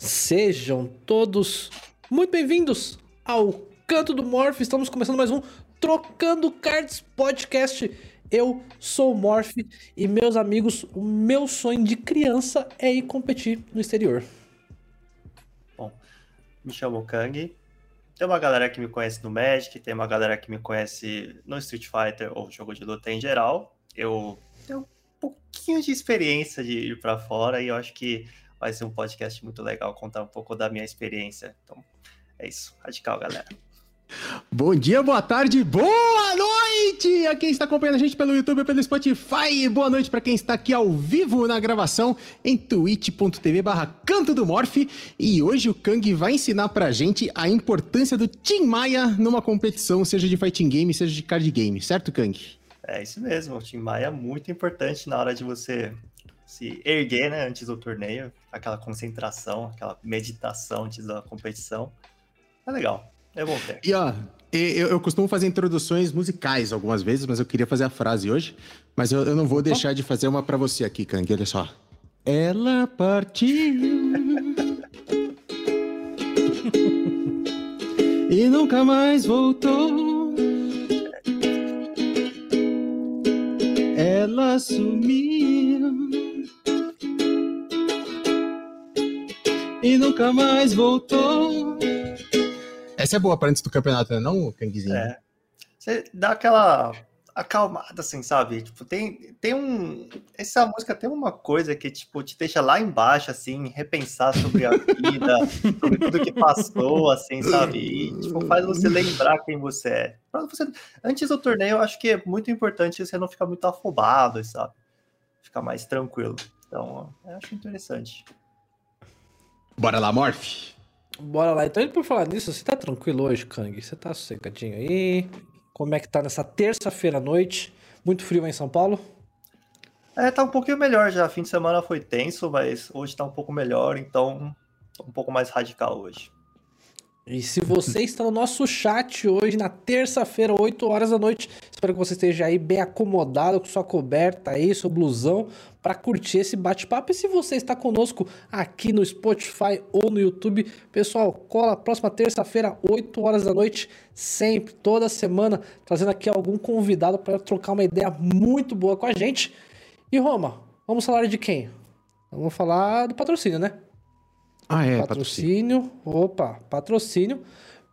Sejam todos muito bem-vindos ao Canto do Morph. Estamos começando mais um Trocando Cards Podcast. Eu sou o Morph e meus amigos, o meu sonho de criança é ir competir no exterior. Bom, me chamo Kang. Tem uma galera que me conhece no Magic, tem uma galera que me conhece no Street Fighter ou jogo de luta em geral. Eu tenho um pouquinho de experiência de ir para fora e eu acho que vai ser um podcast muito legal contar um pouco da minha experiência. Então, é isso. Radical, galera. Bom dia, boa tarde, boa noite a quem está acompanhando a gente pelo YouTube, pelo Spotify. Boa noite para quem está aqui ao vivo na gravação em twitch.tv barra Canto do Morph. E hoje o Kang vai ensinar pra gente a importância do Tim Maia numa competição, seja de fighting game, seja de card game, certo, Kang? É isso mesmo, o Tim Maia é muito importante na hora de você se erguer, né, antes do torneio, aquela concentração, aquela meditação antes da competição. É legal, é bom ter. E ó, eu, eu costumo fazer introduções musicais algumas vezes, mas eu queria fazer a frase hoje, mas eu, eu não vou deixar de fazer uma para você aqui, Kang, olha só. Ela partiu e nunca mais voltou. Ela sumiu e nunca mais voltou. Essa é boa para antes do campeonato, né? não, Kangzinho? É. Você dá aquela acalmada, assim, sabe? Tipo, tem, tem um. Essa música tem uma coisa que, tipo, te deixa lá embaixo, assim, repensar sobre a vida, sobre tudo que passou, assim, sabe? E, tipo, faz você lembrar quem você é. Você, antes do torneio, eu acho que é muito importante você não ficar muito afobado, sabe? Ficar mais tranquilo. Então, eu acho interessante. Bora lá, Morph? Bora lá. Então, por falar nisso, você tá tranquilo hoje, Kang? Você tá sossegadinho aí? Como é que tá nessa terça-feira à noite? Muito frio aí em São Paulo? É, tá um pouquinho melhor já. Fim de semana foi tenso, mas hoje tá um pouco melhor, então um pouco mais radical hoje. E se você está no nosso chat hoje, na terça-feira, 8 horas da noite, espero que você esteja aí bem acomodado, com sua coberta aí, seu blusão, para curtir esse bate-papo. E se você está conosco aqui no Spotify ou no YouTube, pessoal, cola próxima terça-feira, 8 horas da noite, sempre, toda semana, trazendo aqui algum convidado para trocar uma ideia muito boa com a gente. E Roma, vamos falar de quem? Vamos falar do patrocínio, né? Ah, é, patrocínio. patrocínio. Opa, patrocínio.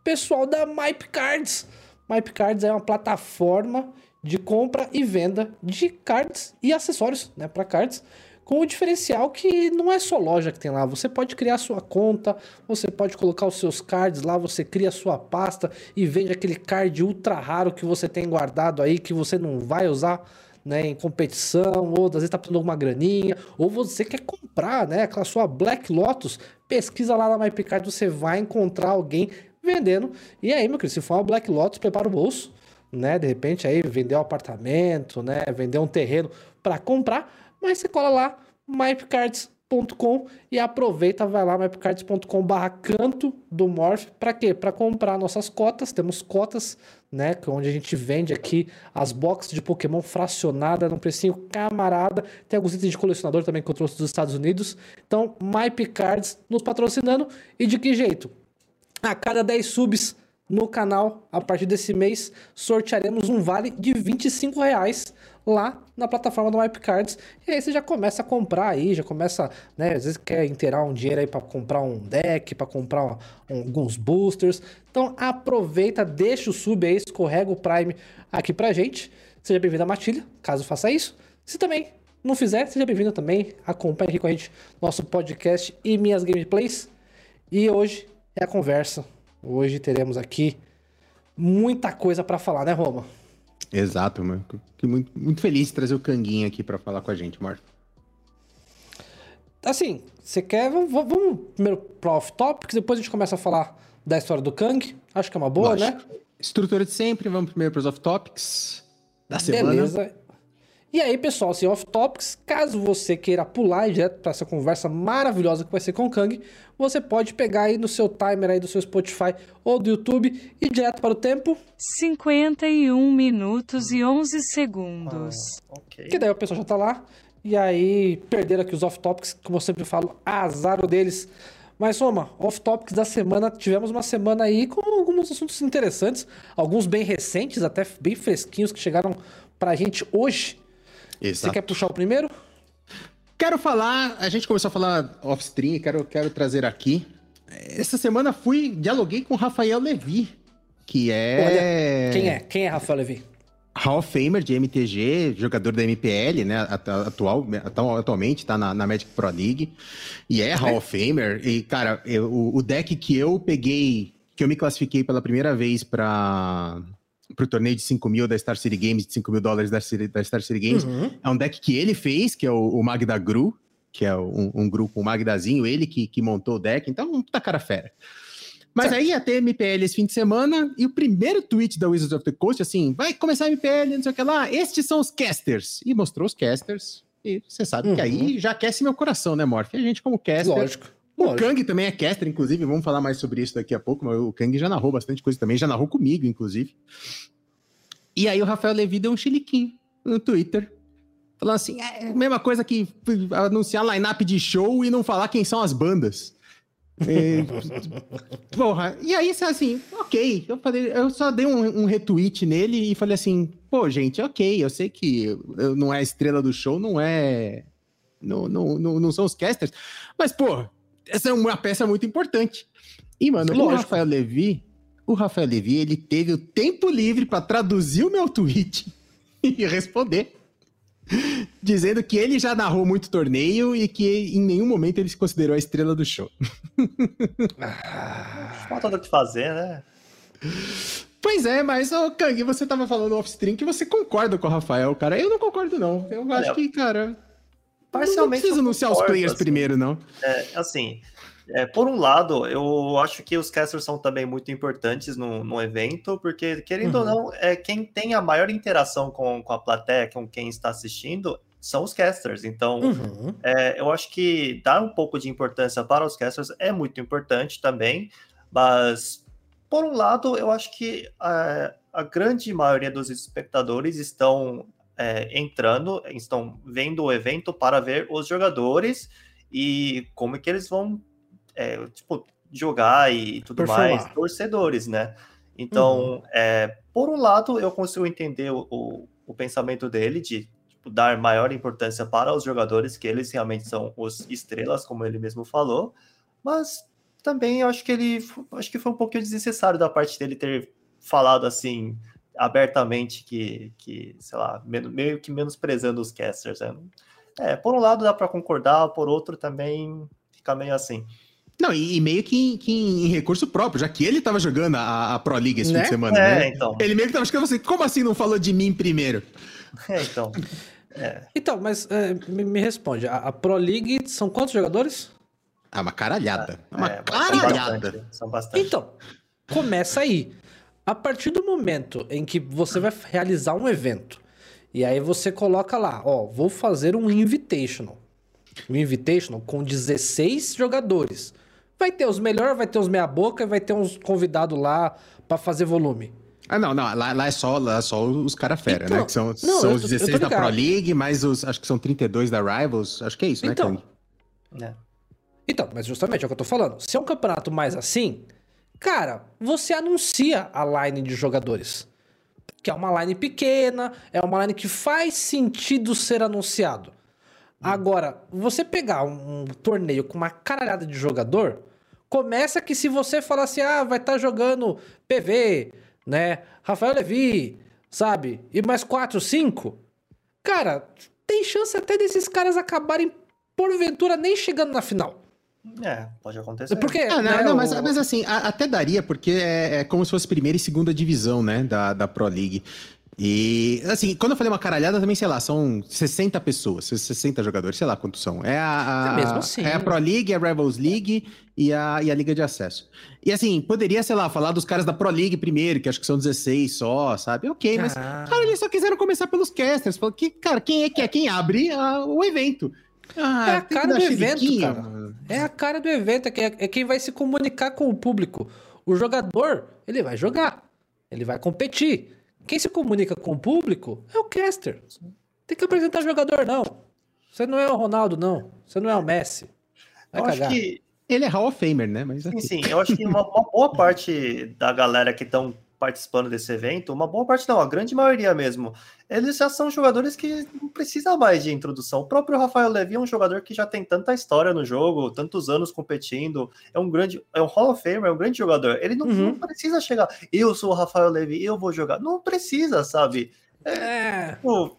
Pessoal da Mype Cards. Mype Cards é uma plataforma de compra e venda de cards e acessórios, né, para cards, com o diferencial que não é só loja que tem lá. Você pode criar sua conta, você pode colocar os seus cards lá, você cria sua pasta e vende aquele card ultra raro que você tem guardado aí que você não vai usar né, em competição, ou às vezes tá precisando de alguma graninha, ou você quer comprar, né, aquela sua Black Lotus, pesquisa lá na MyPicard, você vai encontrar alguém vendendo. E aí, meu querido, se for uma Black Lotus, prepara o bolso, né, de repente aí vender um apartamento, né, vender um terreno para comprar, mas você cola lá, MyPicards mapcards.com e aproveita, vai lá mapcards.com barra canto do Morph, para quê? Para comprar nossas cotas, temos cotas, né, é onde a gente vende aqui as boxes de Pokémon fracionada num precinho camarada, tem alguns itens de colecionador também que eu trouxe dos Estados Unidos, então MyPcards nos patrocinando, e de que jeito? A cada 10 subs no canal, a partir desse mês, sortearemos um vale de 25 reais lá na plataforma do MyPcards. E aí você já começa a comprar aí, já começa, né? Às vezes quer inteirar um dinheiro aí para comprar um deck, para comprar um, um, alguns boosters. Então aproveita, deixa o sub aí, escorrega o Prime aqui pra gente. Seja bem-vindo à Matilha, caso faça isso. Se também não fizer, seja bem-vindo também. Acompanhe aqui com a gente nosso podcast e minhas gameplays. E hoje é a conversa. Hoje teremos aqui muita coisa para falar, né, Roma? Exato, mano. Fiquei muito, muito feliz de trazer o Canguinho aqui para falar com a gente, Marco. Assim, você quer. Vamos, vamos primeiro pro off-topics, depois a gente começa a falar da história do Kang. Acho que é uma boa, Lógico. né? Estrutura de sempre, vamos primeiro pros off-topics da semana. Beleza. E aí, pessoal, assim, off-topics, caso você queira pular direto para essa conversa maravilhosa que vai ser com o Kang, você pode pegar aí no seu timer aí do seu Spotify ou do YouTube e direto para o tempo... 51 minutos e 11 segundos. Ah, okay. Que daí o pessoal já tá lá, e aí perderam aqui os off-topics, como eu sempre falo, azar deles. Mas, Soma, off-topics da semana, tivemos uma semana aí com alguns assuntos interessantes, alguns bem recentes, até bem fresquinhos, que chegaram pra gente hoje. Você Exato. quer puxar o primeiro? Quero falar, a gente começou a falar off-stream, quero, quero trazer aqui. Essa semana fui, dialoguei com o Rafael Levi, que é... Quem é? Quem é Rafael Levi? Hall of Famer de MTG, jogador da MPL, né? atu- Atual, atu- atualmente tá na, na Magic Pro League. E é Hall of Famer. E, cara, eu- o, o deck que eu peguei, que eu me classifiquei pela primeira vez para pro torneio de 5 mil da Star City Games, de 5 mil dólares da, da Star City Games, Uhum. é um deck que ele fez, que é o, o Magda Gru, que é um, um grupo, um Magdazinho, ele que, que montou o deck, então, um puta cara fera. Mas aí ia ter MPL esse fim de semana, e o primeiro tweet da Wizards of the Coast, assim, vai começar a MPL, não sei o que lá, estes são os casters. E mostrou os casters, e você sabe que Uhum. aí já aquece meu coração, né, Morph? A gente como caster... Lógico. O. Kang também é caster, inclusive, vamos falar mais sobre isso daqui a pouco, mas o Kang já narrou bastante coisa também, já narrou comigo, inclusive. E aí o Rafael Levi deu um chiliquinho no Twitter, falando assim, é a mesma coisa que anunciar line-up de show e não falar quem são as bandas. É, porra, e aí, assim, ok, eu, falei, eu só dei um, um retweet nele e falei assim, pô, gente, ok, eu sei que eu- não é a estrela do show, não é... Não, não, não, não são os casters, mas, pô, essa é uma peça muito importante. E, mano, o Lógico. Rafael Levi, o Rafael Levi, ele teve o tempo livre pra traduzir o meu tweet e responder. Dizendo que ele já narrou muito torneio e que em nenhum momento ele se considerou a estrela do show. Falta do que fazer, né? Pois é, mas, ô Kang, você tava falando off-stream que você concorda com o Rafael, cara. Eu não concordo, não. Eu acho que, cara. Parcialmente. não precisa anunciar os players assim. primeiro, não. É, assim, é, por um lado, eu acho que os casters são também muito importantes no, no evento, porque, querendo ou Uhum. não, é, quem tem a maior interação com, com a plateia, com quem está assistindo, são os casters. Então, Uhum. é, eu acho que dar um pouco de importância para os casters é muito importante também, mas, por um lado, eu acho que a, a grande maioria dos espectadores estão é, entrando, estão vendo o evento para ver os jogadores e como é que eles vão é, tipo, jogar e tudo Performar. mais, torcedores, né? Então, é, por um lado, eu consigo entender o, o, o pensamento dele de tipo, dar maior importância para os jogadores, que eles realmente são os estrelas, como ele mesmo falou, mas também eu acho que ele acho que foi um pouquinho desnecessário da parte dele ter falado assim abertamente que, que sei lá, meio que menosprezando os casters. Né? É, por um lado dá para concordar, por outro também fica meio assim. Não, e, e meio que, que em, em recurso próprio, já que ele tava jogando a, a Pro League esse Né? fim de semana, É, né? então. Ele meio que tava ficando assim, como assim não falou de mim primeiro? É, então. Então, mas é, me, me responde. A, a Pro League são quantos jogadores? Ah, uma caralhada. uma é, mas são caralhada. bastante, são bastante. Então, começa aí. A partir do momento em que você vai realizar um evento, e aí você coloca lá, ó, vou fazer um Invitational. Um Invitational com 16 jogadores. Vai ter os melhores, vai ter os meia-boca e vai ter uns convidados lá pra fazer volume. Ah, não, não. Lá, lá é só, lá é só os cara fera, Então, né? Que são, não, são eu os tô- eu 16 tô da Pro. League, mais os. Acho que são 32 da Rivals. Acho que é isso, Então, né, Kang? É. Então, mas justamente é o que eu tô falando. Se é um campeonato mais assim, cara, você anuncia a line de jogadores. Que é uma line pequena, é uma line que faz sentido ser anunciado. Agora, você pegar um, um torneio com uma caralhada de jogador, começa que se você falar assim, ah, vai estar jogando PV, né? Rafael Levi, sabe? E mais 4, 5. Cara, tem chance até desses caras acabarem, porventura, nem chegando na final. É, pode acontecer. Porque. Ah, não, né, não, mas, o- mas assim, a- até daria, porque é, é como se fosse primeira e segunda divisão, né, da, da Pro League. E, assim, quando eu falei uma caralhada, também, sei lá, são 60 pessoas, 60 jogadores, sei lá quantos são. É a, a, É mesmo assim. é a Pro League, a Rebels League e a, e a Liga de Acesso. E, assim, poderia, sei lá, falar dos caras da Pro League primeiro, que acho que são 16 só, sabe? Ok, mas, Ah. cara, eles só quiseram começar pelos casters. Falou que, cara, quem é que é quem abre ah, o evento? Ah, É a tem que cara do evento, cara. mano. É a cara do evento, é quem, é quem vai se comunicar com o público. O jogador, ele vai jogar, ele vai competir. Quem se comunica com o público é o caster. Tem que apresentar jogador, não. Você não é o Ronaldo, não. Você não é o Messi. Vai Eu acho cagar. que Ele é Hall of Famer, né? Mas Sim, sim. Eu acho que uma, uma boa parte da galera que estão participando desse evento, uma boa parte não, a grande maioria mesmo, eles já são jogadores que não precisam mais de introdução. O próprio Rafael Levy é um jogador que já tem tanta história no jogo, tantos anos competindo, é um grande, é um Hall of Famer, é um grande jogador. Ele não, Uhum. não precisa chegar, eu sou o Rafael Levy, eu vou jogar. Não precisa, sabe? É. Tipo,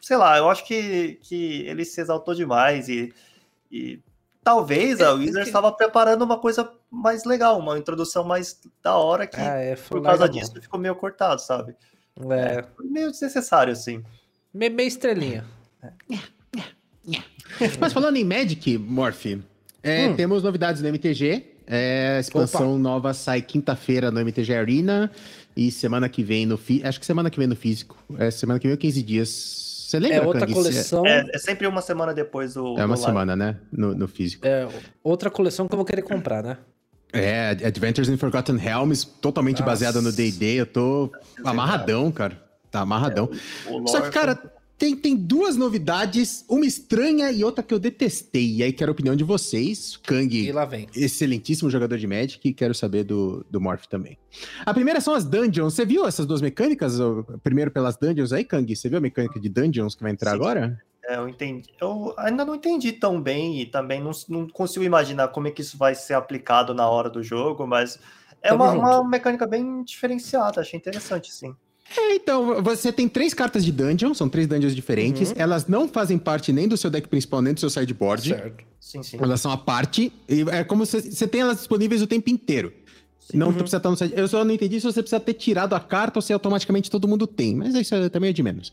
sei lá, eu acho que, que ele se exaltou demais e, e talvez a É, Wizards que- estava preparando uma coisa mais legal, uma introdução mais da hora que Ah, é, por causa disso ficou meio cortado, sabe? É. Foi meio desnecessário, assim. Me- Meia estrelinha. Mas falando em Magic, Morph, é, Hum. temos novidades no MTG. É, a expansão nova sai quinta-feira no MTG Arena e semana que vem no acho que semana que vem no físico. É, semana que vem ou 15 dias. Você lembra, É outra Kang? Coleção. É, é sempre uma semana depois do. É uma do live. semana, né? No, no físico. É outra coleção que eu vou querer comprar, né? É, Adventures in Forgotten Realms, totalmente Nossa. baseada no D&D. Eu tô amarradão, cara. Tá amarradão. O lore Só que, cara, tem, tem duas novidades, uma estranha e outra que eu detestei. E aí quero a opinião de vocês. E Kang, lá vem. excelentíssimo jogador de Magic, e quero saber do, do Morph também. A primeira são as Dungeons. Você viu essas duas mecânicas? Primeiro pelas Dungeons aí, Kang? Você viu a mecânica de Dungeons que vai entrar Sim. agora? É, eu entendi. Eu ainda não entendi tão bem e também não, não consigo imaginar como é que isso vai ser aplicado na hora do jogo, mas é uma, uma mecânica bem diferenciada, achei interessante, sim. É, então, você tem três cartas de Dungeon, são três Dungeons diferentes. Uhum. Elas não fazem parte nem do seu deck principal, nem do seu sideboard. Certo. Sim, sim. Elas são a parte. E é como se você tem elas disponíveis o tempo inteiro. Não Uhum. precisa estar no site. Eu só não entendi se você precisa ter tirado a carta ou se automaticamente todo mundo tem. Mas isso é também é de menos.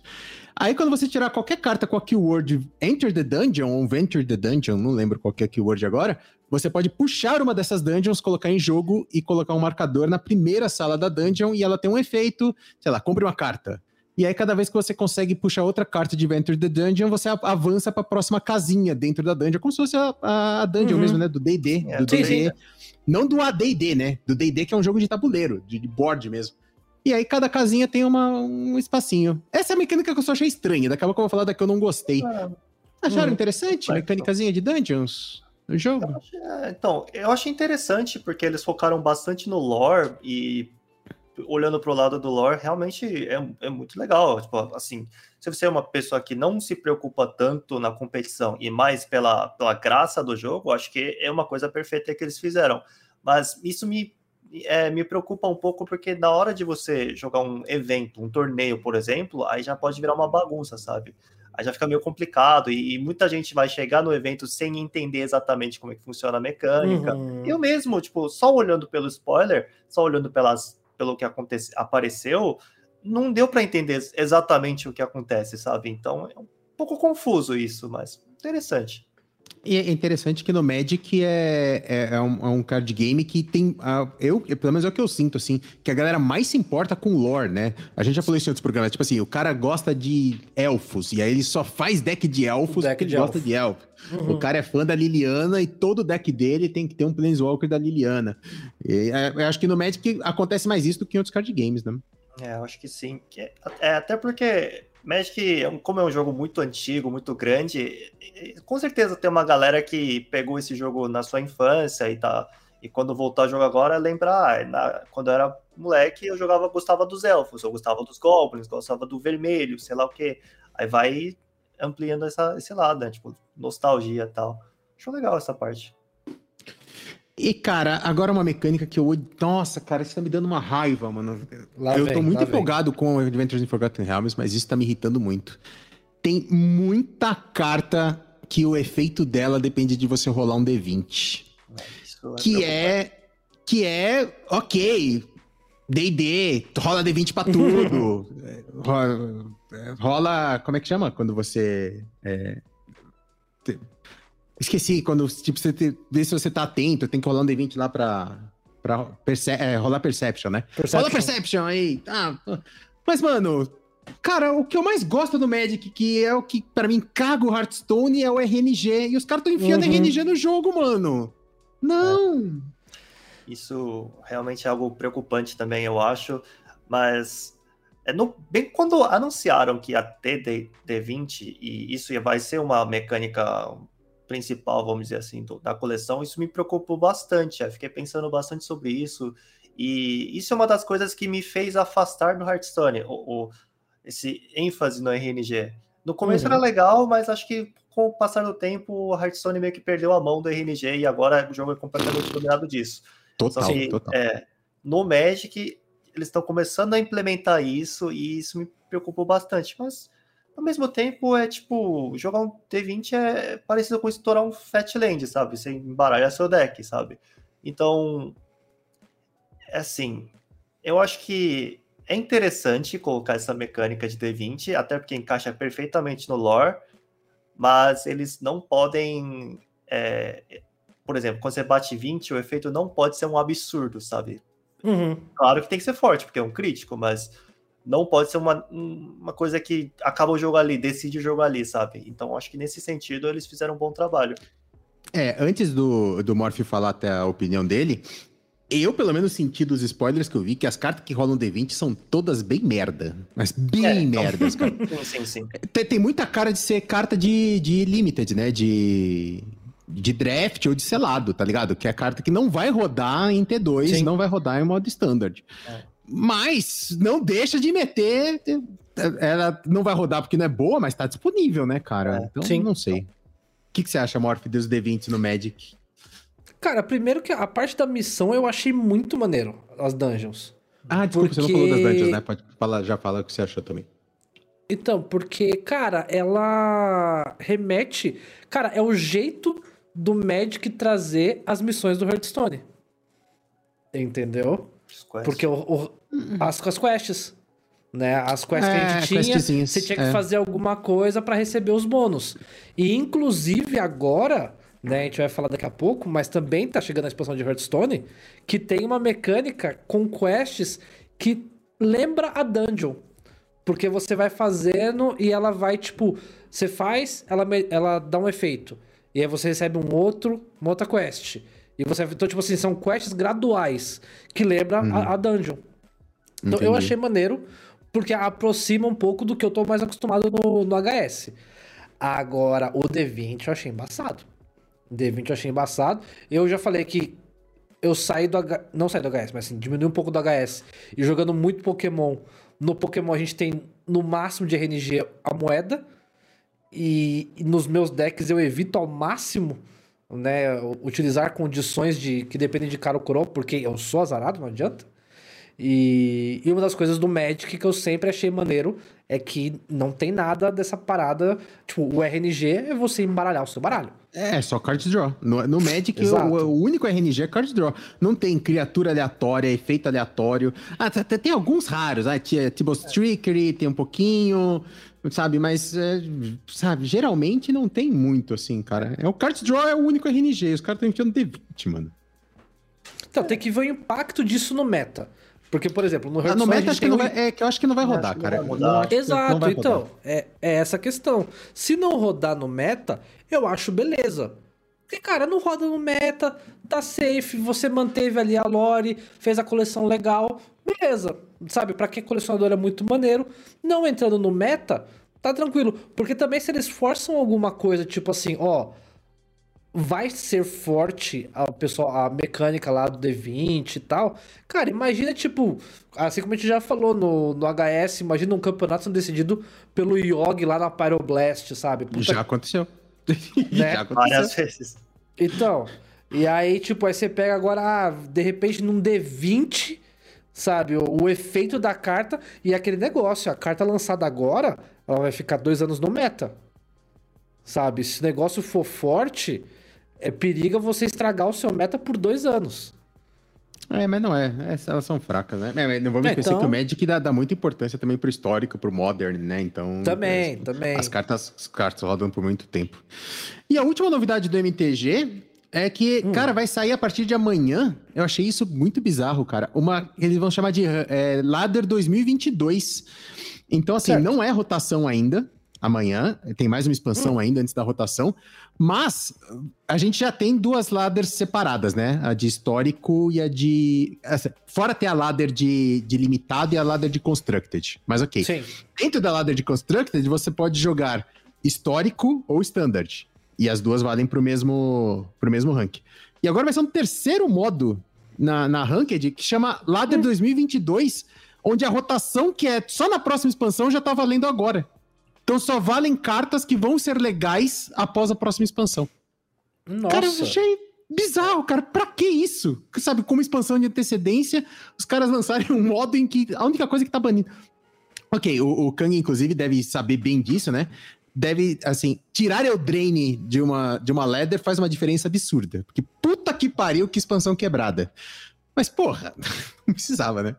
Aí quando você tirar qualquer carta com a keyword Enter the Dungeon ou Venture the Dungeon, não lembro qual é a keyword agora, você pode puxar uma dessas dungeons, colocar em jogo e colocar um marcador na primeira sala da dungeon e ela tem um efeito, sei lá, compre uma carta. E aí, cada vez que você consegue puxar outra carta de Venture the Dungeon, você avança para a próxima casinha dentro da dungeon, como se fosse a, a dungeon Uhum. mesmo, né? Do DD. É, do D&D. Não do ADD, né? Do DD, que é um jogo de tabuleiro, de, board mesmo. E aí, cada casinha tem uma, um espacinho. Essa é a mecânica que eu só achei estranha. Daqui a pouco eu vou falar da que eu não gostei. Ah, Acharam Uhum. interessante? Mecânicazinha de dungeons no jogo? eu achei- é, então, eu achei interessante porque eles focaram bastante no lore e olhando pro lado do lore, realmente é, é muito legal. Tipo, assim, se você é uma pessoa que não se preocupa tanto na competição e mais pela, pela graça do jogo, acho que é uma coisa perfeita que eles fizeram. Mas isso me, é, me preocupa um pouco porque na hora de você jogar um evento, um torneio, por exemplo, aí já pode virar uma bagunça, sabe? Aí já fica meio complicado e, e muita gente vai chegar no evento sem entender exatamente como é que funciona a mecânica. Uhum. Eu mesmo, tipo, só olhando pelo spoiler, só olhando pelas, pelo que acontece, apareceu, não deu para entender exatamente o que acontece, sabe? Então é um pouco confuso isso, mas interessante. E é interessante que no Magic é, é, é um, é um card game que tem. ah, eu, pelo menos é o que eu sinto, assim, que a galera mais se importa com lore, né? A gente já falou isso em outros programas. Tipo assim, o cara gosta de elfos, e aí ele só faz deck de elfos Deck porque ele de gosta elfo. de elfo. Uhum. O cara é fã da Liliana e todo deck dele tem que ter um Planeswalker da Liliana. E, é, eu acho que no Magic acontece mais isso do que em outros card games, né? É, eu acho que sim. Que é- é, até porque Magic, é como é um jogo muito antigo, muito grande, com certeza tem uma galera que pegou esse jogo na sua infância e tá. E quando voltar a jogar agora, lembrar, ah, quando eu era moleque, eu jogava, gostava dos elfos, eu gostava dos goblins, gostava do vermelho, sei lá o quê. Aí vai ampliando essa, esse lado, né? Tipo, nostalgia e tal. Acho legal essa parte. E, cara, agora uma mecânica que eu. Nossa, cara, isso tá me dando uma raiva, mano. Lá eu vem, tô muito lá vem. empolgado com Adventures in Forgotten Realms, mas isso tá me irritando muito. Tem muita carta que o efeito dela depende de você rolar um D20. Isso Que é. Que é. Ok. DD, rola D20 pra tudo. É, rola, é, rola. Como é que chama? Quando você. é, esqueci, quando tipo, você te- vê se você tá atento, tem que rolar um D20 lá pra. pra perce- é, rolar Perception, né? Perception. Rola Perception aí. Tá. Mas, mano. Cara, o que eu mais gosto do Magic, que é o que pra mim caga o Hearthstone, é o RNG. E os caras tão enfiando Uhum. RNG no jogo, mano. Não. Isso realmente é algo preocupante também, eu acho. Mas é no- bem quando anunciaram que ia ter D- D20 e isso vai ser uma mecânica principal, vamos dizer assim, do, da coleção, isso me preocupou bastante. Eu fiquei pensando bastante sobre isso. E isso é uma das coisas que me fez afastar do Hearthstone, o, o esse ênfase no RNG. No começo Uhum. era legal, mas acho que com o passar do tempo, o Hearthstone meio que perdeu a mão do RNG e agora o jogo é completamente dominado disso. Total, Só que, total. é, no Magic, eles estão começando a implementar isso e isso me preocupou bastante. Mas, ao mesmo tempo, é tipo, jogar um D20 é parecido com estourar um Fatland, sabe? Você embaralha seu deck, sabe? Então, é assim, eu acho que é interessante colocar essa mecânica de D20, até porque encaixa perfeitamente no lore, mas eles não podem. é, por exemplo, quando você bate 20, o efeito não pode ser um absurdo, sabe? Uhum. Claro que tem que ser forte, porque é um crítico, mas não pode ser uma, uma coisa que acaba o jogo ali, decide o jogo ali, sabe? Então acho que nesse sentido eles fizeram um bom trabalho. É, antes do, do Morph falar até a opinião dele, eu, pelo menos, senti dos spoilers que eu vi que as cartas que rolam D20 são todas bem merda. Mas bem É, então- merdas, cara. Sim, sim, sim. tem, tem muita cara de ser carta de, de limited, né? De, de draft ou de selado, tá ligado? Que é carta que não vai rodar em T2, Sim. não vai rodar em modo standard. É. Mas não deixa de meter. Ela não vai rodar porque não é boa, mas tá disponível, né, cara? É, então, sim. não sei. O que, que você acha, Morph, dos D20 no Magic? Cara, primeiro que a parte da missão eu achei muito maneiro, as dungeons. Ah, desculpa, você não Porque- falou das dungeons, né? Pode falar, já fala o que você achou também. Então, porque, cara, ela remete. Cara, é o jeito do Magic trazer as missões do Hearthstone. Entendeu? Porque o, o- as, as quests. Né? As quests que a É, gente tinha, questzinhas, você tinha que é. fazer alguma coisa pra receber os bônus. E inclusive agora, né, a gente vai falar daqui a pouco, mas também tá chegando a expansão de Hearthstone, que tem uma mecânica com quests que lembra a dungeon. Porque você vai fazendo e ela vai, tipo, você faz, ela, ela dá um efeito. E aí você recebe um outro, uma outra quest. E você. Então, tipo assim, são quests graduais que lembra a, a dungeon. Então eu Entendi. achei maneiro, porque aproxima um pouco do que eu tô mais acostumado no, no HS. Agora, o D20 eu achei embaçado. D20 eu achei embaçado. Eu já falei que eu saí do H... não saí do HS, mas assim, diminui um pouco do HS. E jogando muito Pokémon. No Pokémon a gente tem no máximo de RNG a moeda. E, e nos meus decks eu evito ao máximo, né, utilizar condições de que dependem de Caro Coro, porque eu sou azarado, não adianta. E, e uma das coisas do Magic que eu sempre achei maneiro é que não tem nada dessa parada. Tipo, o RNG é você embaralhar o seu baralho. É, só card draw. No, no Magic, o, o único RNG é card draw. Não tem criatura aleatória, efeito aleatório. Ah, t- tem alguns raros, ah, tinha tipo Trickery, tem um pouquinho, sabe? Mas, é, sabe, geralmente não tem muito assim, cara. É, o card draw é o único RNG. Os caras estão enfiando D20, mano. Então, tem que ver o impacto disso no meta. Porque, por exemplo, no Ah, Hearthstone no meta acho que não um- vai, é que eu acho que não vai rodar, que não cara. vai rodar. Não acho que não Exato, então, é, é essa a questão. Se não rodar no meta, eu acho beleza. Porque, cara, não roda no meta, tá safe, você manteve ali a lore, fez a coleção legal, beleza. Sabe, pra quem colecionador é muito maneiro, não entrando no meta, tá tranquilo. Porque também se eles forçam alguma coisa, tipo assim, ó, vai ser forte a, pessoal, a mecânica lá do D20 e tal. Cara, imagina, tipo, assim como a gente já falou no, no HS, imagina um campeonato sendo decidido pelo Yogi lá na Pyroblast, sabe? Puta Já aconteceu. Né? Já aconteceu. Várias vezes. então, e aí, tipo, aí você pega agora, ah, de repente, num D20, sabe, o, o efeito da carta e aquele negócio, a carta lançada agora, ela vai ficar dois anos no meta. Sabe, se o negócio for forte, é periga você estragar o seu meta por dois anos. É, mas não é. Elas são fracas, né? É, não vamos É, esquecer então- que o Magic dá, dá muita importância também pro histórico, pro Modern, né? Então. Também, é, também. As cartas, as cartas rodam por muito tempo. E a última novidade do MTG é que, Hum. cara, vai sair a partir de amanhã. Eu achei isso muito bizarro, cara. Uma, eles vão chamar de é, Ladder 2022. Então, assim, Certo. não é rotação ainda. Amanhã, tem mais uma expansão ainda antes da rotação, mas a gente já tem duas ladders separadas, né? A de histórico e a de. essa- Fora ter a ladder de, de limitado e a ladder de constructed. Mas ok. Sim. Dentro da ladder de Constructed, você pode jogar histórico ou standard. E as duas valem pro mesmo, pro mesmo rank. E agora vai ser um terceiro modo na, na Ranked que chama Ladder 2022, onde a rotação que é só na próxima expansão já tá valendo agora. Então só valem cartas que vão ser legais após a próxima expansão. Nossa. Cara, eu achei bizarro, cara. Pra que isso? Sabe, como expansão de antecedência, os caras lançarem um modo em que a única coisa que tá banindo. Ok, o, o Kang, inclusive, deve saber bem disso, né? Deve, assim, tirar Eldraine de uma, de uma ladder faz uma diferença absurda. Porque puta que pariu, que expansão quebrada. Mas, porra, não precisava, né?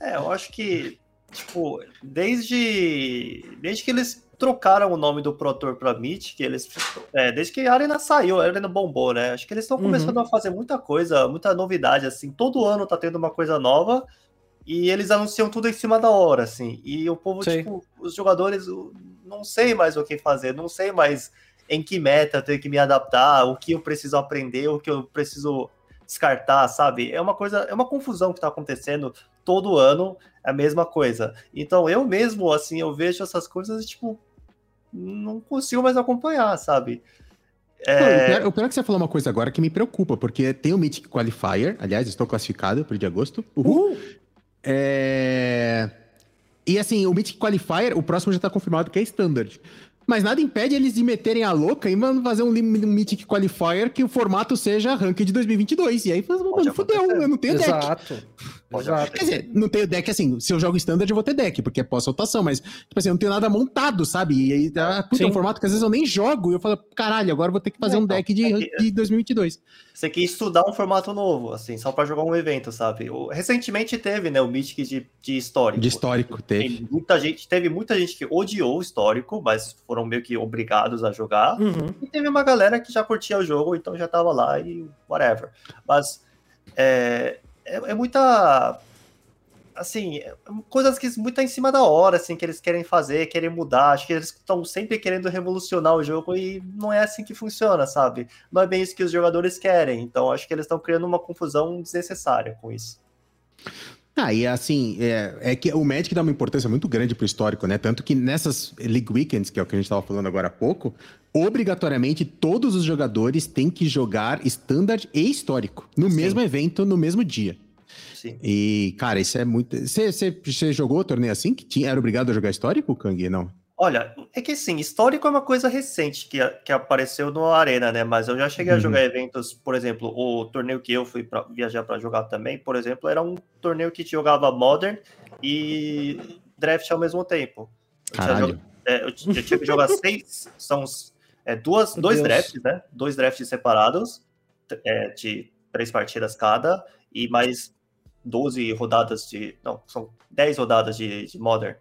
É, eu acho que, tipo, desde, desde que eles trocaram o nome do Protor pra Mythic, eles, é, desde que a Arena saiu, a Arena bombou, né? Acho que eles estão Uhum. começando a fazer muita coisa, muita novidade, assim. Todo ano tá tendo uma coisa nova e eles anunciam tudo em cima da hora, assim. E o povo, Sei. tipo, os jogadores, não sei mais o que fazer, não sei mais em que meta eu tenho que me adaptar, o que eu preciso aprender, o que eu preciso descartar, sabe? É uma coisa, é uma confusão que tá acontecendo todo ano, a mesma coisa. Então eu mesmo, assim, eu vejo essas coisas, tipo, não consigo mais acompanhar, sabe? Não, É, o, pior, o pior é que você falou uma coisa agora que me preocupa, porque tem o Mythic Qualifier, aliás, estou classificado pro de agosto. Uhul. Uhul. É... E assim, o Mythic Qualifier, o próximo já tá confirmado que é Standard. Mas nada impede eles de meterem a louca e mano, fazer um, um Mythic Qualifier que o formato seja Ranked de 2022. E aí, mano, Pode fudeu, eu não tenho deck. Exato. Pode Exato. Quer dizer, não tenho deck assim. Se eu jogo Standard, eu vou ter deck, porque é pós-rotação. Mas, tipo assim, eu não tenho nada montado, sabe? E aí, ah, puta, é um formato que às vezes eu nem jogo. E eu falo, caralho, agora eu vou ter que fazer É, um então, deck de, é que- de 2022. você quer estudar um formato novo, assim, só pra jogar um evento, sabe? Recentemente teve, né, o Mythic de, de histórico. De histórico, teve. Tem muita gente, teve muita gente que odiou o histórico, mas foram meio que obrigados a jogar. Uhum. E teve uma galera que já curtia o jogo, então já tava lá e whatever. Mas é, é, é muita. Assim, é coisas que muito em cima da hora, assim, que eles querem fazer, querem mudar. Acho que eles estão sempre querendo revolucionar o jogo e não é assim que funciona, sabe? Não é bem isso que os jogadores querem. Então acho que eles estão criando uma confusão desnecessária com isso. Ah, e assim, é, é que o Magic dá uma importância muito grande pro histórico, né? Tanto que nessas League Weekends, que é o que a gente tava falando agora há pouco, obrigatoriamente todos os jogadores têm que jogar Standard e Histórico no Sim. mesmo evento, no mesmo dia. Sim. E, cara, isso é muito. Você jogou o torneio assim? Que tinha, era obrigado a jogar Histórico, Kang? Não. Olha, é que assim, histórico é uma coisa recente que, que apareceu no Arena, né? Mas eu já cheguei Uhum. a jogar eventos, por exemplo, o torneio que eu fui pra, viajar para jogar também, por exemplo, era um torneio que jogava Modern e Draft ao mesmo tempo. Eu jog- é, eu, eu tinha que jogar seis, são é, duas, Meu dois Deus. drafts, né? Dois drafts separados, é, de três partidas cada, e mais 12 rodadas de. Não, são 10 rodadas de, de Modern.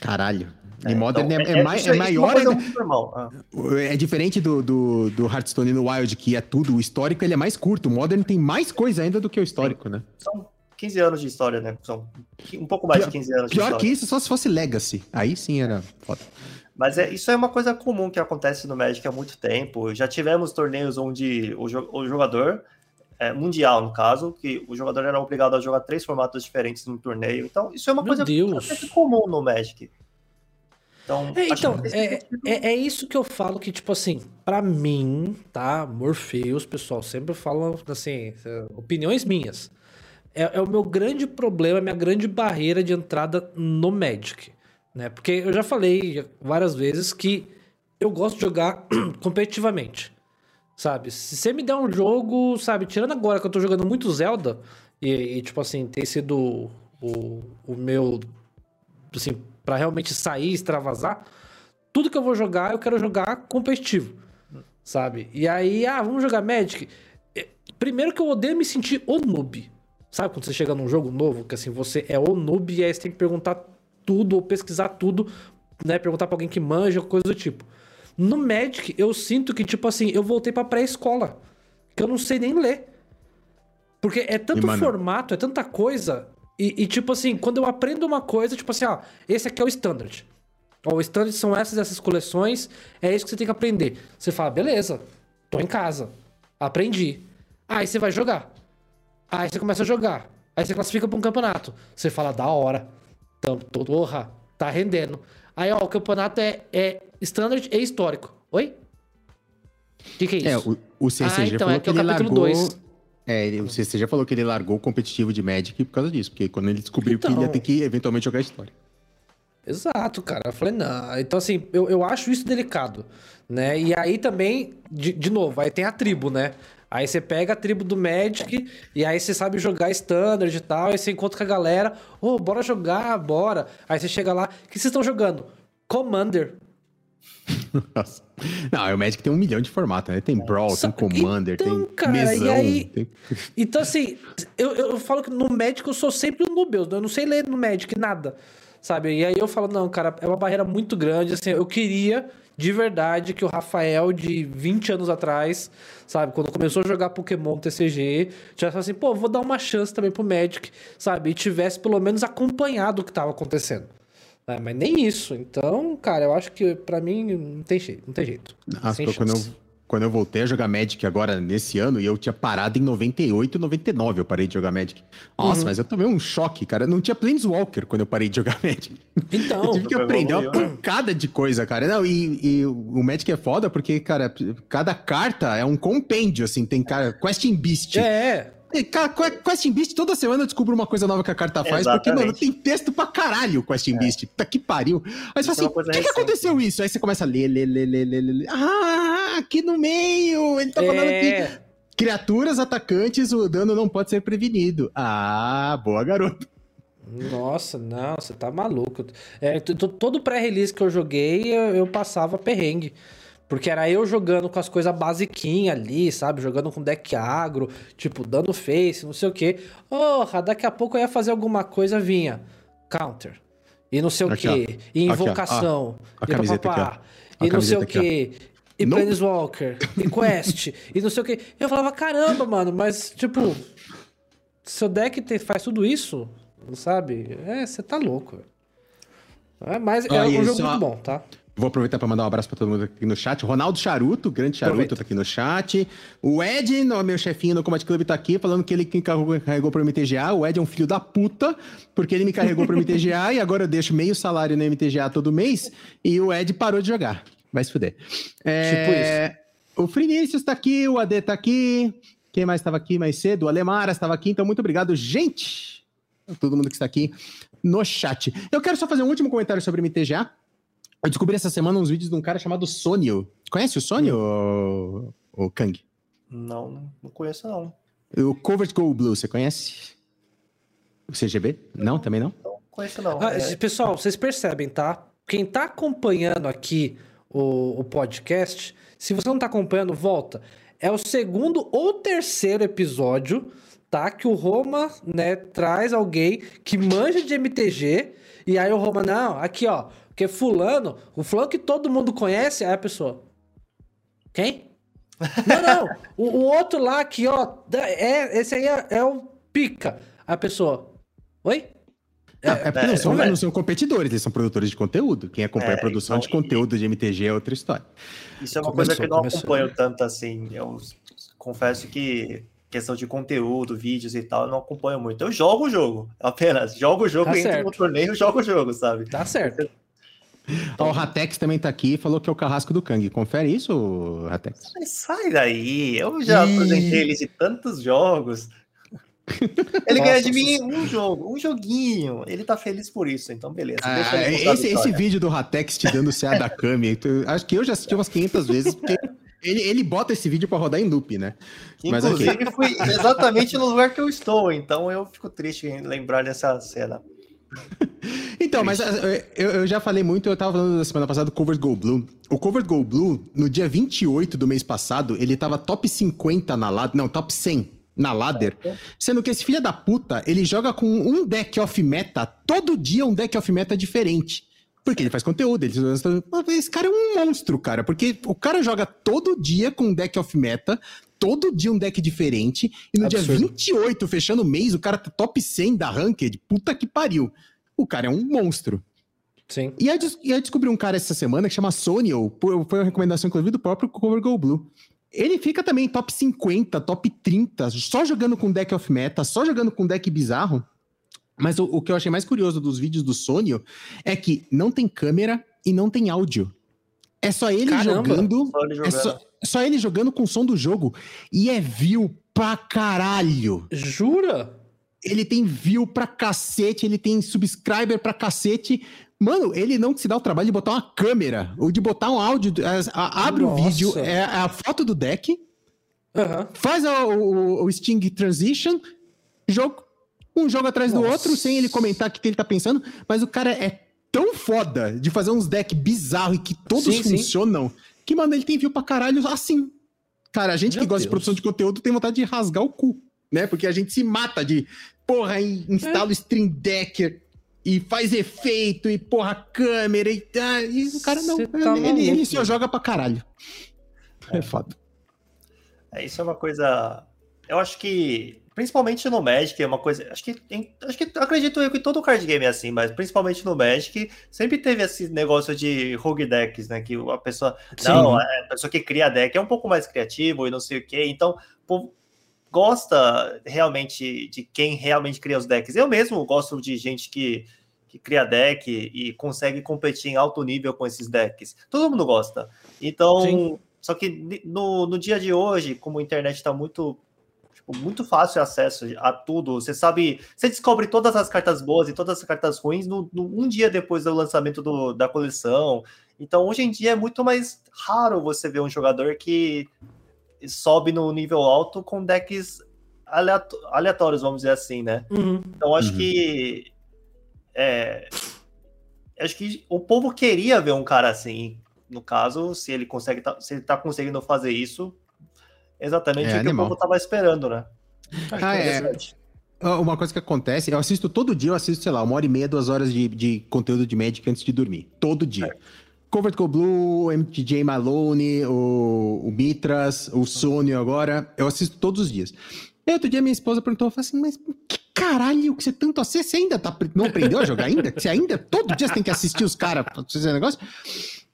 Caralho. E É, Modern então, é, é, mai- isso é isso uma maior ah. É diferente do, do, do Hearthstone no Wild, que é tudo. O histórico ele é mais curto. O Modern tem mais coisa ainda do que o histórico, né? São 15 anos de história, né? São um pouco mais Pior- de 15 anos de Pior história. que isso, só se fosse Legacy. Aí sim era foda. Mas é, isso é uma coisa comum que acontece no Magic há muito tempo. Já tivemos torneios onde o, o jogador, é, mundial no caso, que o jogador era obrigado a jogar três formatos diferentes no torneio. Então, isso é uma Meu coisa Deus. bastante comum no Magic. Então, É, então, que é, é, é isso que eu falo que, tipo assim, pra mim, tá? Morpheus, pessoal, sempre falam, assim, é, opiniões minhas. É, é o meu grande problema, a minha grande barreira de entrada no Magic, né? Porque eu já falei várias vezes que eu gosto de jogar competitivamente, sabe? Se você me der um jogo, sabe, tirando agora que eu tô jogando muito Zelda, e, e, tipo assim, tem sido o, o meu, assim, pra realmente sair, extravasar, tudo que eu vou jogar, eu quero jogar competitivo, sabe? E aí, ah, vamos jogar Magic. É, Primeiro que eu odeio me sentir o noob. Sabe quando você chega num jogo novo, que assim, você é o noob e aí você tem que perguntar tudo ou pesquisar tudo, né? Perguntar pra alguém que manja, coisa do tipo. No Magic, eu sinto que, tipo assim, eu voltei pra pré-escola. Que eu não sei nem ler. Porque é tanto E, formato, é tanta coisa. E, e, tipo assim, quando eu aprendo uma coisa, tipo assim, ó, esse aqui é o standard. Ó, o standard são essas essas coleções, é isso que você tem que aprender. Você fala, beleza, tô em casa, aprendi. Aí você vai jogar. Aí você começa a jogar. Aí você classifica pra um campeonato. Você fala, da hora. Então, porra, tá rendendo. Aí, ó, o campeonato é, é standard e histórico. Oi? O que, que é isso? É, o, o CCG Ah, então, falou é que que é o ele capítulo largou... dois. É, ele- o CCG falou que ele largou o competitivo de Magic por causa disso, porque quando ele descobriu que ele ia Então. ter que eventualmente jogar história. Exato, cara. Eu falei, não. Então, assim, eu, eu acho isso delicado, né? E aí também, de, de novo, aí tem a tribo, né? Aí você pega a tribo do Magic e aí você sabe jogar standard e tal, aí você encontra com a galera, ô, bora jogar, bora. Aí você chega lá, o que vocês estão jogando? Commander. Nossa. Não, o Magic tem um milhão de formatos, né? Tem Brawl, Só- tem Commander, Então, tem cara, mesão. aí- tem- Então, assim, eu, eu falo que no Magic eu sou sempre um noob, eu não sei ler no Magic nada, sabe? E aí eu falo, não, cara, é uma barreira muito grande, assim, eu queria de verdade que o Rafael de 20 anos atrás, sabe, quando começou a jogar Pokémon TCG, tivesse falado assim, pô, vou dar uma chance também pro Magic, sabe? E tivesse pelo menos acompanhado o que tava acontecendo. É, mas nem isso. Então, cara, eu acho que pra mim não tem jeito. Não tem jeito. Pô, quando, eu. Quando eu voltei a jogar Magic agora nesse ano, e eu tinha parado em 98, 99, eu parei de jogar Magic. Nossa, Uhum. mas eu tomei um choque, cara. Não tinha Planeswalker quando eu parei de jogar Magic. Então, Eu tive que aprender uma né? pancada de coisa, cara. Não, e, e o Magic é foda porque, cara, cada carta é um compêndio, assim. Tem, cara, Question Beast. é. Cara, Que- Question Beast, toda semana eu descubro uma coisa nova que a carta faz, porque, mano, Exatamente. tem texto pra caralho o Question Beast. Tá que pariu. Aí você Isso é assim, por que, que aconteceu isso? Aí você começa a ler, ler, ler, ler, ler, ler. Ah, aqui no meio, ele tá falando que É. criaturas atacantes, o dano não pode ser prevenido. Ah, boa, garoto. Nossa, não, você tá maluco. É, todo pré-release que eu joguei, eu, eu passava perrengue. Porque era eu jogando com as coisas basiquinhas ali, sabe? Jogando com deck agro, tipo, dando face, não sei o quê. Porra, daqui a pouco eu ia fazer alguma coisa, vinha. Counter. E não sei o Aqui, quê. E Aqui, ó. invocação. a e camiseta papapá, aqui. A E não sei o aqui, quê. E Nope. Planeswalker. E Quest. e não sei o quê. Eu falava, caramba, mano, mas, tipo... Seu deck tem- faz tudo isso, sabe? É, você tá louco. velho. É, mas é Ah, e um jogo só- muito bom, tá? Vou aproveitar para mandar um abraço para todo mundo aqui no chat. Ronaldo Charuto, grande Charuto, Aproveita. tá aqui no chat. O Ed, meu chefinho no Combat Club, tá aqui falando que ele que carregou, carregou pro MTGA. O Ed é um filho da puta, porque ele me carregou pro MTGA e agora eu deixo meio salário no MTGA todo mês e o Ed parou de jogar. Vai se fuder. É, O Frinícius tá aqui, o AD tá aqui. Quem mais estava aqui mais cedo? O Alemara estava aqui, então muito obrigado, gente. Todo mundo que está aqui no chat. Eu quero só fazer um último comentário sobre MTGA. Eu descobri essa semana uns vídeos de um cara chamado Sonio. Conhece o Sonio, o, o Kang? Não, não conheço, não. O Covert Go Blue, você conhece? O CGB? Não, também não? Não conheço, não. Ah, É, Pessoal, vocês percebem, tá? Quem tá acompanhando aqui o, o podcast, se você não tá acompanhando, volta. É o segundo ou terceiro episódio, tá? Que o Roma, né, traz alguém que manja de MTG. E aí o Roma, não, aqui ó, porque fulano, o fulano que todo mundo conhece, aí a pessoa. Quem? Não, não. O, o outro lá aqui, ó, é, esse aí é, é o Pica. A pessoa. Oi? É, é porque não, é, são, é. não são competidores, eles são produtores de conteúdo. Quem acompanha É, a produção então- de conteúdo de MTG é outra história. Isso é uma Começou, coisa que eu não começou. acompanho tanto assim. Eu confesso que questão de conteúdo, vídeos e tal, eu não acompanho muito. Eu jogo o jogo, apenas. Jogo o jogo, Tá entro certo. no torneio, jogo o jogo, sabe? Tá certo. Ó, o Ratex também tá aqui e falou que é o carrasco do Kang. Confere isso, Ratex? Mas sai daí, eu já Ih. apresentei ele de tantos jogos. Ele ganha de Nossa. mim um jogo, um joguinho. Ele tá feliz por isso, então beleza. deixa Ah, a esse, esse vídeo do Ratex te dando CA da Kami, tu- acho que eu já assisti umas 500 vezes, porque ele, ele bota esse vídeo pra rodar em loop, né? Que, Mas ok. Inclusive, fui exatamente no lugar que eu estou, então eu fico triste em lembrar dessa cena. Então, mas eh, eu, eu já falei muito, eu tava falando na semana passada do Covered Go Blue. O Covered Go Blue, no dia 28 do mês passado, ele tava top 50 na ladder, não, top 100 na ladder, sendo que esse filho da puta, ele joga com um deck off meta, todo dia um deck off meta diferente. Porque ele faz conteúdo, ele... esse cara é um monstro, cara, porque o cara joga todo dia com um deck off meta, todo dia um deck diferente, e no dia Absurdo. 28, fechando o mês, o cara tá top 100 da Ranked, puta que pariu. O cara é um monstro. Sim. E aí, e aí descobri um cara essa semana que chama Sonio, foi uma recomendação inclusive do próprio Cover Go Blue. Ele fica também top 50, top 30, só jogando com deck of meta, só jogando com deck bizarro. Mas o, o que eu achei mais curioso dos vídeos do Sonio é que não tem câmera e não tem áudio. É só ele Caramba, jogando. Só ele É jogando. só, é só ele jogando com o som do jogo. E é view pra caralho. Jura? Ele tem view pra cacete, ele tem subscriber pra cacete. Mano, ele não se dá o trabalho de botar uma câmera ou de botar um áudio. a- a- abre o Nossa. vídeo, é a foto do deck, Aham. faz a- o, o Sting Transition, jogo, um jogo atrás do Nossa. outro, sem ele comentar o que ele tá pensando, mas o cara é tão foda de fazer uns decks bizarros e que todos Sim, sim. funcionam, que, mano, ele tem view pra caralho assim. Cara, a gente Meu que gosta de Deus. produção de conteúdo tem vontade de rasgar o cu, né? Porque a gente se mata de, porra, in- instala o Stream Deck e faz efeito e, porra, câmera e, tá, e o cara não. Tá ele, ele, ele só joga pra caralho. É, foda. É, isso é uma coisa. Eu acho que, principalmente no Magic, é uma coisa. Acho que, acho que acredito eu que todo card game é assim, mas principalmente no Magic, sempre teve esse negócio de rogue decks, né? Que a pessoa. Sim. Não, é, a pessoa que cria deck é um pouco mais criativo e não sei o quê. Então, povo gosta realmente de quem realmente cria os decks. Eu mesmo gosto de gente que. Que cria deck e consegue competir em alto nível com esses decks. Todo mundo gosta. Então, Sim. só que no, no dia de hoje, como a internet está muito, muito fácil acesso a tudo, você sabe, você descobre todas as cartas boas e todas as cartas ruins no, no- um dia depois do lançamento do- da coleção. Então, hoje em dia é muito mais raro você ver um jogador que sobe no nível alto com decks aleatórios, vamos dizer assim, né? Uhum. Então acho Uhum. que é, acho que o povo queria ver um cara assim. No caso, se ele consegue, tá- se ele tá conseguindo fazer isso, exatamente É o que animal. o povo tava esperando, né? Ah, é. Ah, Uma coisa que acontece, eu assisto todo dia, eu assisto, sei lá, uma hora e meia, duas horas de, de conteúdo de Magic antes de dormir. Todo dia. Covert Go Blue, MTJ Malone, o, o Mitras, o Sônio agora. Eu assisto todos os dias. E outro dia minha esposa perguntou, eu falei assim, mas que caralho que você tanto assiste? Você ainda tá, não aprendeu a jogar ainda? Você ainda, todo dia você tem que assistir os caras pra fazer negócio?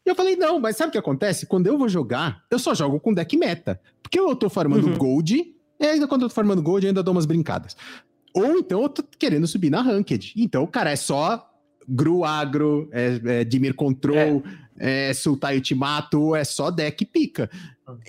E eu falei, não, mas sabe o que acontece? Quando eu vou jogar, eu só jogo com deck meta. Porque eu tô farmando Uhum. gold, e ainda quando eu tô farmando gold, eu ainda dou umas brincadas. Ou então eu tô querendo subir na ranked. Então, cara, é só Gru Agro, é, é Dimir Control, é, Sultai Ultimato, é só deck pica.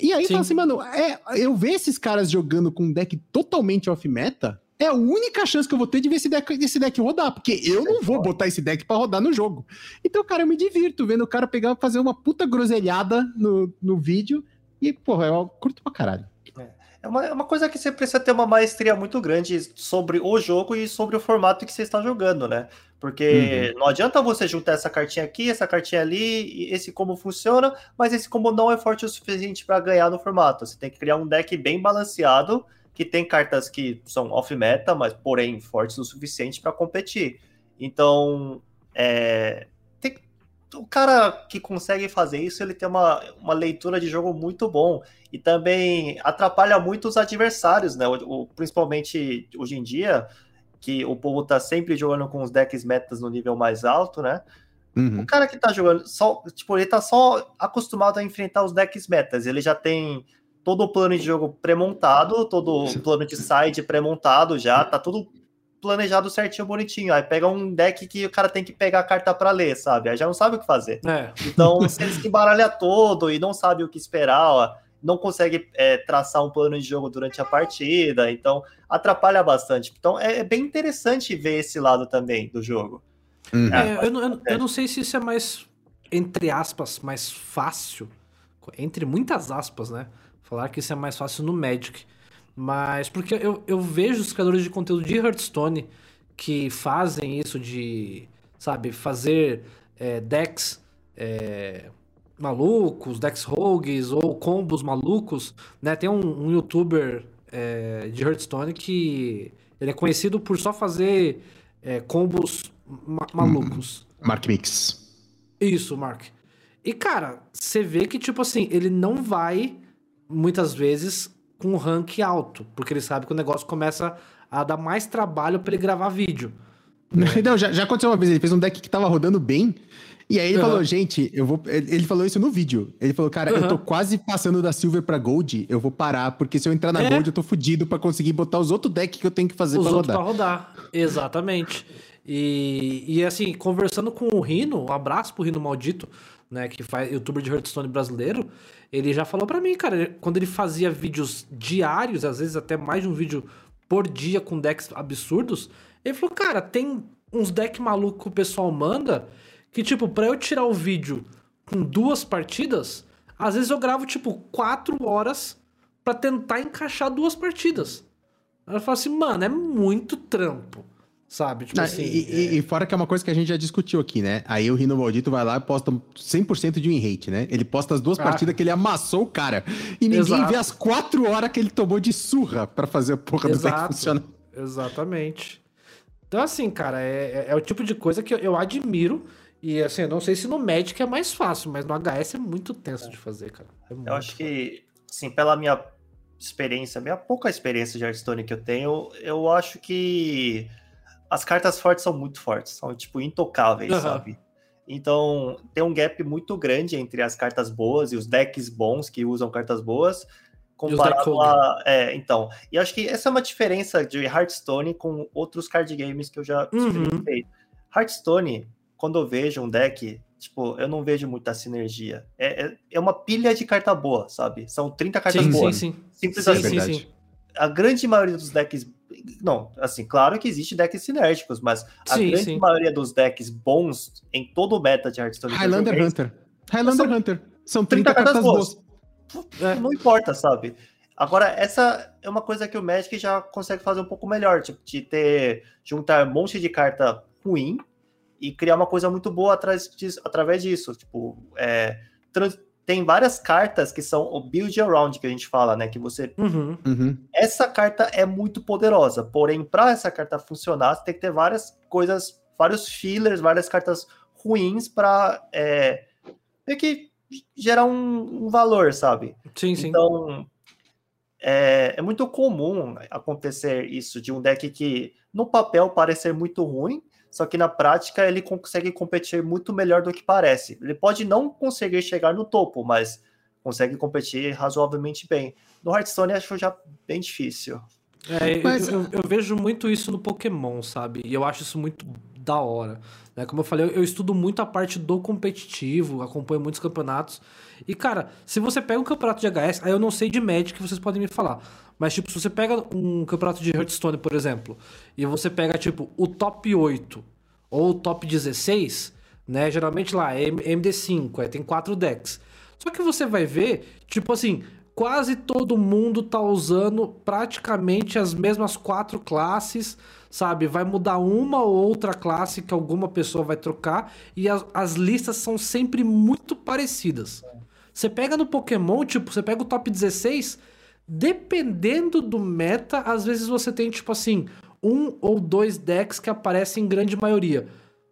E aí Sim. fala assim, mano, é, eu ver esses caras jogando com um deck totalmente off-meta é a única chance que eu vou ter de ver esse deck, esse deck rodar, porque eu não vou botar esse deck pra rodar no jogo. Então, cara, eu me divirto vendo o cara pegar fazer uma puta groselhada no, no vídeo e, porra, eu curto pra caralho. É uma, é uma coisa que você precisa ter uma maestria muito grande sobre o jogo e sobre o formato que você está jogando, né? Porque Uhum. não adianta você juntar essa cartinha aqui, essa cartinha ali, e esse combo funciona, mas esse combo não é forte o suficiente para ganhar no formato. Você tem que criar um deck bem balanceado, que tem cartas que são off-meta, mas porém fortes o suficiente para competir. Então, é, tem- o cara que consegue fazer isso, ele tem uma, uma leitura de jogo muito bom e também atrapalha muito os adversários, né? O, o- principalmente hoje em dia, que o povo tá sempre jogando com os decks metas no nível mais alto, né? Uhum. O cara que tá jogando só, tipo, ele tá só acostumado a enfrentar os decks metas, ele já tem todo o plano de jogo pré-montado, todo o plano de side pré-montado já, tá tudo planejado certinho, bonitinho. Aí pega um deck que o cara tem que pegar a carta pra ler, sabe? Aí já não sabe o que fazer. É. Então, se ele se embaralha todo e não sabe o que esperar, ó, não consegue é, traçar um plano de jogo durante a partida, então atrapalha bastante. Então, é, é bem interessante ver esse lado também do jogo. Uhum. É, eu, não- eu não- eu não sei se isso é mais, entre aspas, mais fácil, entre muitas aspas, né? Falar que isso é mais fácil no Magic. Mas porque eu, eu vejo os criadores de conteúdo de Hearthstone que fazem isso de, sabe, fazer é, decks é, malucos, decks rogues ou combos malucos, né? Tem um, um youtuber é, de Hearthstone que ele é conhecido por só fazer é, combos ma- malucos. Mark Mix. Isso, Mark. E, cara, você vê que, tipo assim, ele não vai, muitas vezes, com um rank alto, porque ele sabe que o negócio começa a dar mais trabalho pra ele gravar vídeo. Não, já, já aconteceu uma vez, ele fez um deck que tava rodando bem, e aí ele Aham. falou, gente, eu vou. Ele falou isso no vídeo. Ele falou, cara, eu tô quase passando da Silver pra Gold, eu vou parar, porque se eu entrar na É. Gold, eu tô fudido pra conseguir botar os outros decks que eu tenho que fazer Os pra rodar. pra rodar. Exatamente. E, e assim, conversando com o Rino, um abraço pro Rino Maldito, né, que faz youtuber de Hearthstone brasileiro, ele já falou pra mim, cara, quando ele fazia vídeos diários, às vezes até mais de um vídeo por dia com decks absurdos, ele falou, cara, tem uns decks malucos que o pessoal manda que, tipo, pra eu tirar o vídeo com duas partidas, às vezes eu gravo, tipo, quatro horas pra tentar encaixar duas partidas. Eu falo assim, mano, é muito trampo, sabe? Tipo Ah, assim... e, e- e fora que é uma coisa que a gente já discutiu aqui, né? Aí o Rino Maldito vai lá e posta 100% de win rate, né? Ele posta as duas Ah. partidas que ele amassou o cara. E ninguém Exato. vê as quatro horas que ele tomou de surra pra fazer a porra do deck Exato. funcionar. Exatamente. Então, assim, cara, é, é- é o tipo de coisa que eu, eu admiro. E, assim, eu não sei se no Magic é mais fácil, mas no HS é muito tenso de fazer, cara. É Eu acho que, assim, pela minha experiência, minha pouca experiência de Hearthstone que eu tenho, eu acho que as cartas fortes são muito fortes, são, tipo, intocáveis, Aham. sabe? Então, tem um gap muito grande entre as cartas boas e os decks bons que usam cartas boas, comparado a... É, então, e acho que essa é uma diferença de Hearthstone com outros card games que eu já Uhum. experimentei. Hearthstone, quando eu vejo um deck, tipo, eu não vejo muita sinergia. É, é, é uma pilha de carta boa, sabe? São 30 cartas Sim, sim, boas. sim. Simples Sim, assim. sim, sim. A grande maioria dos decks. Não, assim, claro que existe decks sinérgicos, mas a Sim, grande sim. maioria dos decks bons em todo o meta de Hearthstone. Highlander joguei, Hunter. Highlander São Hunter. São 30, 30 cartas cartas boas. É. Não importa, sabe? Agora, essa é uma coisa que o Magic já consegue fazer um pouco melhor, tipo, de ter. juntar um monte de carta ruim e criar uma coisa muito boa atrás disso- através disso. Tipo, é, trans- tem várias cartas que são o build around que a gente fala, né? Que você. Uhum. Uhum. Essa carta é muito poderosa, porém, para essa carta funcionar, você tem que ter várias coisas, vários fillers, várias cartas ruins para é, meio que gerar um- um valor, sabe? Sim, sim. Então, é, é muito comum acontecer isso de um deck que no papel parecer muito ruim, só que na prática ele consegue competir muito melhor do que parece. Ele pode não conseguir chegar no topo, mas consegue competir razoavelmente bem. No Hearthstone acho já bem difícil. É, eu- Mas- eu, eu vejo muito isso no Pokémon, sabe? E eu acho isso muito da hora. Né? Como eu falei, eu, eu estudo muito a parte do competitivo, acompanho muitos campeonatos. E, cara, se você pega um campeonato de HS, aí eu não sei de Magic, vocês podem me falar. Mas, tipo, se você pega um campeonato de Hearthstone, por exemplo, e você pega, tipo, o top 8 ou o top 16, né? Geralmente lá é M- MD5, aí tem quatro decks. Só que você vai ver, tipo assim, quase todo mundo tá usando praticamente as mesmas quatro classes, sabe? Vai mudar uma ou outra classe que alguma pessoa vai trocar e as, as listas são sempre muito parecidas. Você pega no Pokémon, tipo, você pega o top 16, dependendo do meta, às vezes você tem, tipo assim, um ou dois decks que aparecem em grande maioria.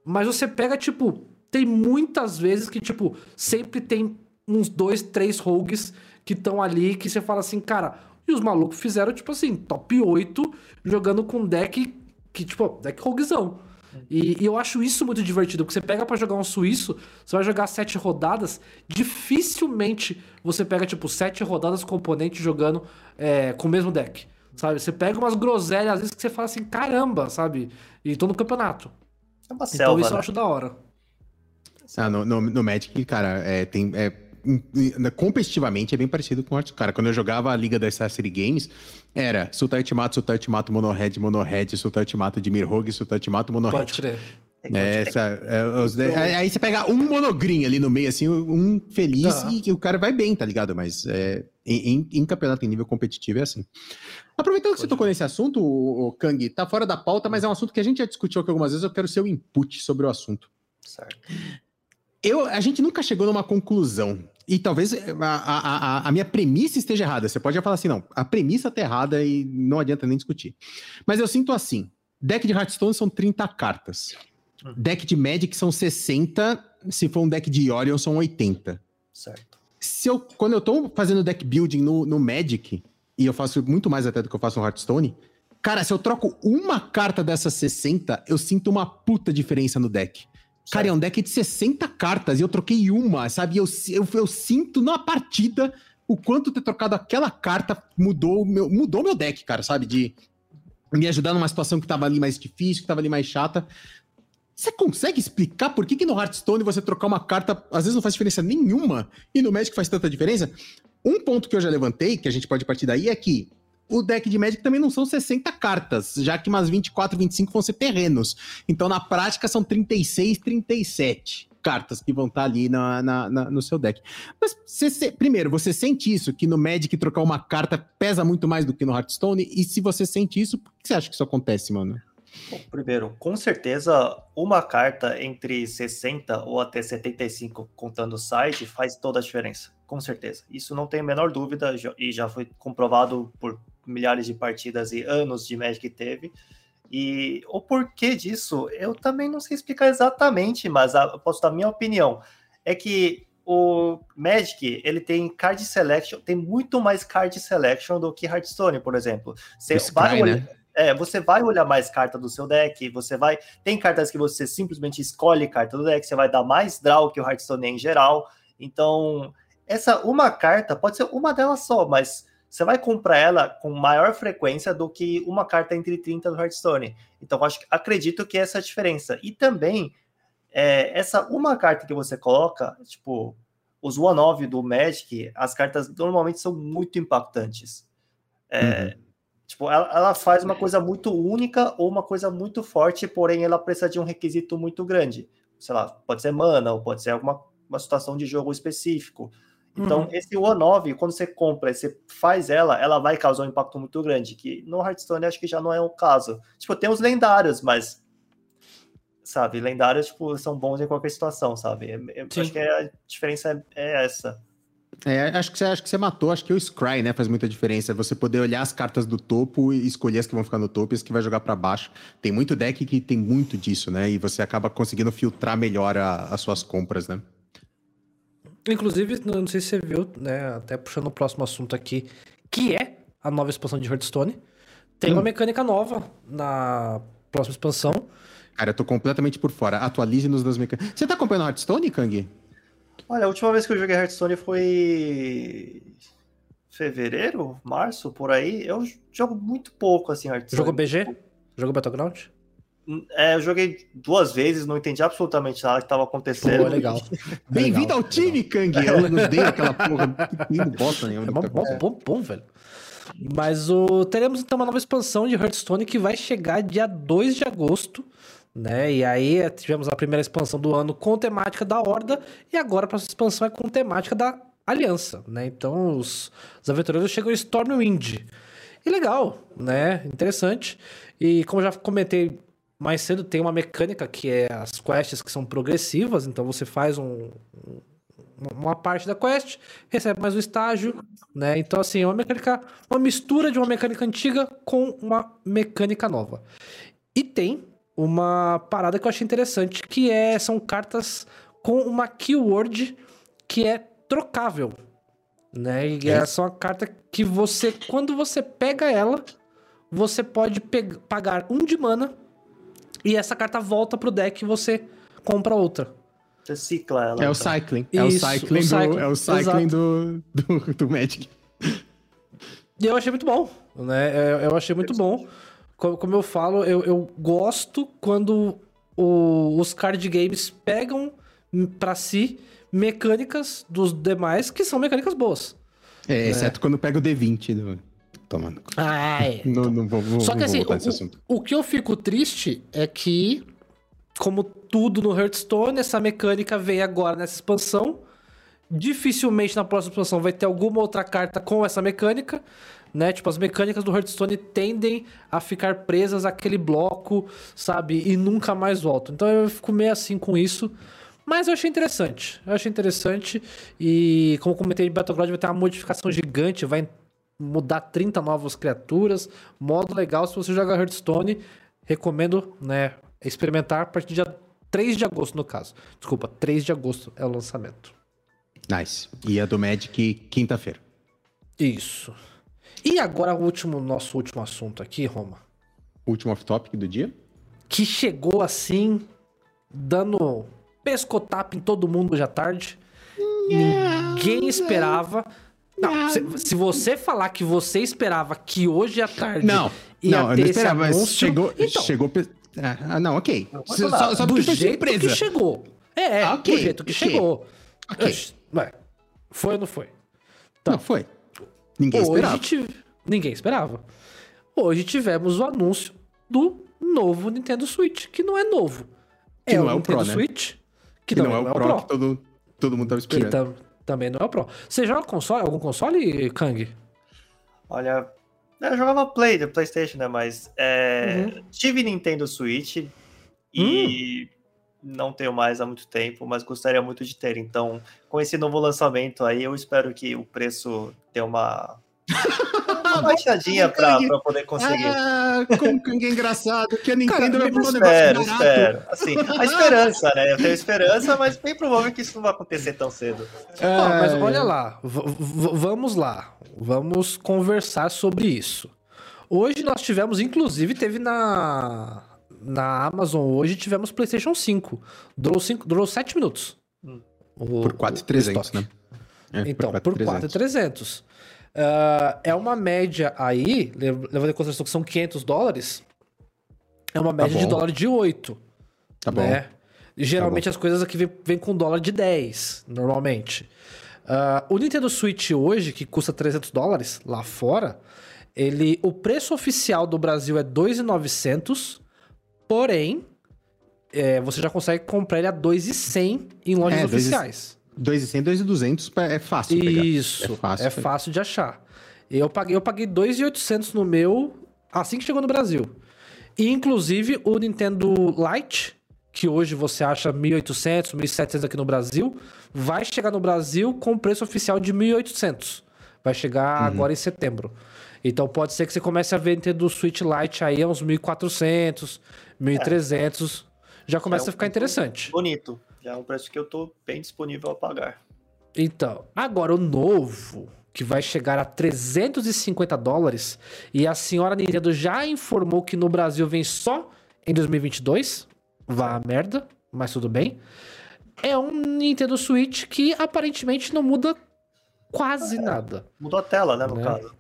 Mas você pega, tipo, tem muitas vezes que, tipo, sempre tem uns dois, três rogues que estão ali que você fala assim, cara, e os malucos fizeram, tipo assim, top 8 jogando com deck que, tipo, deck roguezão. E, e eu acho isso muito divertido, porque você pega pra jogar um suíço, você vai jogar sete rodadas, dificilmente você pega, tipo, sete rodadas com oponente jogando é, com o mesmo deck. Sabe? Você pega umas groselhas, às vezes, que você fala assim, caramba, sabe? E tô no campeonato. É uma Então selva, isso eu né? acho da hora. Ah, no, no, no Magic, cara, é, tem, é, competitivamente é bem parecido com o Hearthstone. Cara, quando eu jogava a Liga das Star City Games, era Sultai Ultimato, Sultai Ultimato, Mono-Red, Mono-Red, Sultai Ultimato de Mirrogue, Sultai Ultimato, Mono-Red. Pode crer. É, essa, é, os de- aí, você pega um monogrim ali no meio, assim, um feliz Tá. e o cara vai bem, tá ligado? Mas é, em, em- em campeonato em nível competitivo é assim. Aproveitando que você tocou nesse assunto, o, Kang, tá fora da pauta, mas é um assunto que a gente já discutiu aqui algumas vezes, eu quero seu input sobre o assunto. Certo. Eu, a gente nunca chegou numa conclusão. E talvez a, a, a- a minha premissa esteja errada. Você pode já falar assim, não, a premissa tá errada e não adianta nem discutir. Mas eu sinto assim: deck de Hearthstone são 30 cartas. Uhum. Deck de Magic são 60. Se for um deck de Orion, são 80. Certo. Se eu, quando eu tô fazendo deck building no, no Magic, e eu faço muito mais até do que eu faço no Hearthstone, cara, se eu troco uma carta dessas 60, eu sinto uma puta diferença no deck. Cara, é um deck de 60 cartas e eu troquei uma, sabe? Eu, eu, eu sinto na partida o quanto ter trocado aquela carta mudou o meu, mudou meu deck, cara, sabe? De me ajudar numa situação que tava ali mais difícil, que tava ali mais chata. Você consegue explicar por que, que no Hearthstone você trocar uma carta às vezes não faz diferença nenhuma e no Magic faz tanta diferença? Um ponto que eu já levantei, que a gente pode partir daí, é que o deck de Magic também não são 60 cartas, já que umas 24, 25 vão ser terrenos. Então, na prática, são 36, 37 cartas que vão estar ali na, na, na, no seu deck. Mas, primeiro, você sente isso, que no Magic trocar uma carta pesa muito mais do que no Hearthstone? E se você sente isso, por que você acha que isso acontece, mano? Bom, primeiro, com certeza, uma carta entre 60 ou até 75, contando o site, faz toda a diferença. Com certeza. Isso não tem a menor dúvida e já foi comprovado por milhares de partidas e anos de Magic teve. E o porquê disso, eu também não sei explicar exatamente, mas a, posso dar a minha opinião. É que o Magic, ele tem card selection, tem muito mais card selection do que Hearthstone, por exemplo. Você Scry, vai olhar, né? é, você vai olhar mais carta do seu deck, você vai. Tem cartas que você simplesmente escolhe carta do deck, você vai dar mais draw que o Hearthstone em geral. Então, essa uma carta pode ser uma delas só, mas você vai comprar ela com maior frequência do que uma carta entre 30 do Hearthstone. Então, acho, acredito que essa é a diferença. E também, é, essa uma carta que você coloca, tipo, os one-off do Magic, as cartas normalmente são muito impactantes. É, uhum. Tipo, ela, ela, faz uma coisa muito única ou uma coisa muito forte, porém ela precisa de um requisito muito grande. Sei lá, pode ser mana, ou pode ser alguma uma situação de jogo específico. Então, uhum. esse O9, quando você compra e você faz ela, ela vai causar um impacto muito grande, que no Hearthstone acho que já não é o caso. Tipo, tem os lendários, mas sabe, lendários tipo, são bons em qualquer situação, sabe? Eu acho que a diferença é, é essa. É, acho que, você, acho que você matou, acho que o Scry, né, faz muita diferença. Você poder olhar as cartas do topo e escolher as que vão ficar no topo e as que vai jogar para baixo. Tem muito deck que tem muito disso, né? E você acaba conseguindo filtrar melhor a, as suas compras, né? Inclusive, não sei se você viu, né? Até puxando o próximo assunto aqui, que é a nova expansão de Hearthstone. Tem hum. uma mecânica nova na próxima expansão. Cara, eu tô completamente por fora. Atualize-nos das mecânicas. Você tá acompanhando Hearthstone, Kang? Olha, a última vez que eu joguei Hearthstone foi fevereiro, março, por aí. Eu jogo muito pouco, assim, Hearthstone. Jogou BG? Jogou Battleground? É, eu joguei duas vezes, não entendi absolutamente nada que estava acontecendo. Pô, legal. Bem-vindo ao time, Kang! Eu não dei aquela porra. Não bosta nenhuma. É bom, bom, bom, bom, velho. Mas o, teremos então uma nova expansão de Hearthstone que vai chegar dia 2 de agosto. Né? E aí tivemos a primeira expansão do ano com temática da Horda, e agora a próxima expansão é com temática da Aliança, né? Então os, os aventureiros chegam em Stormwind. E legal, né? Interessante. E como já comentei mais cedo tem uma mecânica que é as quests que são progressivas, então você faz um, uma parte da quest, recebe mais um estágio, né? Então, assim, é uma mecânica, uma mistura de uma mecânica antiga com uma mecânica nova. E tem uma parada que eu achei interessante, que é são cartas com uma keyword que é trocável, né? E é. essa é uma carta que você, quando você pega ela, você pode pagar um de mana e essa carta volta pro deck e você compra outra. Você cicla ela. É então. o cycling. é o cycling, o cycling, do, é o cycling do, do, do Magic. E eu achei muito bom, né? É, eu achei muito bom. Como eu falo, eu, eu gosto quando o, os card games pegam para si mecânicas dos demais que são mecânicas boas. É, exceto quando pega o D20 do tomando. Ah, é. Não, não vou, vou, Só que assim, o, o, que eu fico triste é que, como tudo no Hearthstone, essa mecânica veio agora nessa expansão. Dificilmente na próxima expansão vai ter alguma outra carta com essa mecânica. Né? Tipo, as mecânicas do Hearthstone tendem a ficar presas àquele bloco, sabe? E nunca mais voltam. Então eu fico meio assim com isso. Mas eu achei interessante. Eu achei interessante. E como comentei, Battleground vai ter uma modificação gigante. Vai mudar 30 novas criaturas. Modo legal, se você joga Hearthstone, recomendo, né, experimentar a partir do dia 3 de agosto, no caso. Desculpa, 3 de agosto é o lançamento. Nice. E a do Magic, quinta-feira. Isso. E agora o último, nosso último assunto aqui, Roma. Último off-topic do dia? Que chegou assim, dando pescotap em todo mundo hoje à tarde. Ninguém esperava. Não, se, se, você falar que você esperava que hoje à tarde. Não, não, eu não esperava, mas chegou, então, chegou. É, ah, não, ok. Não Só, só, só do jeito que chegou. É, Ah, ok, do jeito que ok. chegou. Ué, foi ou não foi? Tá. Não, foi. Ninguém Hoje esperava. tive- Ninguém esperava. Hoje tivemos o anúncio do novo Nintendo Switch, que não é novo. Que não é o Nintendo Pro, né? Switch, que, Que não, é o Pro, que todo, todo mundo tava que esperando. Tam- também não é o Pro. Você joga console, algum console, Kang? Olha, eu jogava Play, do PlayStation, né? Mas é, tive Nintendo Switch e não tenho mais há muito tempo, mas gostaria muito de ter. Então, com esse novo lançamento aí, eu espero que o preço dê uma, uma baixadinha pra, pra poder conseguir. Ah, como que é engraçado, que a Nintendo vai botar um negócio espero, barato. espero. Assim, a esperança, né? Eu tenho esperança, mas bem provável que isso não vai acontecer tão cedo. Ó, mas É, olha lá, vamos lá, vamos conversar sobre isso. Hoje nós tivemos, inclusive, teve na, na Amazon hoje, tivemos PlayStation 5. Durou, cinco, durou 7 minutos. Hum. O- Por o 4,300, estoque. né? É, Então, por 4,300. Ah, é uma média aí, lev- levando em consideração que são 500 dólares, é uma média de bom. dólar de 8. Tá bom. né? Geralmente as coisas aqui vêm vêm com dólar de 10, normalmente. Ah, o Nintendo Switch hoje, que custa 300 dólares lá fora, ele, o preço oficial do Brasil é 2,900, porém, é, você já consegue comprar ele a 2,100 em lojas É, 2,100. oficiais. 2,100, 2,200 é fácil pegar. Isso, É fácil é fácil de achar. Eu paguei, eu paguei 2,800 no meu assim que chegou no Brasil. E, inclusive, o Nintendo Lite, que hoje você acha 1.800, 1.700 aqui no Brasil, vai chegar no Brasil com preço oficial de 1.800. Vai chegar Uhum. agora em setembro. Então pode ser que você comece a ver Nintendo Switch Lite aí a uns 1.400, 1.300. Já começa É um- a ficar interessante. Bonito. Já é um preço que eu tô bem disponível a pagar. Então, agora o novo, que vai chegar a 350 dólares, e a senhora Nintendo já informou que no Brasil vem só em 2022. Vá a merda, mas tudo bem. É um Nintendo Switch que aparentemente não muda quase nada. Mudou a tela, né, no Né? caso.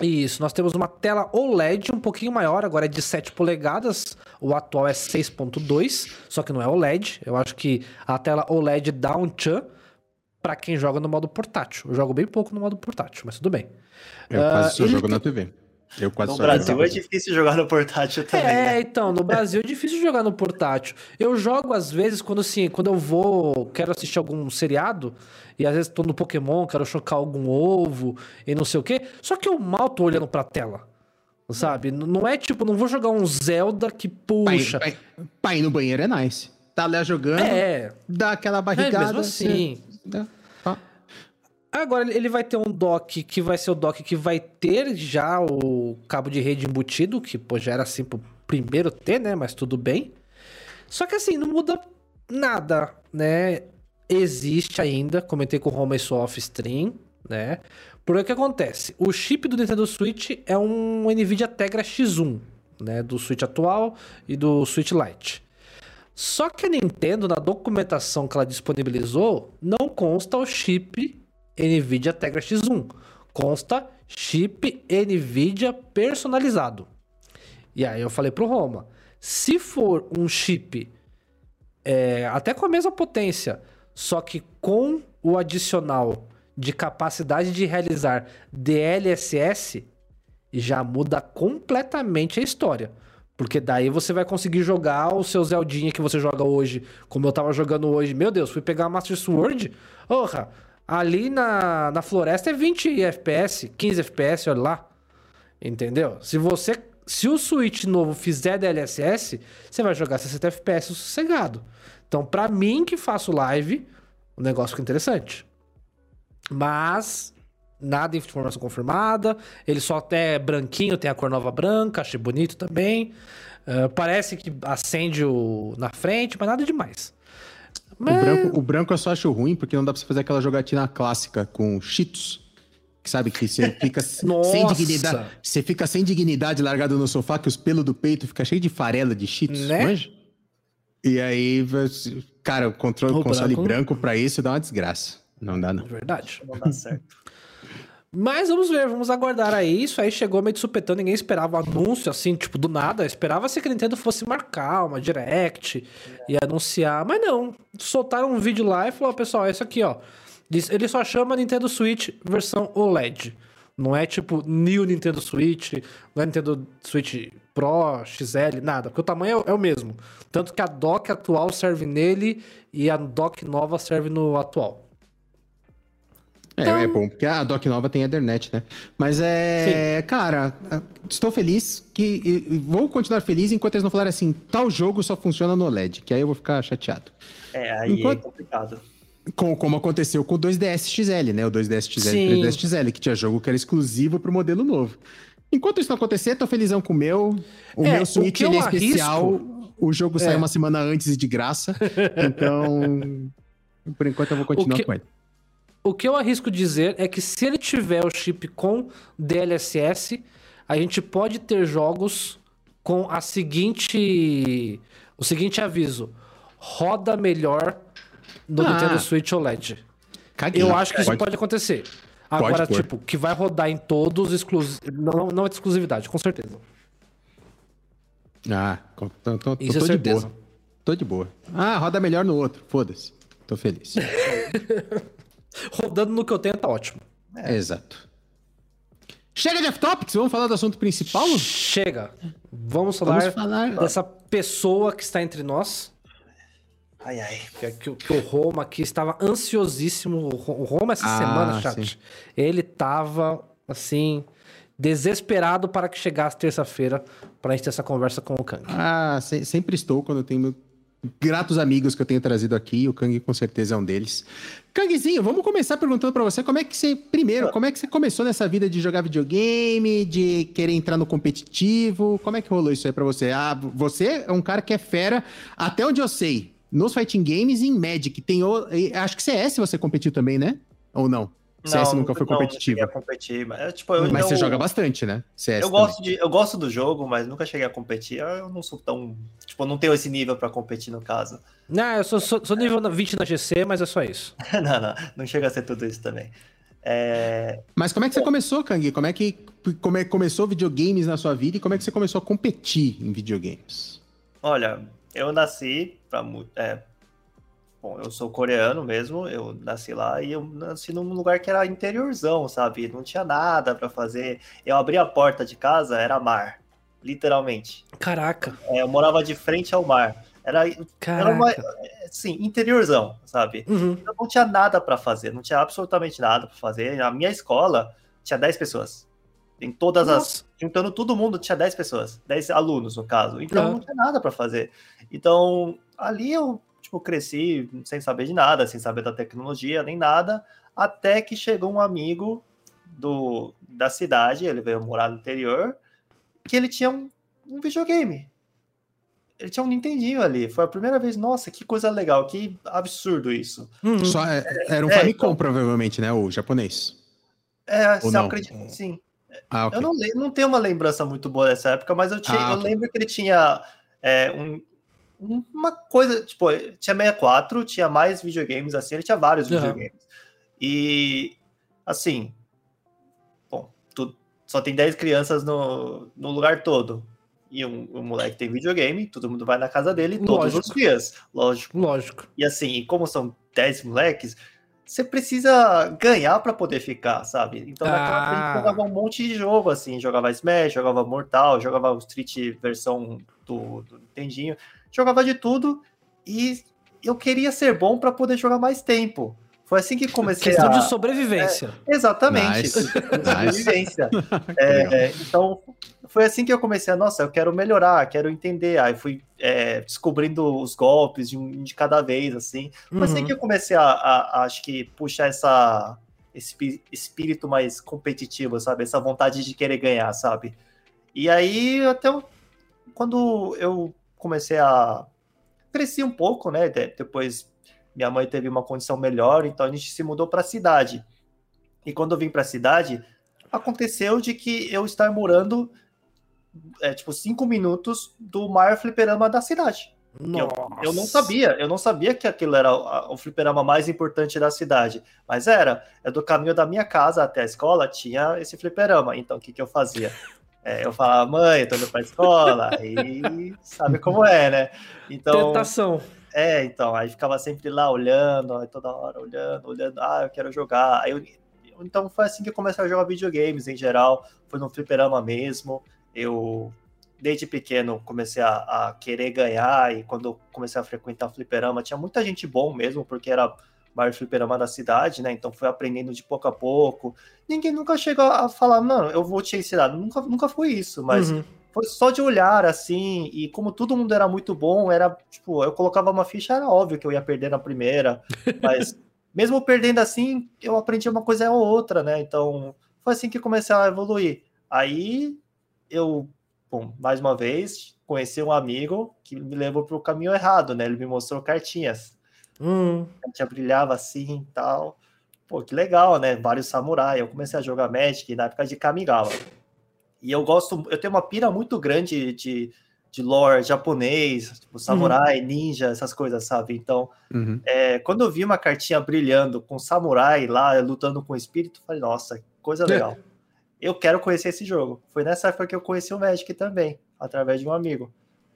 Isso, nós temos uma tela OLED um pouquinho maior, agora é de 7 polegadas, o atual é 6.2, só que não é OLED. Eu acho que a tela OLED dá um tchan pra quem joga no modo portátil. Eu jogo bem pouco no modo portátil, mas tudo bem. Eu Ah, quase só ele jogo tem- na TV. Eu quase No Brasil é difícil jogar no portátil também, É, né? então, no Brasil é difícil jogar no portátil. Eu jogo às vezes quando assim, quando eu vou, quero assistir algum seriado e às vezes tô no Pokémon, quero chocar algum ovo e não sei o quê. Só que eu mal tô olhando pra tela. Sabe? Não é tipo, não vou jogar um Zelda que Pai, puxa. pai, pai no banheiro é nice. Tá lá jogando, É, dá aquela é barrigada. mesmo assim. você dá- tá. Agora ele vai ter um dock que vai ser o dock que vai ter já o cabo de rede embutido, que pô, já era assim pro primeiro ter, né? Mas tudo bem. Só que assim, não muda nada, né? Existe ainda, comentei com o Roma isso off stream, né? Porque o que acontece? O chip do Nintendo Switch é um Nvidia Tegra X1, né? Do Switch atual e do Switch Lite. Só que a Nintendo, na documentação que ela disponibilizou, não consta o chip NVIDIA Tegra X1. Consta chip NVIDIA personalizado. E aí eu falei pro Roma, se for um chip é, até com a mesma potência, só que com o adicional de capacidade de realizar DLSS, já muda completamente a história. Porque daí você vai conseguir jogar o seu Zeldinha que você joga hoje, como eu tava jogando hoje. Meu Deus, fui pegar a Master Sword. Porra, ali na, na floresta é 20 FPS, 15 FPS, olha lá. Entendeu? Se você. Se o Switch novo fizer DLSS, você vai jogar 60 FPS sossegado. Então, pra mim que faço live, o negócio fica interessante. Mas nada de informação confirmada. Ele só até é branquinho, tem a cor nova branca, achei bonito também. Ah, parece que acende o... na frente, mas nada demais. O, Mas- branco, o branco eu só acho ruim porque não dá pra você fazer aquela jogatina clássica com cheetos. Que sabe que você fica sem dignidade. Você fica sem dignidade largado no sofá, que os pelos do peito fica cheio de farela de cheetos, Né? manja? E aí, cara, o controle O console branco- branco pra isso dá uma desgraça. Não dá, não. Verdade. Não dá certo. Mas vamos ver, vamos aguardar aí. Isso aí chegou meio de supetão, ninguém esperava um anúncio assim, tipo, do nada. Esperava-se que a Nintendo fosse marcar uma direct e anunciar, mas não. Soltaram um vídeo lá e falou, pessoal, é isso aqui, ó. Ele só chama Nintendo Switch versão OLED. Não é tipo New Nintendo Switch, não é Nintendo Switch Pro, XL, nada. Porque o tamanho é, é o mesmo. Tanto que a dock atual serve nele e a dock nova serve no atual. É, Então- é bom, porque a Doc Nova tem Ethernet, né? Mas é. Cara, estou feliz que. e- e Vou continuar feliz enquanto eles não falarem assim, tal jogo só funciona no LED, que aí eu vou ficar chateado. É, aí Enquanto- é complicado. Com- como aconteceu com o 2DS XL, né? O 2DS XL e Sim. o 3DS XL, que tinha jogo que era exclusivo pro modelo novo. Enquanto isso não acontecer, tô felizão com o meu. O É, meu o Switch ele é especial. O jogo É. saiu uma semana antes e de graça. Então, por enquanto eu vou continuar que- com ele. O que eu arrisco dizer é que se ele tiver o chip com DLSS, a gente pode ter jogos com a seguinte. O seguinte aviso: roda melhor no Ah. Nintendo Switch OLED. Caguei. Eu acho que isso pode acontecer. Agora, pôr. tipo, que vai rodar em todos, exclusi... não, não é de exclusividade, com certeza. Ah, tô, tô, tô, Isso é tô de certeza. boa. Tô de boa. Ah, roda melhor no outro. Foda-se. Tô feliz. Rodando no que eu tenho, tá ótimo. Exato. Chega de off-topics, vamos falar do assunto principal? Chega. Vamos falar, Vamos falar- dessa pessoa que está entre nós. Ai, ai. Que, que, o- que o Roma aqui estava ansiosíssimo. O Ro- o Roma essa Ah, semana, chat. sim. Ele tava, assim, desesperado para que chegasse terça-feira pra gente ter essa conversa com o Kang. Ah, se- sempre estou quando eu tenho gratos amigos que eu tenho trazido aqui. O Kang com certeza é um deles. Kangzinho, vamos começar perguntando pra você como é que você, primeiro, como é que você começou nessa vida de jogar videogame, de querer entrar no competitivo? Como é que rolou isso aí pra você? Ah, você é um cara que é fera, até onde eu sei, nos fighting games e em Magic. Tem acho que CS você competiu também, né? Ou não? CS nunca foi não, não competitivo. cheguei a competir, mas, tipo, eu, Mas você eu- joga bastante, né? CS Eu também. gosto, de, eu gosto do jogo, mas nunca cheguei a competir. Eu não sou tão. Tipo, eu não tenho esse nível pra competir no caso. Não, eu sou, sou, sou nível 20 na GC, mas é só isso. não, não, não chega a ser tudo isso também. É, Mas como é que você começou, Kang? Como é que como é que começou videogames na sua vida e como é que você começou a competir em videogames? olha, eu nasci pra. É, bom, eu sou coreano mesmo, eu nasci lá e eu nasci num lugar que era interiorzão, sabe? Não tinha nada pra fazer. Eu abri a porta de casa, era mar. Literalmente. Caraca, É, eu morava de frente ao mar. Era, era caraca. uma. Assim, interiorzão, sabe? Uhum. Eu não tinha nada pra fazer, não tinha absolutamente nada pra fazer. Na minha escola tinha 10 pessoas. Em todas as. Nossa. Juntando todo mundo, tinha 10 pessoas. 10 alunos, no caso. Então Ah. não tinha nada pra fazer. Então, ali eu, tipo, cresci sem saber de nada, sem saber da tecnologia, nem nada. Até que chegou um amigo do, da cidade, ele veio morar no interior, que ele tinha um, um videogame. Ele tinha um Nintendinho ali. Foi a primeira vez, nossa, que coisa legal, que absurdo isso. Uhum. Só é- era um É, Famicom, então. provavelmente, né? O japonês. É, Ou não? Sim. Ah, ok. Eu não, não tenho uma lembrança muito boa dessa época, mas eu, tinha, Ah, eu lembro que ele tinha é, um- uma coisa, tipo, tinha 64, tinha mais videogames assim, ele tinha vários Aham. videogames. E, assim, bom, tu- só tem 10 crianças no, no lugar todo. E um, um moleque tem videogame, todo mundo vai na casa dele todos Lógico. os dias, lógico. Lógico. E assim, como são 10 moleques, você precisa ganhar pra poder ficar, sabe? Então naquela Ah. gente jogava um monte de jogo, assim, jogava Smash, jogava Mortal, jogava o Street versão do, do Nintendinho, jogava de tudo e eu queria ser bom pra poder jogar mais tempo. Foi assim que comecei Questão a... de sobrevivência. Exatamente. Nice. Sobrevivência. Legal. É, então, foi assim que eu comecei a, nossa, eu quero melhorar, quero entender. Aí fui é, descobrindo os golpes de, um- de cada vez, assim. Foi assim Uhum. que eu comecei a, a- a, acho que, puxar essa, esse espírito mais competitivo, sabe? Essa vontade de querer ganhar, sabe? E aí, até eu- quando eu comecei a... Cresci um pouco, né? De- Depois minha mãe teve uma condição melhor, então a gente se mudou para a cidade. E quando eu vim para a cidade, aconteceu de que eu estar morando, é, tipo, cinco minutos do maior fliperama da cidade. Eu, eu, não sabia, eu não sabia que aquilo era o, o fliperama mais importante da cidade, mas era, é do caminho da minha casa até a escola, tinha esse fliperama, então o que, que eu fazia? É, eu falava, mãe, tô indo pra escola, e sabe como é, né? Então, Tentação. É, então, aí ficava sempre lá olhando, aí toda hora olhando, olhando, ah, eu quero jogar. Aí eu, então foi assim que eu comecei a jogar videogames em geral, foi no fliperama mesmo. Eu desde pequeno comecei a, a, querer ganhar e quando comecei a frequentar fliperama tinha muita gente bom mesmo, porque era maior fliperama da cidade, né? Então fui aprendendo de pouco a pouco. Ninguém nunca chegou a falar, não, eu vou te ensinar. Nunca, nunca foi isso, mas uhum. foi só de olhar assim, e como todo mundo era muito bom, era tipo, eu colocava uma ficha, era óbvio que eu ia perder na primeira, mas mesmo perdendo assim, eu aprendi uma coisa ou outra, né? Então foi assim que comecei a evoluir. Aí eu bom, mais uma vez, conheci um amigo que me levou para o caminho errado, né? Ele me mostrou cartinhas. Hum. A gente brilhava assim e tal. Pô, que legal, né? Vários samurais. Eu comecei a jogar Magic na época de Kamigawa. E eu gosto, eu tenho uma pira muito grande de, de lore japonês, tipo samurai, uhum. ninja, essas coisas, sabe? Então, uhum. é, quando eu vi uma cartinha brilhando com samurai lá, lutando com o espírito, falei, nossa, coisa legal. É eu quero conhecer esse jogo. Foi nessa época que eu conheci o Magic também, através de um amigo.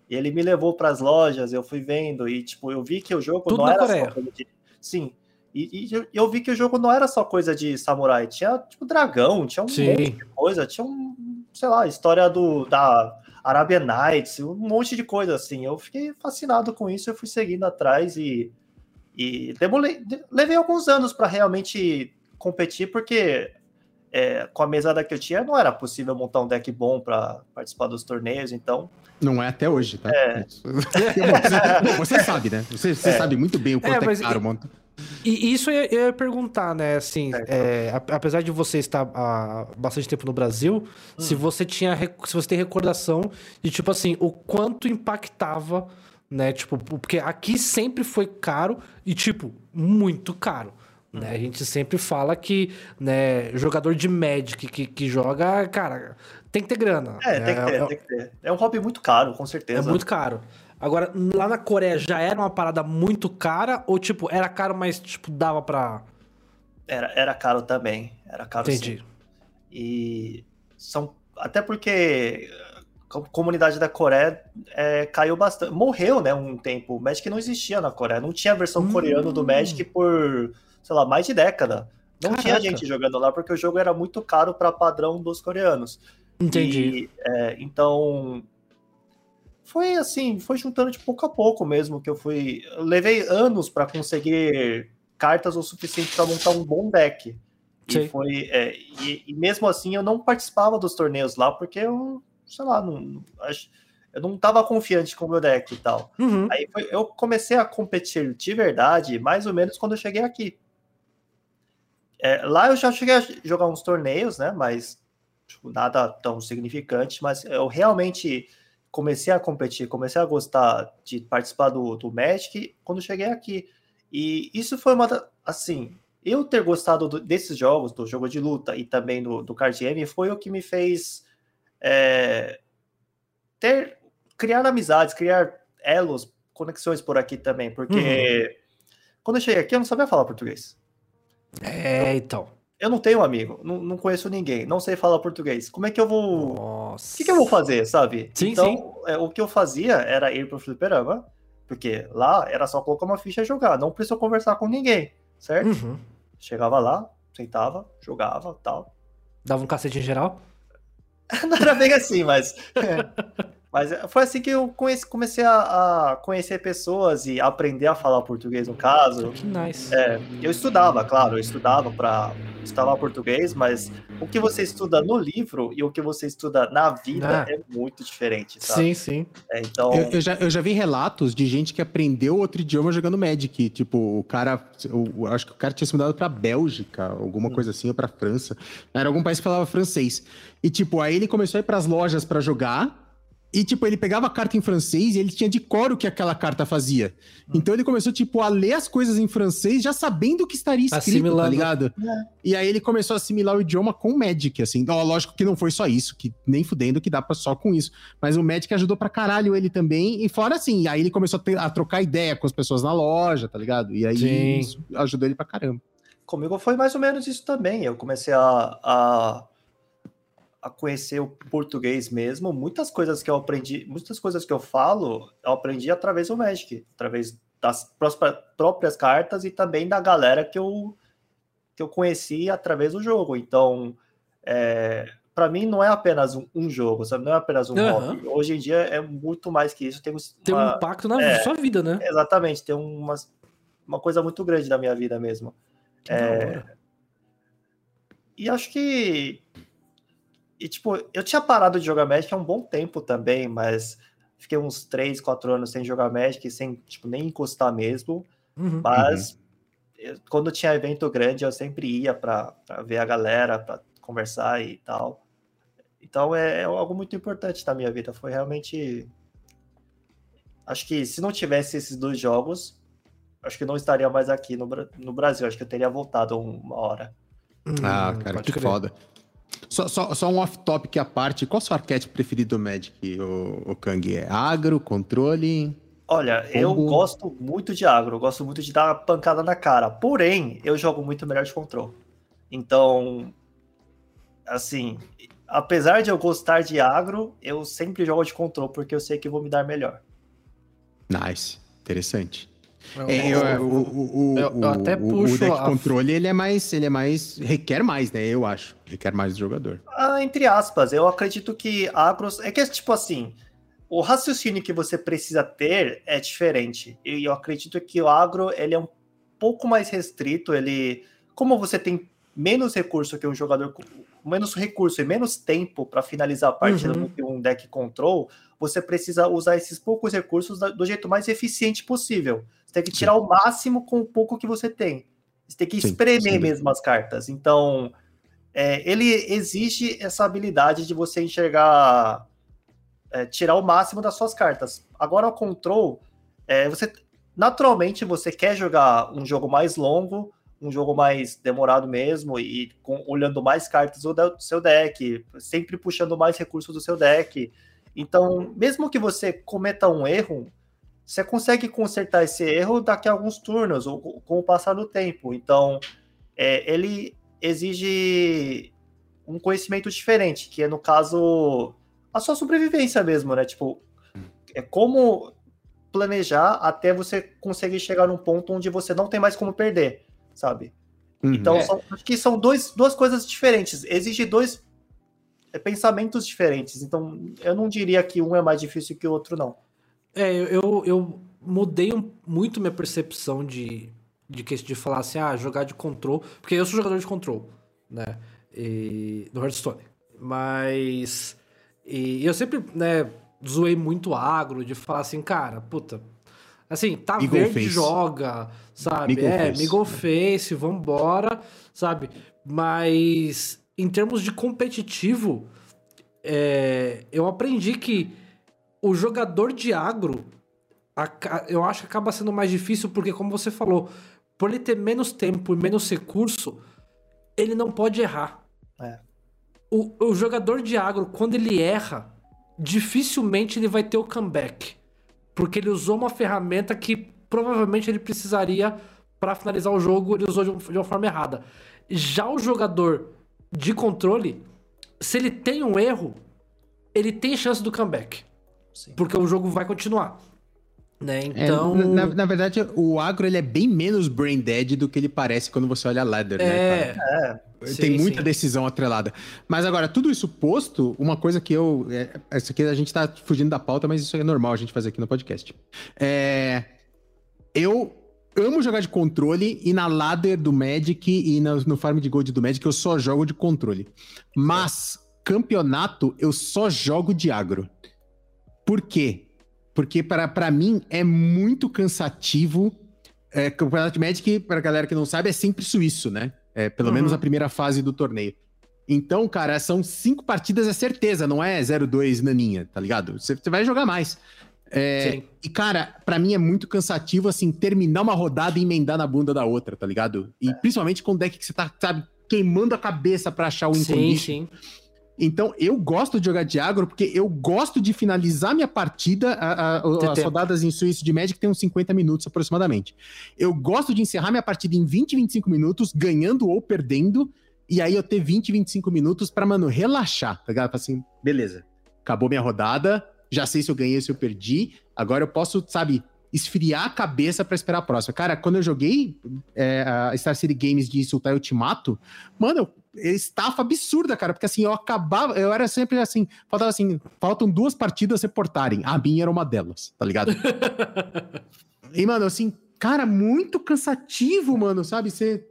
E ele me levou para as lojas, eu fui vendo e tipo, eu vi que o jogo Tudo não era Coreia. só coisa de sim. E, e, eu vi que o jogo não era só coisa de samurai, tinha tipo dragão, tinha um Sim. monte de coisa, tinha um, sei lá, história do da Arabian Nights, um monte de coisa assim. Eu fiquei fascinado com isso, eu fui seguindo atrás e e demolei, levei alguns anos para realmente competir, porque é, com a mesada que eu tinha, não era possível montar um deck bom para participar dos torneios, então. Não é até hoje, tá? É. Bom, você, sabe, né? Você, você é. sabe muito bem o quanto é, mas, é caro montar. E isso eu ia, perguntar, né? Assim, é, apesar de você estar há bastante tempo no Brasil, hum. se você tinha, se você tem recordação de tipo assim, o quanto impactava, né? Tipo, porque aqui sempre foi caro e tipo muito caro. Né? A gente sempre fala que né, jogador de Magic que, que joga, cara, tem que ter grana. É, né? tem, que ter, é, tem que ter. É um hobby muito caro, com certeza. É muito caro. Agora, lá na Coreia já era uma parada muito cara ou, tipo, era caro, mas, tipo, dava pra... Era, era caro também. Era caro Entendi. Sim. E são... Até porque a comunidade da Coreia é, caiu bastante. Morreu, né, um tempo. O Magic não existia na Coreia. Não tinha a versão hum. coreana do Magic por sei lá, mais de década. Não Caraca. tinha gente jogando lá porque o jogo era muito caro para padrão dos coreanos. Entendi. E, é, então foi assim, foi juntando de pouco a pouco mesmo que eu fui. Eu levei anos para conseguir cartas o suficiente para montar um bom deck. Sim. E foi é, e, e, mesmo assim eu não participava dos torneios lá porque eu, sei lá, não acho, eu não estava confiante com o meu deck e tal. Uhum. Aí foi, eu comecei a competir de verdade mais ou menos quando eu cheguei aqui. É, lá eu já cheguei a jogar uns torneios, né? Mas tipo, nada tão significante. Mas eu realmente comecei a competir, comecei a gostar de participar do, do Magic quando cheguei aqui. E isso foi uma. Assim, eu ter gostado do, desses jogos, do jogo de luta e também do, do card game, foi o que me fez é, ter criar amizades, criar elos, conexões por aqui também. Porque uhum. quando eu cheguei aqui, eu não sabia falar português. É, então. Eu não tenho amigo, não, não conheço ninguém, não sei falar português. Como é que eu vou. Nossa. O que, que eu vou fazer, sabe? Sim, então, sim. É, o que eu fazia era ir pro fliperama, porque lá era só colocar uma ficha e jogar, não precisou conversar com ninguém, certo? Uhum. Chegava lá, sentava, jogava tal. Dava um cacete em geral? não era bem assim, mas. Mas é, foi assim que eu conheci, comecei a, a, conhecer pessoas e aprender a falar português, no caso. Que nice. É, eu estudava, claro, eu estudava para estudar português, mas o que você estuda no livro e o que você estuda na vida ah. é muito diferente, sabe? Sim, sim. É, então... Eu, eu, já, eu já vi relatos de gente que aprendeu outro idioma jogando Magic. Tipo, o cara, eu, acho que o cara tinha se mudado pra Bélgica, alguma hum. coisa assim, ou pra França. Era algum país que falava francês. E, tipo, aí ele começou a ir pras lojas para jogar E, tipo, ele pegava a carta em francês e ele tinha de cor o que aquela carta fazia. Então ele começou, tipo, a ler as coisas em francês já sabendo o que estaria escrito, tá Assimilando. ligado? E aí ele começou a assimilar o idioma com o Magic, assim. Ó, lógico que não foi só isso, que nem fudendo que dá pra só com isso. Mas o Magic ajudou pra caralho ele também. E fora, assim, aí ele começou a, ter- a trocar ideia com as pessoas na loja, tá ligado? E aí Sim. isso ajudou ele pra caramba. Comigo foi mais ou menos isso também. Eu comecei a, a, a conhecer o português mesmo. Muitas coisas que eu aprendi, muitas coisas que eu falo, eu aprendi através do Magic, através das próprias cartas e também da galera que eu, que eu conheci através do jogo. Então, é, para mim, não é apenas um, um jogo, sabe? Não é apenas um Aham. hobby. Hoje em dia é muito mais que isso. Tem, Tem um uma- impacto na é. sua vida, né? Exatamente, tem uma, uma coisa muito grande na minha vida mesmo. Hora. E acho que. E, tipo, eu tinha parado de jogar Magic há um bom tempo também, mas fiquei uns 3, 4 anos sem jogar Magic, sem, tipo, nem encostar mesmo. Uhum. Mas eu- quando tinha evento grande, eu sempre ia pra, pra ver a galera, pra conversar e tal. Então é, é algo muito importante na minha vida. Foi realmente. Acho que se não tivesse esses dois jogos, acho que não estaria mais aqui no, no Brasil. Acho que eu teria voltado uma hora. Ah, Hum, cara, pode que crer. foda. Só, só, só um off-topic à parte. Qual o seu arquétipo preferido do Magic, o, o Kang? É agro, controle? Olha, eu Combo. gosto muito de agro, eu gosto muito de dar pancada na cara. Porém, eu jogo muito melhor de control. Então, assim, apesar de eu gostar de agro, eu sempre jogo de control porque eu sei que vou me dar melhor. Nice. Interessante. Eu- É, eu- eu- o, o, o, eu- eu até puxo o deck a- controle, ele é mais, ele é mais, requer mais, né? Eu acho. Requer mais do jogador. Ah, entre aspas, eu acredito que agros. É que, tipo assim, o raciocínio que você precisa ter é diferente. E eu acredito que o agro ele é um pouco mais restrito. Ele, como você tem menos recurso que um jogador, com- menos recurso e menos tempo para finalizar a partida Uhum. do que um deck control, você precisa usar esses poucos recursos do jeito mais eficiente possível. Você tem que tirar o máximo com o pouco que você tem. Você tem que Sim, espremer mesmo as cartas. Então, é, ele exige essa habilidade de você enxergar, é, tirar o máximo das suas cartas. Agora, o control, é, você naturalmente você quer jogar um jogo mais longo, um jogo mais demorado mesmo e com- olhando mais cartas do, do seu deck, sempre puxando mais recursos do seu deck. Então, mesmo que você cometa um erro, você consegue consertar esse erro daqui a alguns turnos ou com- o passar do tempo. Então, é, ele exige um conhecimento diferente, que é, no caso, a sua sobrevivência mesmo, né? Tipo, é como planejar até você conseguir chegar num ponto onde você não tem mais como perder, sabe? Uhum. Então, É. são, acho que são dois, duas coisas diferentes. Exige dois é, pensamentos diferentes. Então, eu não diria que um é mais difícil que o outro, não. É, eu, eu, mudei muito minha percepção de, de, que, de falar assim, ah, jogar de control. Porque eu sou jogador de control, né? E, no Hearthstone. Mas. E eu sempre, né, zoei muito agro de falar assim, cara, puta. Assim, tá Eagle verde, face. joga, sabe? Eagle é, face. Eagle Face, vambora, sabe? Mas em termos de competitivo, é, eu aprendi que o jogador de agro, eu acho que acaba sendo mais difícil porque, como você falou, por ele ter menos tempo e menos recurso, ele não pode errar. É. O, o jogador de agro, quando ele erra, dificilmente ele vai ter o comeback. Porque ele usou uma ferramenta que provavelmente ele precisaria para finalizar o jogo, ele usou de, um- de uma forma errada. Já o jogador de controle, se ele tem um erro, ele tem chance do comeback. Sim. Porque o jogo vai continuar. Né? É, Então. na, na verdade, o agro ele é bem menos brain dead do que ele parece quando você olha a ladder, né, cara? é. Tem sim, muita sim. decisão atrelada. Mas agora, tudo isso posto, uma coisa que eu. É, isso aqui a gente tá fugindo da pauta, mas isso é normal a gente fazer aqui no podcast. É, eu amo jogar de controle e na ladder do Magic e no, no farm de gold do Magic eu só jogo de controle. Mas campeonato eu só jogo de agro. Por quê? Porque para pra mim é muito cansativo. É, campeonato de Magic, pra galera que não sabe, é sempre suíço, né? É, pelo Uhum. menos a primeira fase do torneio. Então, cara, são cinco partidas, é certeza, não é 0-2 naninha, tá ligado? Você, vai jogar mais. É, Sim. e, cara, pra mim é muito cansativo, assim, terminar uma rodada e emendar na bunda da outra, tá ligado? E principalmente com o deck que você tá, sabe, queimando a cabeça pra achar o Sim, incondition. sim. Então, eu gosto de jogar de agro porque eu gosto de finalizar minha partida. A, a- as rodadas em Suíço de Magic tem uns 50 minutos aproximadamente. Eu gosto de encerrar minha partida em 20, 25 minutos, ganhando ou perdendo. E aí eu ter 20, 25 minutos pra, mano, relaxar, tá ligado? Assim, beleza. Acabou minha rodada, já sei se eu ganhei ou se eu perdi. Agora eu posso, sabe, esfriar a cabeça pra esperar a próxima. Cara, quando eu joguei é, a Star City Games de Sultai Ultimato, mano, eu estafa absurda, cara, porque assim, eu acabava, eu era sempre assim, faltava assim, faltam duas partidas reportarem, a minha era uma delas, tá ligado? e, mano, assim, cara, muito cansativo, mano, sabe? Você.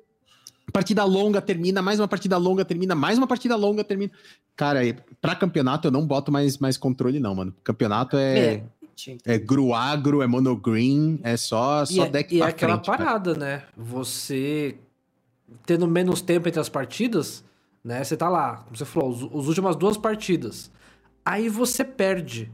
Partida longa termina, mais uma partida longa termina, mais uma partida longa termina. Cara, e pra campeonato eu não boto mais, mais controle, não, mano. Campeonato é, É. É gruagro, é monogreen, é só, E só é, deck e é aquela frente, cara. parada, né? Você tendo menos tempo entre as partidas, né? Você tá lá, como você falou, os, os últimas duas partidas. Aí você perde.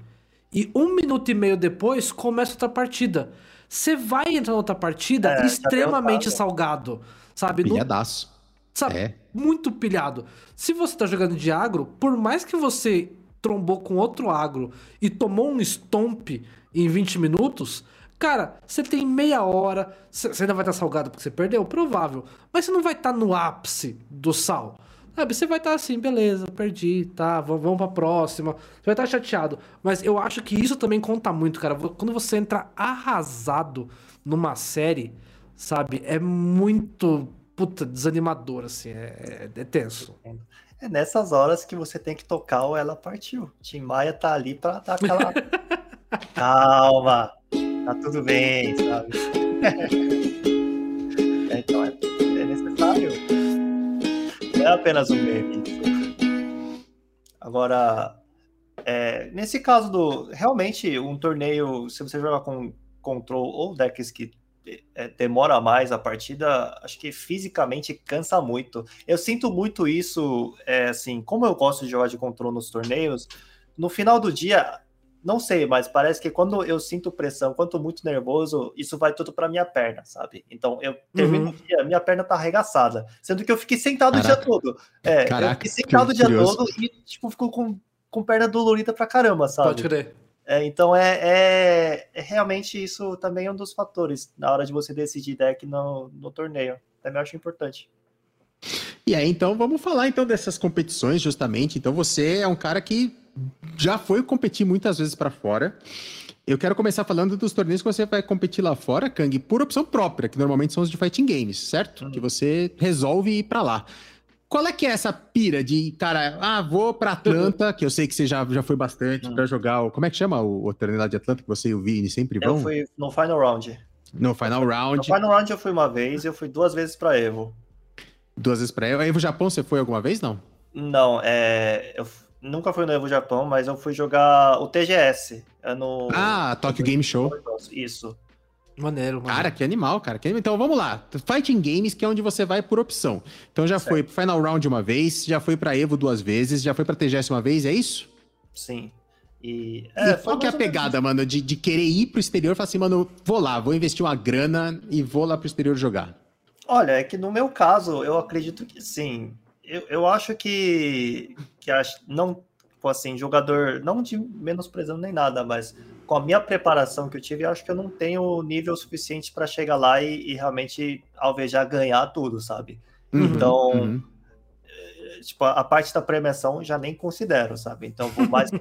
E um minuto e meio depois começa outra partida. Você vai entrar na outra partida É, extremamente salgado. Sabe? Pilhadaço. sabe? É. Muito pilhado. Se você tá jogando de agro, por mais que você trombou com outro agro e tomou um stomp em 20 minutos, cara, você tem meia hora, você ainda vai estar salgado porque você perdeu, provável, mas você não vai estar no ápice do sal. Sabe, você vai estar assim, beleza, perdi, tá, vamos pra próxima. Você vai estar chateado. Mas eu acho que isso também conta muito, cara. Quando você entra arrasado numa série, sabe, é muito, puta, desanimador, assim, é, é, é tenso. É nessas horas que você tem que tocar o Ela Partiu. Tim Maia tá ali pra dar aquela. Calma, tá tudo bem, sabe? É, então, é, é necessário. Não é apenas um meme. Agora, é, nesse caso do. Realmente, um torneio, se você jogar com control ou decks que é, demora mais a partida, acho que fisicamente cansa muito. Eu sinto muito isso, é, assim, como eu gosto de jogar de controle nos torneios, no final do dia, não sei, mas parece que quando eu sinto pressão, quando tô muito nervoso, isso vai tudo pra minha perna, sabe? Então eu termino Uhum. o dia, minha perna tá arregaçada, sendo que eu fiquei sentado o dia Caraca. todo. É, eu Caraca, fiquei sentado o dia curioso. todo e, tipo, fico com, com perna dolorida pra caramba, sabe? Pode crer. É, então é, é, é realmente isso também é um dos fatores na hora de você decidir deck no, no torneio. Também acho importante. E aí, então, vamos falar então dessas competições, justamente. Então, você é um cara que já foi competir muitas vezes pra fora. Eu quero começar falando dos torneios que você vai competir lá fora, Kang, por opção própria, que normalmente são os de fighting games, certo? Uhum. Que você resolve ir pra lá. Qual é que é essa pira de, cara, ah, vou pra Atlanta, que eu sei que você já, já foi bastante Uhum. pra jogar o. Como é que chama o, o torneio lá de Atlanta que você e o Vini sempre Eu vão? fui no Final Round. No Final No Round, Final Round eu fui uma vez e eu fui duas vezes pra Evo. duas vezes pra Evo. Evo Japão, você foi alguma vez? Não? Não, é. Eu nunca fui no Evo Japão, mas eu fui jogar o TGS. É no. Ah, Tokyo Game Show. Isso. Maneiro, maneiro. Cara, que animal, cara. que animal. Então vamos lá. Fighting Games, que é onde você vai por opção. Então já Certo. foi pro Final Round uma vez, já foi pra Evo duas vezes, já foi pra TGS uma vez, é isso? Sim. E. e foi qual que é a pegada, mano, de, de querer ir pro exterior e falar assim, mano, vou lá, vou investir uma grana e vou lá pro exterior jogar? Olha, é que no meu caso, eu acredito que sim. Eu, eu acho que, que acho, não, tipo assim, jogador, não de menosprezando nem nada, mas com a minha preparação que eu tive, eu acho que eu não tenho nível suficiente para chegar lá e, e realmente alvejar ganhar tudo, sabe? Uhum, Então, uhum. Tipo, a parte da premiação já nem considero, sabe? Então, vou mais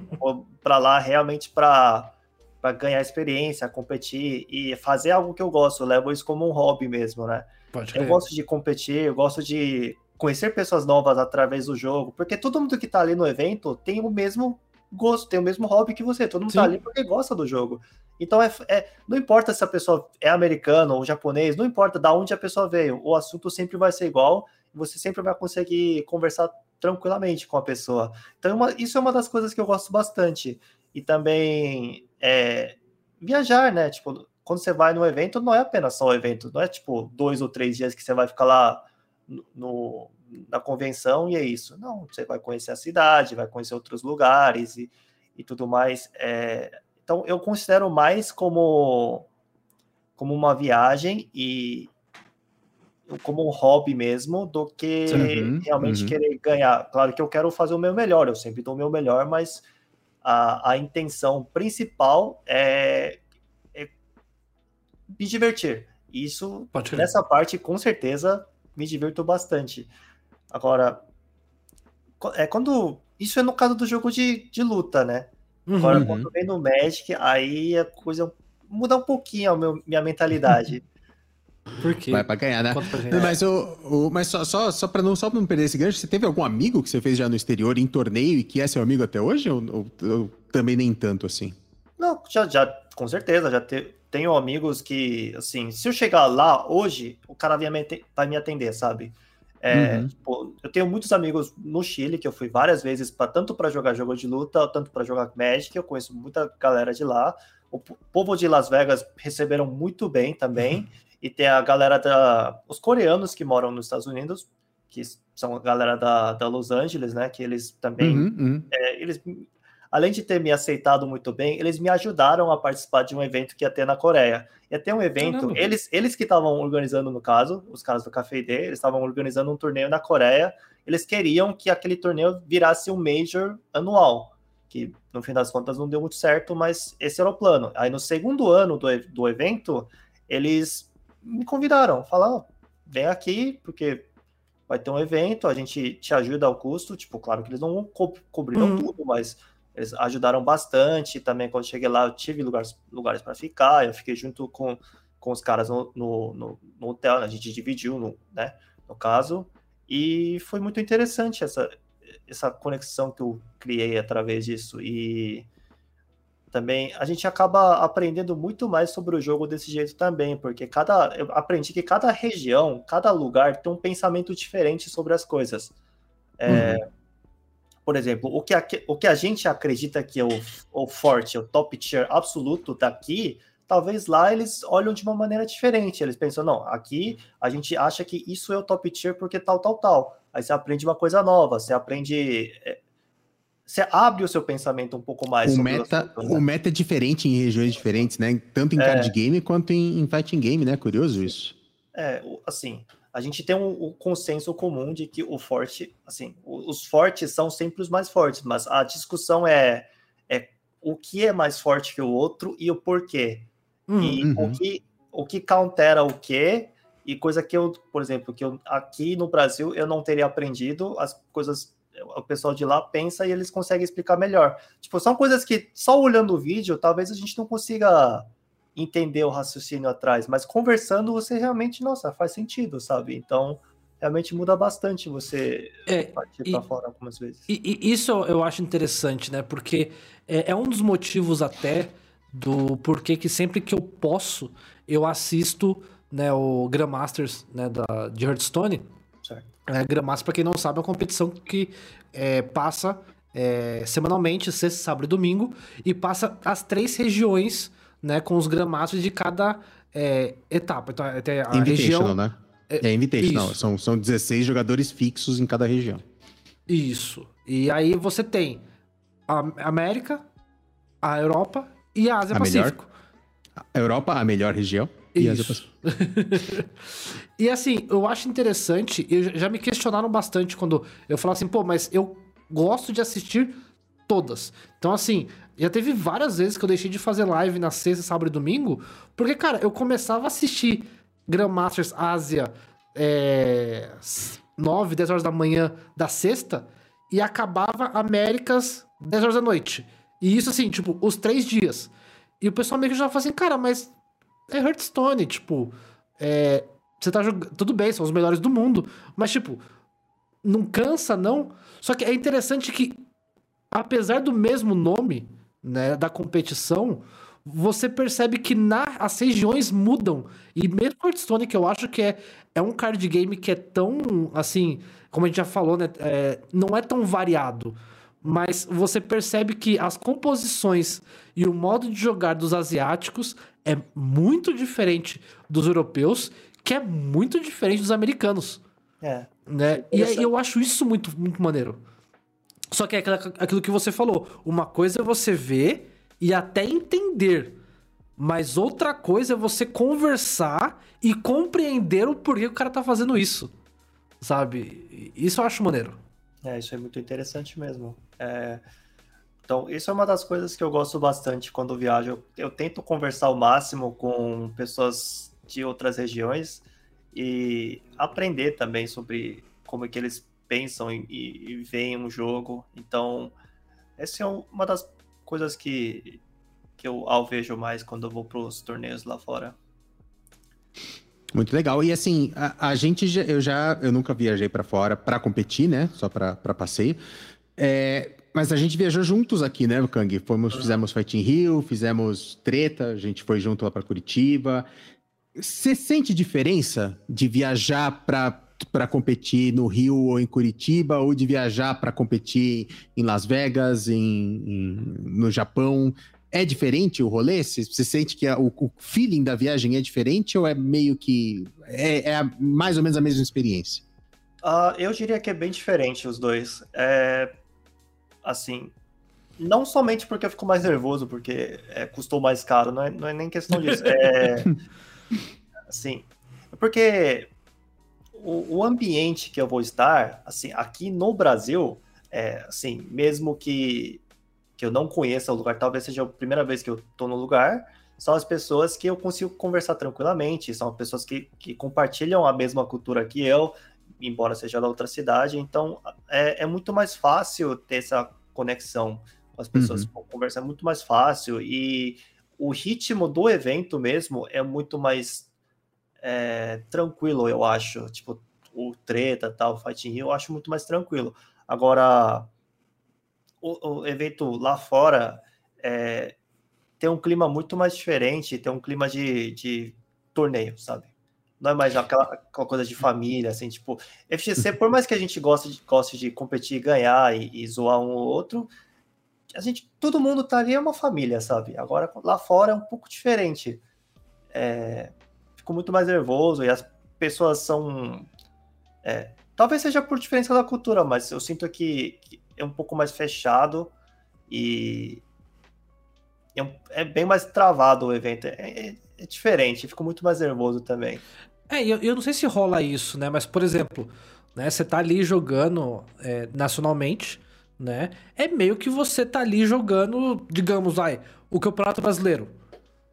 pra lá realmente para para ganhar experiência, competir e fazer algo que eu gosto. Eu levo isso como um hobby mesmo, né? Pode Eu gosto de competir, eu gosto de conhecer pessoas novas através do jogo, porque todo mundo que tá ali no evento tem o mesmo gosto, tem o mesmo hobby que você. Todo mundo tá Sim. ali porque gosta do jogo. Então, é, é- não importa se a pessoa é americana ou japonês, não importa da onde a pessoa veio, o assunto sempre vai ser igual você sempre vai conseguir conversar tranquilamente com a pessoa. Então, é uma- isso é uma das coisas que eu gosto bastante. E também é, viajar, né? Tipo, quando você vai num evento, não é apenas só o evento, não é tipo dois ou três dias que você vai ficar lá no, na convenção e é isso. Não, você vai conhecer a cidade, vai conhecer outros lugares e, e tudo mais. É, então, eu considero mais como, como uma viagem e como um hobby mesmo do que Uhum, realmente uhum. querer ganhar. Claro que eu quero fazer o meu melhor, eu sempre dou o meu melhor, mas a, a intenção principal é, é me divertir. Isso, nessa parte, com certeza, me divirto bastante. Agora, é quando. Isso é no caso do jogo de, de luta, né? Agora, Uhum. quando vem no Magic, aí a coisa muda um pouquinho a meu- minha mentalidade. Por quê? Vai pra ganhar, né? Pra gente. Mas, o, o- mas só, só, só pra não, só pra não perder esse gancho, você teve algum amigo que você fez já no exterior, em torneio, e que é seu amigo até hoje? Ou, ou- ou também nem tanto assim? Não, já, já, com certeza, já te- tenho amigos que, assim, se eu chegar lá hoje, o cara vai me, atender, sabe? É, Uhum. tipo, eu tenho muitos amigos no Chile, que eu fui várias vezes, pra, tanto para jogar jogo de luta, tanto para jogar Magic, eu conheço muita galera de lá. O po- povo de Las Vegas receberam muito bem também, e tem a galera da... os coreanos que moram nos Estados Unidos, que são a galera da, da Los Angeles, né, que eles também Uhum, uhum. é, eles, além de ter me aceitado muito bem, eles me ajudaram a participar de um evento que ia ter na Coreia. Ia ter um evento, Caramba. eles, eles que estavam organizando, no caso, os caras do Café ID, eles estavam organizando um torneio na Coreia. Eles queriam que aquele torneio virasse um Major anual, que no fim das contas não deu muito certo, mas esse era o plano. Aí no segundo ano do, do evento, eles me convidaram, falaram, vem aqui, porque vai ter um evento, a gente te ajuda ao custo, tipo, claro que eles não co cobriram Uhum. tudo, mas eles ajudaram bastante, também quando cheguei lá eu tive lugares, lugares para ficar, eu fiquei junto com, com os caras no, no, no- no hotel, a gente dividiu, no, né, no caso, e foi muito interessante essa, essa conexão que eu criei através disso, e também a gente acaba aprendendo muito mais sobre o jogo desse jeito também, porque cada eu aprendi que cada região, cada lugar tem um pensamento diferente sobre as coisas. É, Por exemplo, o que, a, o que a gente acredita que é o, o forte, o top tier absoluto daqui, talvez lá eles olham de uma maneira diferente. Eles pensam, não, aqui a gente acha que isso é o top tier porque tal, tal, tal. Aí você aprende uma coisa nova, você aprende. é, Você abre o seu pensamento um pouco mais O meta, né? o meta é diferente em regiões diferentes, né? Tanto em card game quanto em, em fighting game, né? Curioso isso. É, assim, a gente tem um, um consenso comum de que o forte, assim, os fortes são sempre os mais fortes, mas a discussão é, é o que é mais forte que o outro e o porquê. Hum, E Uhum. o que o que countera o quê, e coisa que eu, por exemplo, que eu aqui no Brasil eu não teria aprendido, as coisas o pessoal de lá pensa e eles conseguem explicar melhor. Tipo, são coisas que só olhando o vídeo, talvez a gente não consiga entender o raciocínio atrás, mas conversando você realmente, nossa, faz sentido, sabe? Então, realmente muda bastante você É, partir para fora algumas vezes. E, e isso eu acho interessante, né? Porque é, é um dos motivos até do porquê que sempre que eu posso, eu assisto né, o Grandmasters né, da, de Hearthstone. Certo. É, Grandmaster, pra quem não sabe, é uma competição que é, passa é, semanalmente, sexta, sábado e domingo, e passa as três regiões né, com os Grandmasters de cada é, etapa. Então, tem a Invitational, região... né? É Invitational. isso. São, são 16 jogadores fixos em cada região. Isso. E aí você tem a América, a Europa e a Ásia A melhor? Pacífico. A Europa, a melhor região. E Ásia. Pacífico. E assim, eu acho interessante, e já me questionaram bastante quando eu falo assim, pô, mas eu gosto de assistir todas. Então, assim, já teve várias vezes que eu deixei de fazer live na sexta, sábado e domingo, porque, cara, eu começava a assistir Grandmasters Ásia é, 9, 10 horas da manhã da sexta e acabava Américas 10 horas da noite. E isso, assim, tipo, os três dias. E o pessoal meio que já fala assim, cara, mas é Hearthstone, tipo, é, você tá jogando. Tudo bem, são os melhores do mundo, mas, tipo, não cansa, não. Só que é interessante que, apesar do mesmo nome, né, da competição, você percebe que na, as regiões mudam. E mesmo Hearthstone, que eu acho que é, é um card game que é tão, assim, como a gente já falou, né, é, não é tão variado. Mas você percebe que as composições e o modo de jogar dos asiáticos é muito diferente dos europeus, que é muito diferente dos americanos. É. Né? E aí eu acho isso muito, muito maneiro. Só que é aquilo que você falou. Uma coisa é você ver e até entender. Mas outra coisa é você conversar e compreender o porquê o cara tá fazendo isso. Sabe? Isso eu acho maneiro. É, isso é muito interessante mesmo. É, Então, isso é uma das coisas que eu gosto bastante quando viajo. Eu, eu tento conversar ao máximo com pessoas de outras regiões e aprender também sobre como é que eles pensam e, e, e veem um jogo. Então, essa é um- uma das coisas que, que eu alvejo mais quando eu vou para os torneios lá fora. Muito legal. E assim, a, a gente, eu já, eu nunca viajei pra fora pra competir, né? Só pra passeio. É, mas a gente viajou juntos aqui, né, Kang? Fomos, fizemos Fight in Rio, fizemos treta, a gente foi junto lá pra Curitiba. Você sente diferença de viajar pra para competir no Rio ou em Curitiba, ou de viajar pra competir em Las Vegas, em, em- no Japão? É diferente o rolê? Você você sente que a- o, o feeling da viagem é diferente ou é meio que. É, é mais ou menos a mesma experiência? Ah, eu diria que é bem diferente os dois. É, assim, não somente porque eu fico mais nervoso, porque é, custou mais caro, não é, não é nem questão disso. É, assim, porque o, o ambiente que eu vou estar, assim, aqui no Brasil, é, assim, mesmo que, que eu não conheça o lugar, talvez seja a primeira vez que eu tô no lugar, são as pessoas que eu consigo conversar tranquilamente, são pessoas que, que compartilham a mesma cultura que eu, embora seja da outra cidade, então é, é muito mais fácil ter essa conexão com as pessoas, conversar é muito mais fácil e o ritmo do evento mesmo é muito mais é, tranquilo, eu acho, tipo, o treta, tal, o Fight in Rio, eu acho muito mais tranquilo. Agora, o, o evento lá fora é, tem um clima muito mais diferente, tem um clima de, de torneio, sabe? Não é mais aquela, aquela coisa de família, assim, tipo, FGC, por mais que a gente goste de, goste de competir, ganhar e, e zoar um ou outro, a gente, todo mundo tá ali é uma família, sabe? Agora lá fora é um pouco diferente. É, fico muito mais nervoso e as pessoas são. é, talvez seja por diferença da cultura, mas eu sinto que, que é um pouco mais fechado e é, um- é bem mais travado o evento. É, é- é diferente, fico muito mais nervoso também. É, eu, eu não sei se rola isso, né? Mas, por exemplo, né, você tá ali jogando é, nacionalmente, né? É meio que você tá ali jogando, digamos, vai, o Campeonato Brasileiro.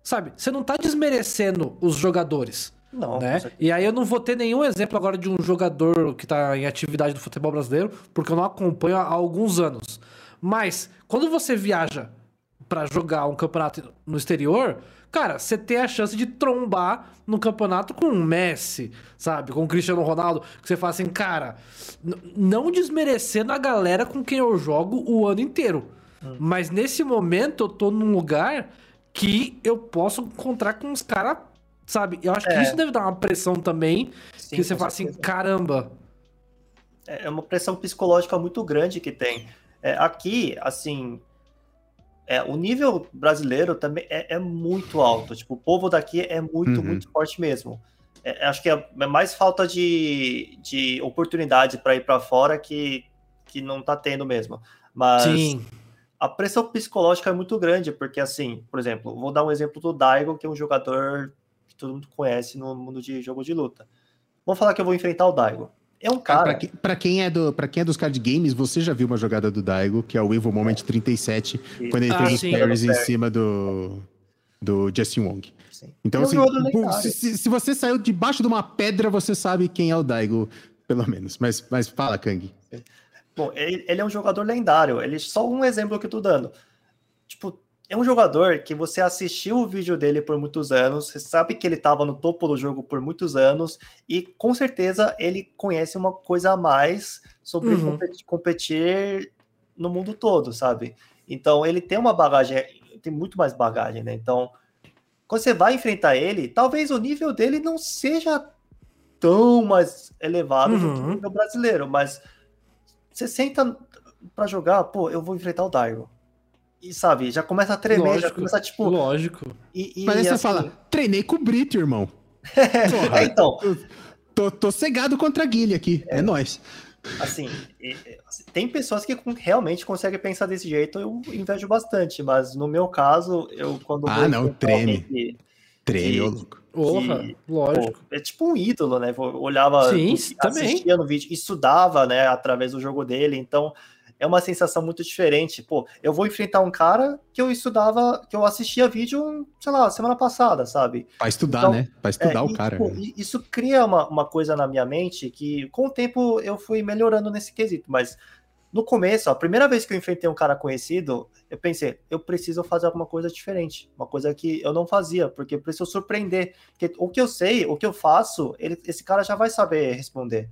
Sabe? Você não tá desmerecendo os jogadores. Não, né? E aí eu não vou ter nenhum exemplo agora de um jogador que tá em atividade do futebol brasileiro, porque eu não acompanho há alguns anos. Mas quando você viaja pra jogar um campeonato no exterior, cara, você tem a chance de trombar no campeonato com um Messi, sabe? Com o Cristiano Ronaldo, que você fala assim, cara, não desmerecendo a galera com quem eu jogo o ano inteiro. Mas nesse momento eu tô num lugar que eu posso encontrar com uns caras, sabe? Eu acho que É. isso deve dar uma pressão também, Sim, que você fala assim, certeza. caramba. É é uma pressão psicológica muito grande que tem. É, aqui, assim, é, o nível brasileiro também é, é muito alto. Tipo, o povo daqui é muito, Uhum. muito forte mesmo. É, acho que é é mais falta de, de oportunidade para ir para fora que, que não tá tendo mesmo. Mas Sim. A pressão psicológica é muito grande, porque assim, por exemplo, vou dar um exemplo do Daigo, que é um jogador que todo mundo conhece no mundo de jogo de luta. Vamos falar que eu vou enfrentar o Daigo. É um Cara, pra quem é do, pra quem é dos card games, você já viu uma jogada do Daigo, que é o Evil Moment 37, quando ele Ah, fez os sim. parries em cima do, do Justin Wong. Sim. Então, assim, se, se- se você saiu debaixo de uma pedra, você sabe quem é o Daigo, pelo menos. Mas, mas fala, Kang. Bom, ele, ele é um jogador lendário. Ele só um exemplo que eu tô dando. Tipo, é um jogador que você assistiu o vídeo dele por muitos anos, você sabe que ele tava no topo do jogo por muitos anos, e com certeza ele conhece uma coisa a mais sobre Uhum. competir, no mundo todo, sabe? Então ele tem uma bagagem, tem muito mais bagagem, né? Então, quando você vai enfrentar ele, talvez o nível dele não seja tão mais elevado do que o Uhum. nível brasileiro, mas você senta pra jogar, pô, eu vou enfrentar o Daigo. E sabe, já começa a tremer, já Lógico. começa tipo. Lógico. E, e, Mas aí você assim, fala, treinei com o Brito, irmão. é, então, tô, tô cegado contra a guilha aqui. É, é nóis. Assim, tem pessoas que realmente conseguem pensar desse jeito, eu invejo bastante, mas no meu caso, eu quando. Ah, não, treme. Que, treme, que, louco. Porra, que, lógico. Pô, é tipo um ídolo, né? Olhava, Sim, assistia também. no vídeo, estudava, né, através do jogo dele, então é uma sensação muito diferente. Pô, eu vou enfrentar um cara que eu estudava, que eu assistia vídeo, sei lá, semana passada, sabe? Pra estudar, então, né? Pra estudar é, o cara. Tipo, isso cria uma, uma coisa na minha mente que, com o tempo, eu fui melhorando nesse quesito, mas no começo, a primeira vez que eu enfrentei um cara conhecido, eu pensei, eu preciso fazer alguma coisa diferente, uma coisa que eu não fazia, porque eu preciso surpreender. Porque o que eu sei, o que eu faço, ele, esse cara já vai saber responder.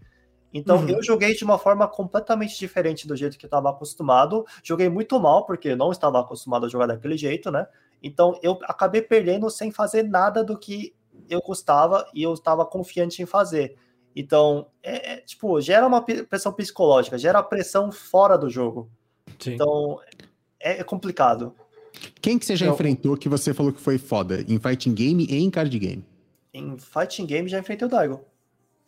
Então uhum. eu joguei de uma forma completamente diferente do jeito que eu estava acostumado. Joguei muito mal, porque eu não estava acostumado a jogar daquele jeito, né? Então eu acabei perdendo sem fazer nada do que eu gostava e eu estava confiante em fazer. Então, é, é, tipo, gera uma pressão psicológica, gera pressão fora do jogo. Sim. Então, é, é, complicado. Quem que você já eu... enfrentou que você falou que foi foda? Em fighting game e em card game? Em fighting game já enfrentei o Daigo.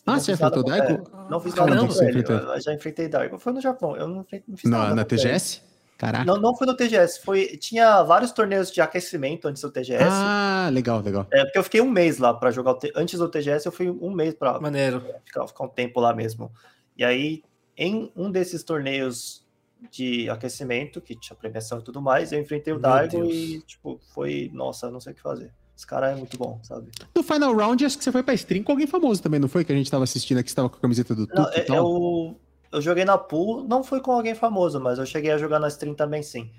Ah, você enfrentou o Daigo? É, não fiz nada com ele. Eu já enfrentei Daigo. Foi no Japão. Eu não, não fiz nada. Na TGS? Ele. Caraca. Não, não foi no TGS. Foi, tinha vários torneios de aquecimento antes do TGS. Ah, legal, legal. É, porque eu fiquei um mês lá para jogar. Antes do TGS, eu fui um mês para Ficar, ficar um tempo lá mesmo. E aí, em um desses torneios de aquecimento, que tinha premiação e tudo mais, eu enfrentei o Daigo e, tipo, foi, nossa, não sei o que fazer. Esse cara é muito bom, sabe? No Final Round, acho que você foi pra stream com alguém famoso também, não foi? Que a gente tava assistindo aqui, você tava com a camiseta do Tuque e é, tal? Eu, eu joguei na pool, não foi com alguém famoso, mas eu cheguei a jogar na stream também, sim.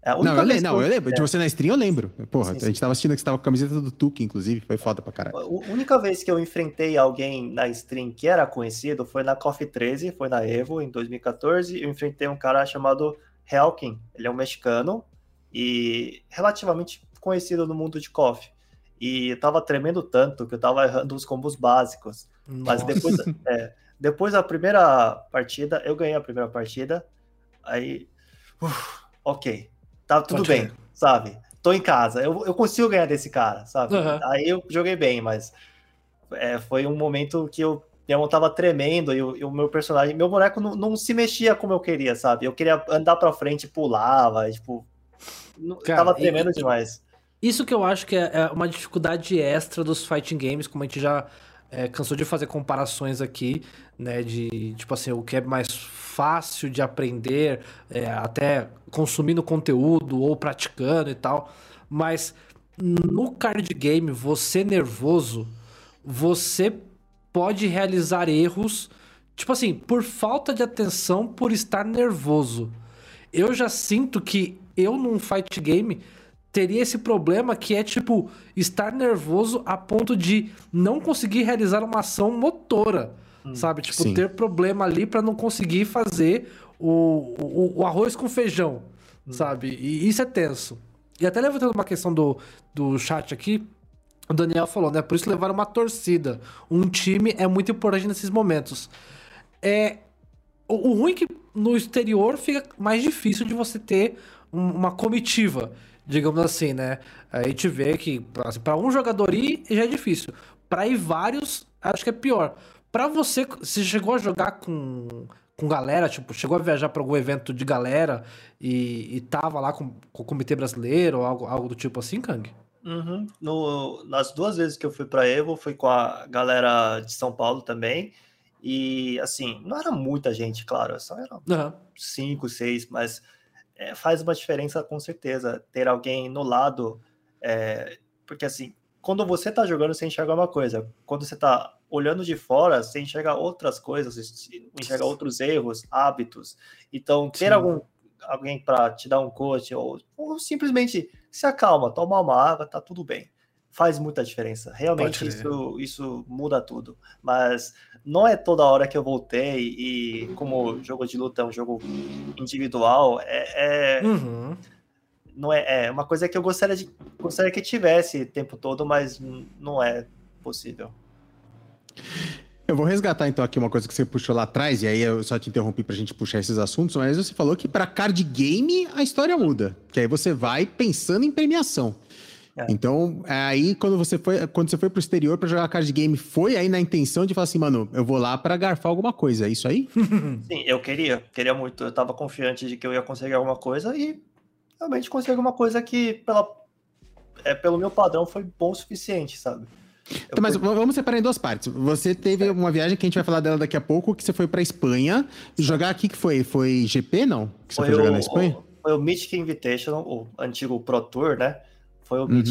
É, não, eu, lembro, não, eu lembro. É. De você na stream, eu lembro. Porra, sim, sim. a gente tava assistindo que você tava com a camiseta do Tuque, inclusive. Foi foda pra caralho. A única vez que eu enfrentei alguém na stream que era conhecido foi na Coffee 13, foi na Evo, em 2014. Eu enfrentei um cara chamado Helkin. Ele é um mexicano e relativamente conhecido no mundo de coffee e eu tava tremendo tanto que eu tava errando os combos básicos. Nossa. Mas depois, é, depois da primeira partida, eu ganhei a primeira partida. Aí, uf, ok, tá tudo Pode bem, sabe? Tô em casa, eu, eu consigo ganhar desse cara, sabe? Uhum. Aí eu joguei bem, mas é, foi um momento que eu minha mão tava tremendo e o, e o meu personagem, meu boneco não, não, se mexia como eu queria, sabe? Eu queria andar pra frente, pulava, tipo, Cara, tava tremendo e, demais. Isso que eu acho que é, é uma dificuldade extra dos fighting games, como a gente já é, cansou de fazer comparações aqui, né? De tipo assim, o que é mais fácil de aprender, é, até consumindo conteúdo ou praticando e tal. Mas no card game, você nervoso, você pode realizar erros, tipo assim, por falta de atenção, por estar nervoso. Eu já sinto que eu num fight game teria esse problema que é tipo estar nervoso a ponto de não conseguir realizar uma ação motora, hum, sabe? Tipo, sim. ter problema ali para não conseguir fazer o, o, o, arroz com feijão, hum. sabe? E isso é tenso. E até levantando uma questão do, do chat aqui, o Daniel falou, né? Por isso levar uma torcida. Um time é muito importante nesses momentos. É. O, o ruim é que no exterior fica mais difícil de você ter uma comitiva digamos assim, né? A gente vê que assim, para um jogador ir já é difícil. Para ir vários, acho que é pior. Para você, se chegou a jogar com, com galera, tipo, chegou a viajar para algum evento de galera e, e tava lá com, com o comitê brasileiro ou algo, algo do tipo assim, Kang? Uhum. No, nas duas vezes que eu fui para Evo, fui com a galera de São Paulo também. E assim, não era muita gente, claro, só eram uhum. cinco, seis, mas é, faz uma diferença com certeza ter alguém no lado, é, porque assim, quando você tá jogando, você enxerga uma coisa, quando você tá olhando de fora, você enxerga outras coisas, você enxerga outros erros, hábitos. Então, ter Sim. algum alguém para te dar um coach ou, ou simplesmente se acalma, toma uma água, tá tudo bem faz muita diferença. Realmente isso, isso muda tudo. Mas não é toda hora que eu voltei e como jogo de luta é um jogo individual, é, é uhum. não é, é uma coisa que eu gostaria de gostaria que tivesse o tempo todo, mas não é possível. Eu vou resgatar então aqui uma coisa que você puxou lá atrás, e aí eu só te interrompi pra gente puxar esses assuntos, mas você falou que para card game a história muda, que aí você vai pensando em premiação. É. Então, aí quando você foi, quando você foi pro exterior pra jogar card game, foi aí na intenção de falar assim, mano, eu vou lá pra garfar alguma coisa, é isso aí? Sim, eu queria, queria muito. Eu tava confiante de que eu ia conseguir alguma coisa e realmente consegui alguma coisa que, pela, é, pelo meu padrão, foi bom o suficiente, sabe? Então, mas fui- vamos separar em duas partes. Você teve uma viagem que a gente vai falar dela daqui a pouco, que você foi pra Espanha. Jogar aqui que foi? Foi GP, não? Que você foi, jogar o, na Espanha? o- foi o Mythic Invitational, o antigo Pro Tour, né? Foi o Uhum.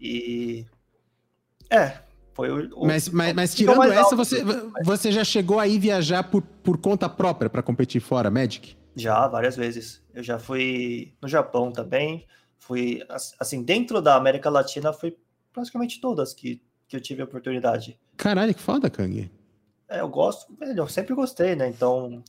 E. É, foi o. o- Mas, mas, mas tirando essa, alto você, do- você já chegou aí viajar por, por conta própria pra competir fora, Magic? Já, várias vezes. Eu já fui no Japão também. Fui, as- assim, dentro da América Latina, fui praticamente todas que, que eu tive a oportunidade. Caralho, que foda, Kang. É, eu gosto, velho, eu sempre gostei, né? Então.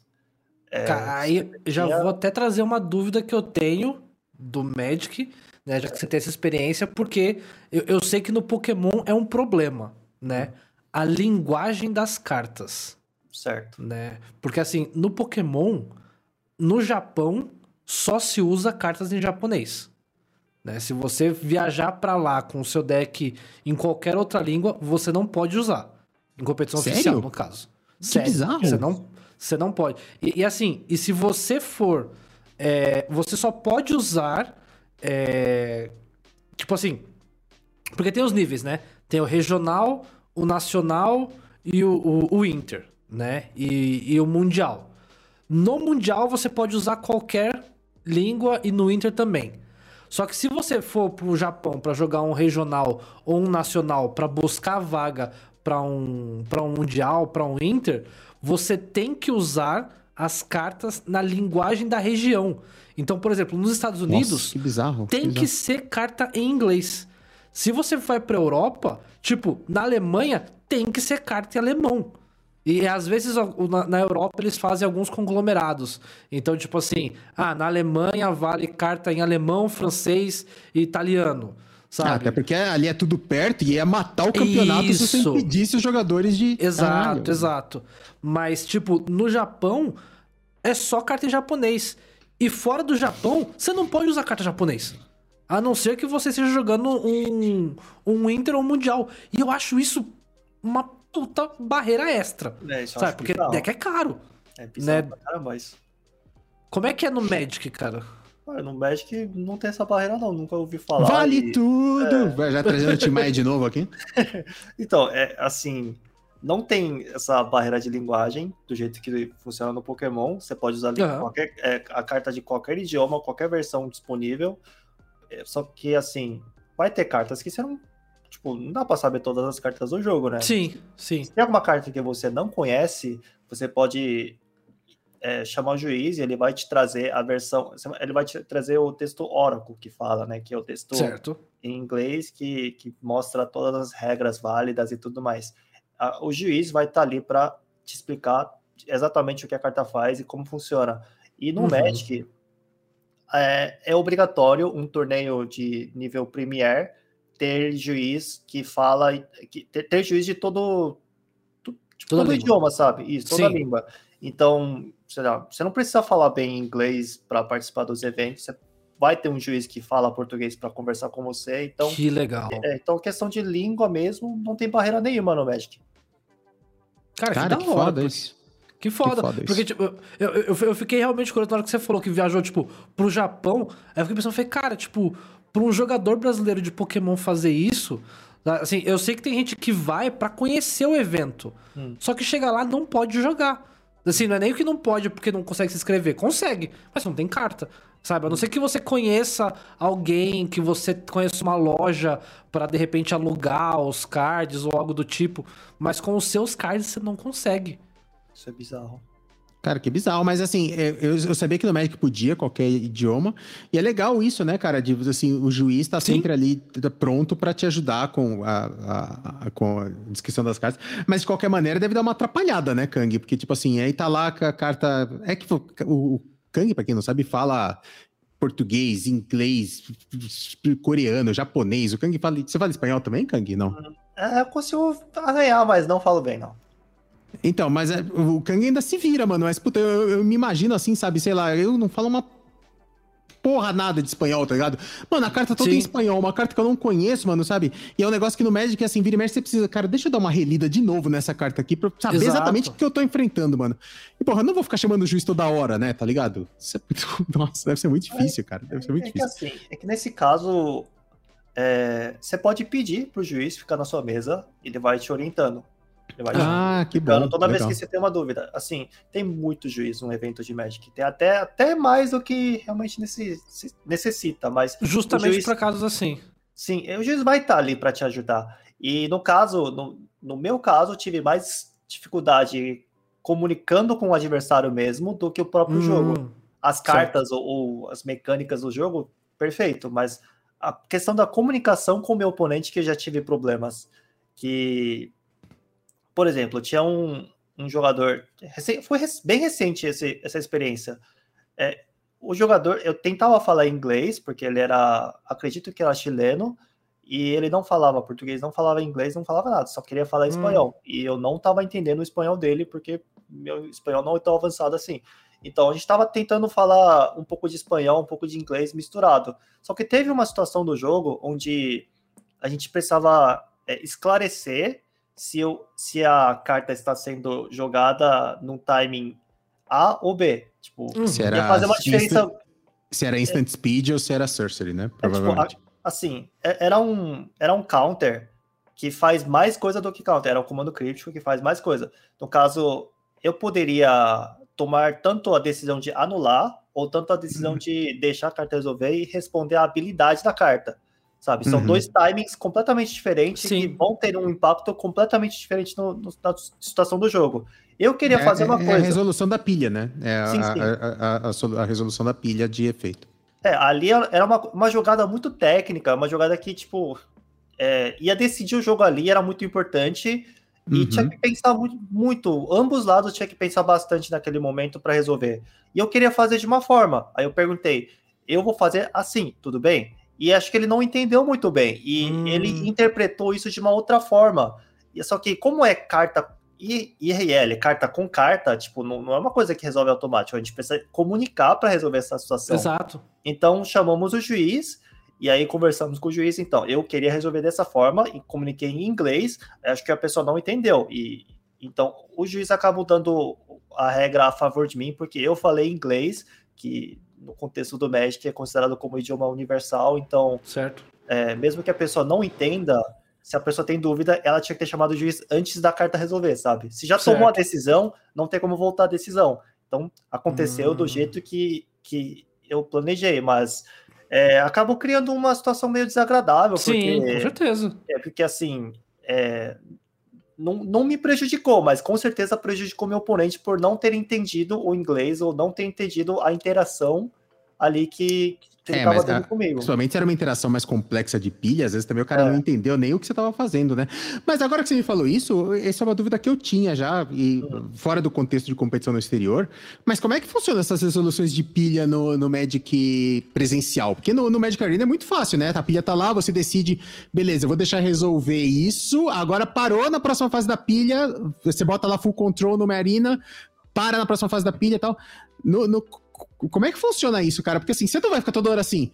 é, Cara, aí já tinha- vou até trazer uma dúvida que eu tenho do Magic, né? Já que você tem essa experiência, porque eu, eu sei que no Pokémon é um problema, né? A linguagem das cartas, certo. né? Porque assim, no Pokémon, no Japão, só se usa cartas em japonês. Né? Se você viajar pra lá com o seu deck em qualquer outra língua, você não pode usar. Em competição Sério? oficial, no caso. Que bizarro. Você não, você não pode. E, e assim, e se você for. é, você só pode usar. É, tipo assim. Porque tem os níveis, né? Tem o regional, o nacional e o, o, o inter, né? E, e o mundial. No mundial você pode usar qualquer língua e no inter também. Só que se você for pro Japão para jogar um regional ou um nacional para buscar vaga para um para um mundial, para um inter, você tem que usar as cartas na linguagem da região. Então, por exemplo, nos Estados Unidos, Nossa, que bizarro. tem que bizarro. ser carta em inglês. Se você vai pra Europa, tipo, na Alemanha, tem que ser carta em alemão. E às vezes na, Europa eles fazem alguns conglomerados. Então, tipo assim, ah, na Alemanha vale carta em alemão, francês e italiano. Ah, Sabe? até porque ali é tudo perto e ia matar o campeonato se você Isso. impedisse os jogadores de. Exato, Caralho. exato. Mas, tipo, no Japão, é só carta em japonês. E fora do Japão, você não pode usar carta japonês. A não ser que você esteja jogando um, um Inter ou um Mundial. E eu acho isso uma puta barreira extra. É, Sabe? Porque bizarro. deck é caro. É bizarro né? pra caramba isso. Como é que é no Magic, cara? No Magic não tem essa barreira, não. Nunca ouvi falar. Vale e- tudo! Vai Já trazendo o Timaya de novo aqui. Então, é assim, não tem essa barreira de linguagem do jeito que funciona no Pokémon. Você pode usar Aham. qualquer, é, a carta de qualquer idioma, qualquer versão disponível. É, só que, assim, vai ter cartas que você não. Tipo, não dá pra saber todas as cartas do jogo, né? Sim, sim. Se tem alguma carta que você não conhece, você pode é, chamar o juiz e ele vai te trazer a versão. Ele vai te trazer o texto Oracle que fala, né? Que é o texto Certo. em inglês que, que mostra todas as regras válidas e tudo mais. A- o juiz vai estar ali para te explicar exatamente o que a carta faz e como funciona. E no Uhum. Magic é, é obrigatório um torneio de nível Premier ter juiz que fala que, ter, ter juiz de todo tu- tipo, todo língua. idioma, sabe? Isso, toda língua. Então, sei lá, você não precisa falar bem inglês para participar dos eventos. Você vai ter um juiz que fala português para conversar com você. Então, que legal. é, então, questão de língua mesmo, não tem barreira nenhuma no Magic. Cara, Cara, que, que hora, foda porque- isso. Que foda. foda isso. porque, tipo, eu, eu, eu fiquei realmente curioso na hora que você falou que viajou, tipo, pro Japão. Aí eu fiquei pensando, falei, cara, tipo, pra um jogador brasileiro de Pokémon fazer isso. Assim, eu sei que tem gente que vai pra conhecer o evento. Hum. Só que chega lá não pode jogar. Assim, não é nem o que não pode porque não consegue se inscrever. Consegue, mas não tem carta. Sabe? A não ser que você conheça alguém, que você conheça uma loja pra de repente alugar os cards ou algo do tipo. Mas com os seus cards você não consegue. Isso é bizarro. Cara, que bizarro, mas assim, é, eu, eu sabia que no Magic podia qualquer idioma, e é legal isso, né, cara, de assim, o juiz tá Sim. sempre ali t- pronto pra te ajudar com a, a- a- com a descrição das cartas, mas de qualquer maneira deve dar uma atrapalhada, né, Kang, porque tipo assim, aí tá lá com a carta, é que o, o Kang, pra quem não sabe, fala português, inglês, coreano, japonês, o Kang fala, você fala espanhol também, Kang? Não? É, eu consigo arranhar, mas não falo bem, não. Então, mas é, o Kang ainda se vira, mano. Mas, puta, eu, eu me imagino assim, sabe? Sei lá, eu não falo uma porra nada de espanhol, tá ligado? Mano, a carta toda Sim. em espanhol, uma carta que eu não conheço, mano, sabe? E é um negócio que no Magic, assim, vira e mexe, você precisa, cara, deixa eu dar uma relida de novo nessa carta aqui pra saber Exato. exatamente o que eu tô enfrentando, mano. E, porra, eu não vou ficar chamando o juiz toda hora, né, tá ligado? É Nossa, deve ser muito difícil, cara. Deve ser muito É que difícil. assim, é que nesse caso, é, você pode pedir pro juiz ficar na sua mesa, ele vai te orientando. Ah, que bom. toda vez legal. que você tem uma dúvida. Assim, tem muito juiz no evento de Magic. Tem até, até mais do que realmente necess- necessita, mas Justamente pra casos assim. sim, o juiz vai estar ali para te ajudar. E no caso, no, no meu caso, eu tive mais dificuldade comunicando com o adversário mesmo do que o próprio jogo. Hum, as cartas ou, ou as mecânicas do jogo, perfeito, mas a questão da comunicação com o meu oponente que eu já tive problemas. Que, por exemplo, tinha um, um jogador, foi bem recente esse- essa experiência. É, o jogador, eu tentava falar inglês, porque ele era, acredito que era chileno, e ele não falava português, não falava inglês, não falava nada, só queria falar espanhol. E eu não estava entendendo o espanhol dele, porque meu espanhol não é tão avançado assim. Então a gente estava tentando falar um pouco de espanhol, um pouco de inglês misturado. Só que teve uma situação do jogo onde a gente precisava é, esclarecer se, eu, se a carta está sendo jogada num timing A ou B. Tipo, Hum. Se ia fazer uma diferença. instant, se era instant speed ou se era sorcery, né? É, tipo, Provavelmente. a- assim, é- era um, era um counter que faz mais coisa do que counter. Era um comando crítico que faz mais coisa. No caso, eu poderia tomar tanto a decisão de anular ou tanto a decisão de deixar a carta resolver e responder à habilidade da carta. Sabe? São Uhum. dois timings completamente diferentes Sim. que vão ter um impacto completamente diferente no- no- na situação do jogo. Eu queria É- fazer é- uma é a coisa. resolução da pilha, né? É a, Sim, sim. a- a- a solu- a resolução da pilha de efeito. É, ali era uma, uma jogada muito técnica, uma jogada que, tipo, é, ia decidir o jogo ali, era muito importante. E Uhum. tinha que pensar muito, muito, ambos lados tinha que pensar bastante naquele momento para resolver. E eu queria fazer de uma forma. Aí eu perguntei, eu vou fazer assim, tudo bem? E acho que ele não entendeu muito bem. E Hum. ele interpretou isso de uma outra forma. E só que, como é carta IRL, carta com carta, tipo, não, não é uma coisa que resolve automático. A gente precisa comunicar para resolver essa situação. Exato. Então chamamos o juiz e aí conversamos com o juiz. Então, eu queria resolver dessa forma e comuniquei em inglês. Acho que a pessoa não entendeu. E então o juiz acabou dando a regra a favor de mim, porque eu falei inglês, que no contexto do Magic é considerado como idioma universal. Então, Certo. é, mesmo que a pessoa não entenda, se a pessoa tem dúvida, ela tinha que ter chamado o juiz antes da carta resolver, sabe? Se já tomou a Certo. decisão, não tem como voltar a decisão. Então, aconteceu Hum. do jeito que, que eu planejei, mas é, acabou criando uma situação meio desagradável, Sim, com porque, certeza. é, porque assim, é, não, não me prejudicou, mas com certeza prejudicou meu oponente por não ter entendido o inglês ou não ter entendido a interação ali que, que ele É, mas, comigo. Principalmente era uma interação mais complexa de pilha, às vezes também o cara É. não entendeu nem o que você estava fazendo, né? Mas agora que você me falou isso, essa é uma dúvida que eu tinha já, e Uhum. fora do contexto de competição no exterior. Mas como é que funcionam essas resoluções de pilha no, no Magic presencial? Porque no, no Magic Arena é muito fácil, né? A pilha tá lá, você decide, beleza, eu vou deixar resolver isso, agora parou na próxima fase da pilha, você bota lá full control numa arena, para na próxima fase da pilha e tal. No, no- como é que funciona isso, cara? Porque assim, você não vai ficar toda hora assim,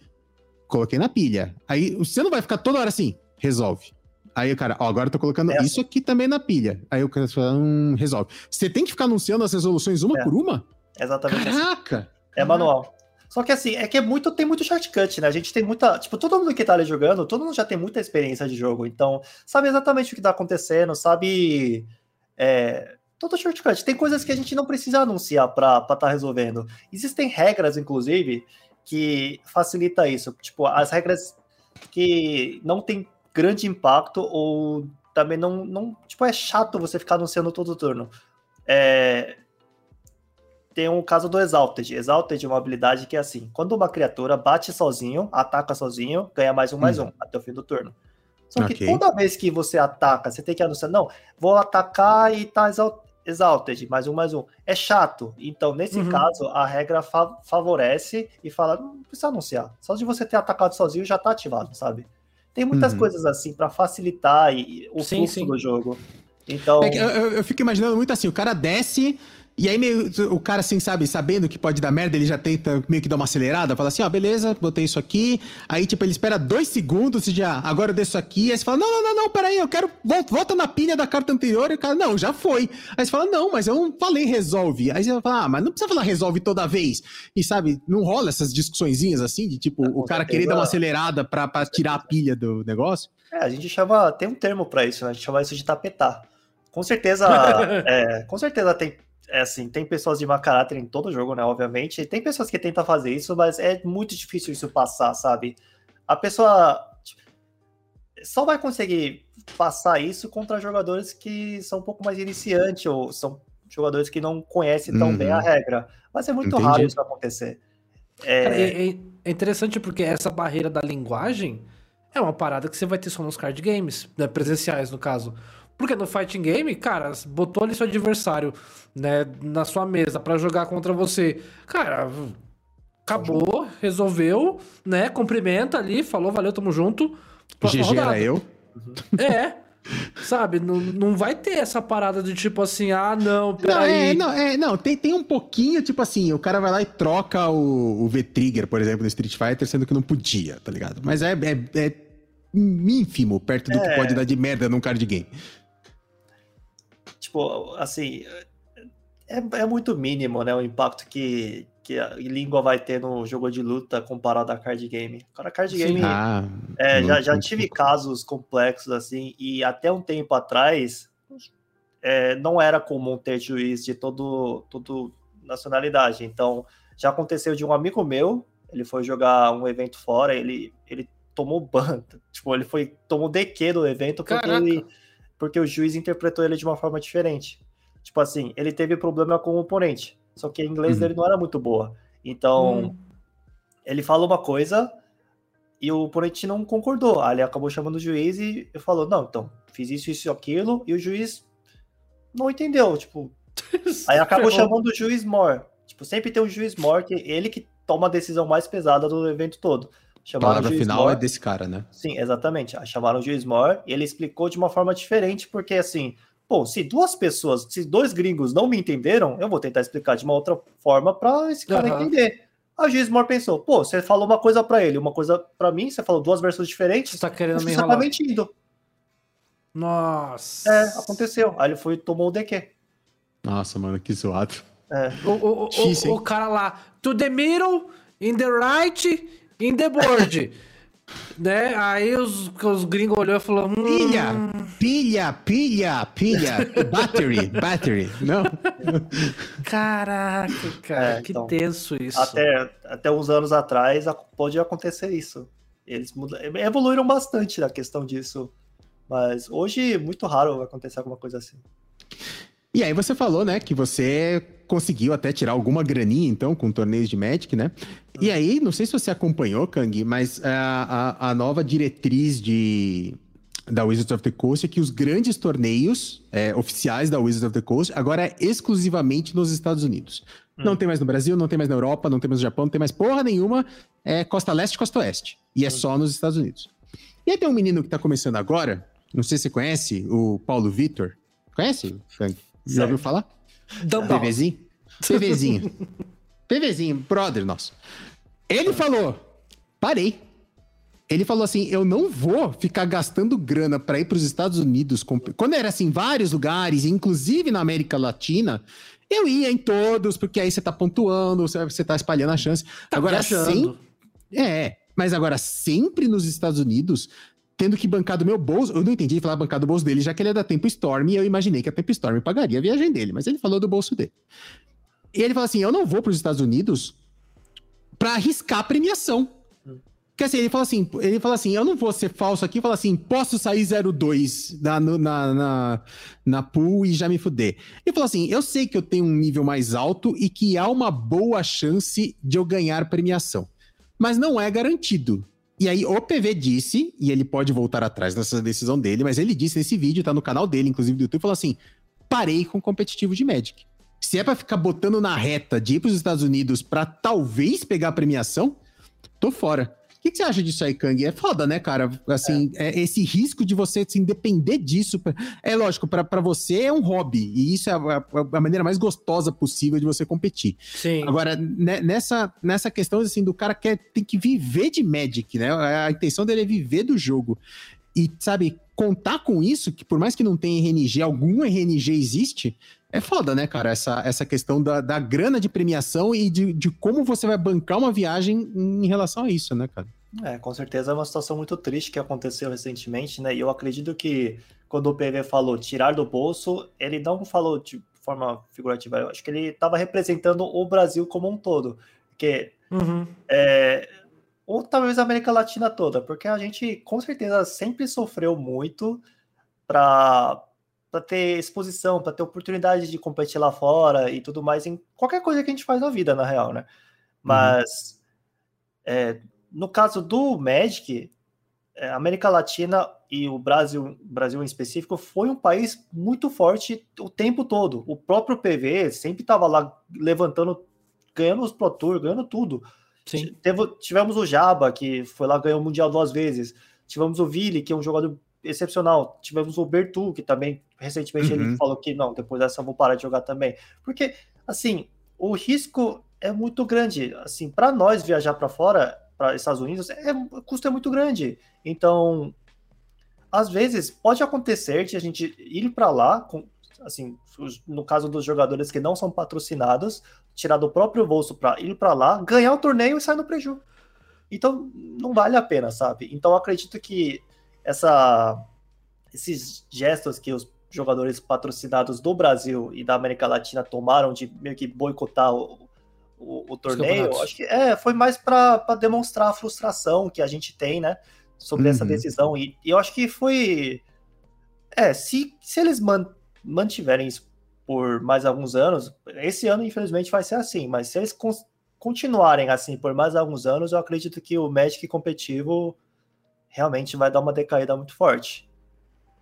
coloquei na pilha. Aí você não vai ficar toda hora assim, resolve. Aí o cara, ó, agora eu tô colocando É assim. isso aqui também na pilha. Aí o cara fala, hum, resolve. Você tem que ficar anunciando as resoluções uma É. por uma? Exatamente assim. Caraca! É manual. Só que assim, é que é muito, tem muito shortcut, né? A gente tem muita. Tipo, todo mundo que tá ali jogando, todo mundo já tem muita experiência de jogo. Então, sabe exatamente o que tá acontecendo, sabe. É, todo shortcut. Tem coisas que a gente não precisa anunciar pra estar tá resolvendo. Existem regras, inclusive, que facilita isso. Tipo, as regras que não tem grande impacto ou também não. não tipo, é chato você ficar anunciando todo turno. É, tem um caso do Exalted. Exalted é uma habilidade que é assim: quando uma criatura bate sozinho, ataca sozinho, ganha mais um, mais um, até o fim do turno. Só que toda vez que você ataca, você tem que anunciar: não, vou atacar e tá exal- Exalted, mais um, mais um. É chato. Então, nesse Uhum. caso, a regra fa- favorece e fala: não precisa anunciar. Só de você ter atacado sozinho já tá ativado, sabe? Tem muitas Uhum. coisas assim pra facilitar e- o Sim, fluxo sim. do jogo. Então. É eu- eu fico imaginando muito assim, o cara desce, E aí meio, o cara, assim, sabe, sabendo que pode dar merda, ele já tenta meio que dar uma acelerada, fala assim, ó, beleza, botei isso aqui. Aí, tipo, ele espera dois segundos e já, agora eu desço aqui. Aí você fala, não, não, não, não, peraí, eu quero, volta, volta na pilha da carta anterior. E o cara, não, já foi. Aí você fala, não, mas eu não falei resolve. Aí você fala, ah, mas não precisa falar resolve toda vez. E sabe, não rola essas discussõezinhas assim, de tipo, o cara querer dar uma acelerada pra, pra tirar a pilha do negócio? É, a gente chama, tem um termo pra isso, né? A gente chama isso de tapetar. Com certeza, é, com certeza tem é assim, tem pessoas de mau caráter em todo jogo, né? Obviamente. Tem pessoas que tentam fazer isso, mas é muito difícil isso passar, sabe? A pessoa tipo, só vai conseguir passar isso contra jogadores que são um pouco mais iniciantes ou são jogadores que não conhecem tão uhum. bem a uhum. regra. Mas é muito Entendi. raro isso acontecer. É... Cara, é... é... interessante porque essa barreira da linguagem é uma parada que você vai ter só nos card games, né, presenciais no caso. Porque no fighting game, cara, botou ali seu adversário, né, na sua mesa para jogar contra você. Cara, acabou, resolveu, né? Cumprimenta ali, falou, valeu, tamo junto. GG era eu. É. Sabe, não, não vai ter essa parada de tipo assim, ah, não, peraí. Não, é, não, é, não tem, tem um pouquinho, tipo assim, o cara vai lá e troca o, o V-Trigger, por exemplo, no Street Fighter, sendo que não podia, tá ligado? Mas é, é, é ínfimo perto do é. que pode dar de merda num card game tipo, assim, é, é muito mínimo, né, o impacto que, que a língua vai ter no jogo de luta comparado a card game. Cara, card game, ah, é, já, já tive casos complexos, assim, e até um tempo atrás, é, não era comum ter juiz de todo, todo nacionalidade, então já aconteceu de um amigo meu, ele foi jogar um evento fora, ele, ele tomou ban, tipo, ele foi, tomou DQ do evento porque Caraca. ele porque o juiz interpretou ele de uma forma diferente. Tipo assim, ele teve problema com o oponente, só que a inglês uhum. dele não era muito boa. Então, uhum. ele falou uma coisa e o oponente não concordou. Aí ele acabou chamando o juiz e falou: Não, então, fiz isso, isso e aquilo, e o juiz não entendeu. Tipo, aí acabou chamando o juiz mor. Tipo, sempre tem um juiz mor, que ele que toma a decisão mais pesada do evento todo. Chamaram a palavra final é desse cara, né? Sim, exatamente. Chamaram o juiz Moore e ele explicou de uma forma diferente, porque assim, pô, se duas pessoas, se dois gringos não me entenderam, eu vou tentar explicar de uma outra forma para esse cara uhum. entender. A juiz Moore pensou, pô, você falou uma coisa para ele, uma coisa para mim, você falou duas versões diferentes. Você tá querendo me enrolar. Você tá mentindo. Nossa. É, aconteceu. Aí ele foi tomou o DQ. Nossa, mano, que zoado. É. O, o, o, o, cara lá, to the middle, in the right, in the board. né? Aí os, os gringos olhou e falou: hum... Pilha, pilha, pilha, pilha, battery, battery, não? Caraca, cara, é, que então, tenso isso. Até, até uns anos atrás pode acontecer isso. Eles evoluíram bastante na questão disso. Mas hoje, muito raro acontecer alguma coisa assim. E aí você falou, né, que você conseguiu até tirar alguma graninha, então, com torneios de Magic, né? E aí, não sei se você acompanhou, Kang, mas a, a, a nova diretriz de, da Wizards of the Coast é que os grandes torneios é, oficiais da Wizards of the Coast agora é exclusivamente nos Estados Unidos. Hum. Não tem mais no Brasil, não tem mais na Europa, não tem mais no Japão, não tem mais porra nenhuma. É costa leste, costa oeste. E é hum. só nos Estados Unidos. E aí tem um menino que tá começando agora, não sei se você conhece, o Paulo Vitor. Conhece, Kang? Já ouviu falar? PVzinho? PVzinho. PVzinho, brother nosso. Ele falou: parei. Ele falou assim: eu não vou ficar gastando grana para ir para os Estados Unidos. Quando era assim, vários lugares, inclusive na América Latina, eu ia em todos, porque aí você tá pontuando, você tá espalhando a chance. Tá agora sim. É, mas agora sempre nos Estados Unidos, tendo que bancar do meu bolso. Eu não entendi ele falar bancar do bolso dele, já que ele é da Tempo Storm, e eu imaginei que a Tempo Storm pagaria a viagem dele, mas ele falou do bolso dele. E ele falou assim: eu não vou para os Estados Unidos para arriscar a premiação. Quer dizer, ele fala assim, ele fala assim, eu não vou ser falso aqui, fala assim, posso sair 02 na, na, na, na pool e já me fuder. Ele falou assim, eu sei que eu tenho um nível mais alto e que há uma boa chance de eu ganhar premiação. Mas não é garantido. E aí o PV disse, e ele pode voltar atrás nessa decisão dele, mas ele disse nesse vídeo, tá no canal dele, inclusive do YouTube, falou assim: parei com o competitivo de Magic. Se é para ficar botando na reta de ir pros Estados Unidos para talvez pegar a premiação, tô fora. O que, que, você acha disso aí, Kang? É foda, né, cara? Assim, é. É, esse risco de você assim, depender disso. É lógico, para você é um hobby. E isso é a, a, maneira mais gostosa possível de você competir. Sim. Agora, né, nessa, nessa questão, assim, do cara que tem que viver de Magic, né? A intenção dele é viver do jogo. E, sabe, contar com isso, que por mais que não tenha RNG, algum RNG existe, é foda, né, cara? Essa, essa questão da, da grana de premiação e de, de como você vai bancar uma viagem em relação a isso, né, cara? É, com certeza é uma situação muito triste que aconteceu recentemente, né? E eu acredito que quando o PV falou tirar do bolso, ele não falou de forma figurativa, eu acho que ele estava representando o Brasil como um todo. Porque uhum. é, ou talvez a América Latina toda, porque a gente com certeza sempre sofreu muito para para ter exposição, para ter oportunidade de competir lá fora e tudo mais em qualquer coisa que a gente faz na vida, na real, né? Uhum. Mas uhum. é, no caso do Magic, é, a América Latina e o Brasil, Brasil em específico, foi um país muito forte o tempo todo. O próprio PV sempre estava lá levantando, ganhando os Pro Tour, ganhando tudo. Sim. Teve, tivemos o Jaba, que foi lá ganhou o Mundial duas vezes. Tivemos o Vili, que é um jogador excepcional. Tivemos o Bertu, que também recentemente uhum. ele falou que não, depois dessa eu vou parar de jogar também. Porque, assim, o risco é muito grande. Assim, para nós viajar para fora, para Estados Unidos, é, o custo é muito grande. Então, às vezes, pode acontecer de a gente ir para lá, com, assim, no caso dos jogadores que não são patrocinados, tirar do próprio bolso para ir para lá, ganhar o torneio e sair no prejuízo. Então, não vale a pena, sabe? Então, acredito que essa, esses gestos que os jogadores patrocinados do Brasil e da América Latina tomaram de meio que boicotar o, o, o torneio, acho que é, foi mais para demonstrar a frustração que a gente tem, né, sobre uhum. essa decisão. E, e, eu acho que foi. É, se, se eles man, mantiverem isso por mais alguns anos, esse ano, infelizmente, vai ser assim, mas se eles con continuarem assim por mais alguns anos, eu acredito que o Magic competitivo realmente vai dar uma decaída muito forte.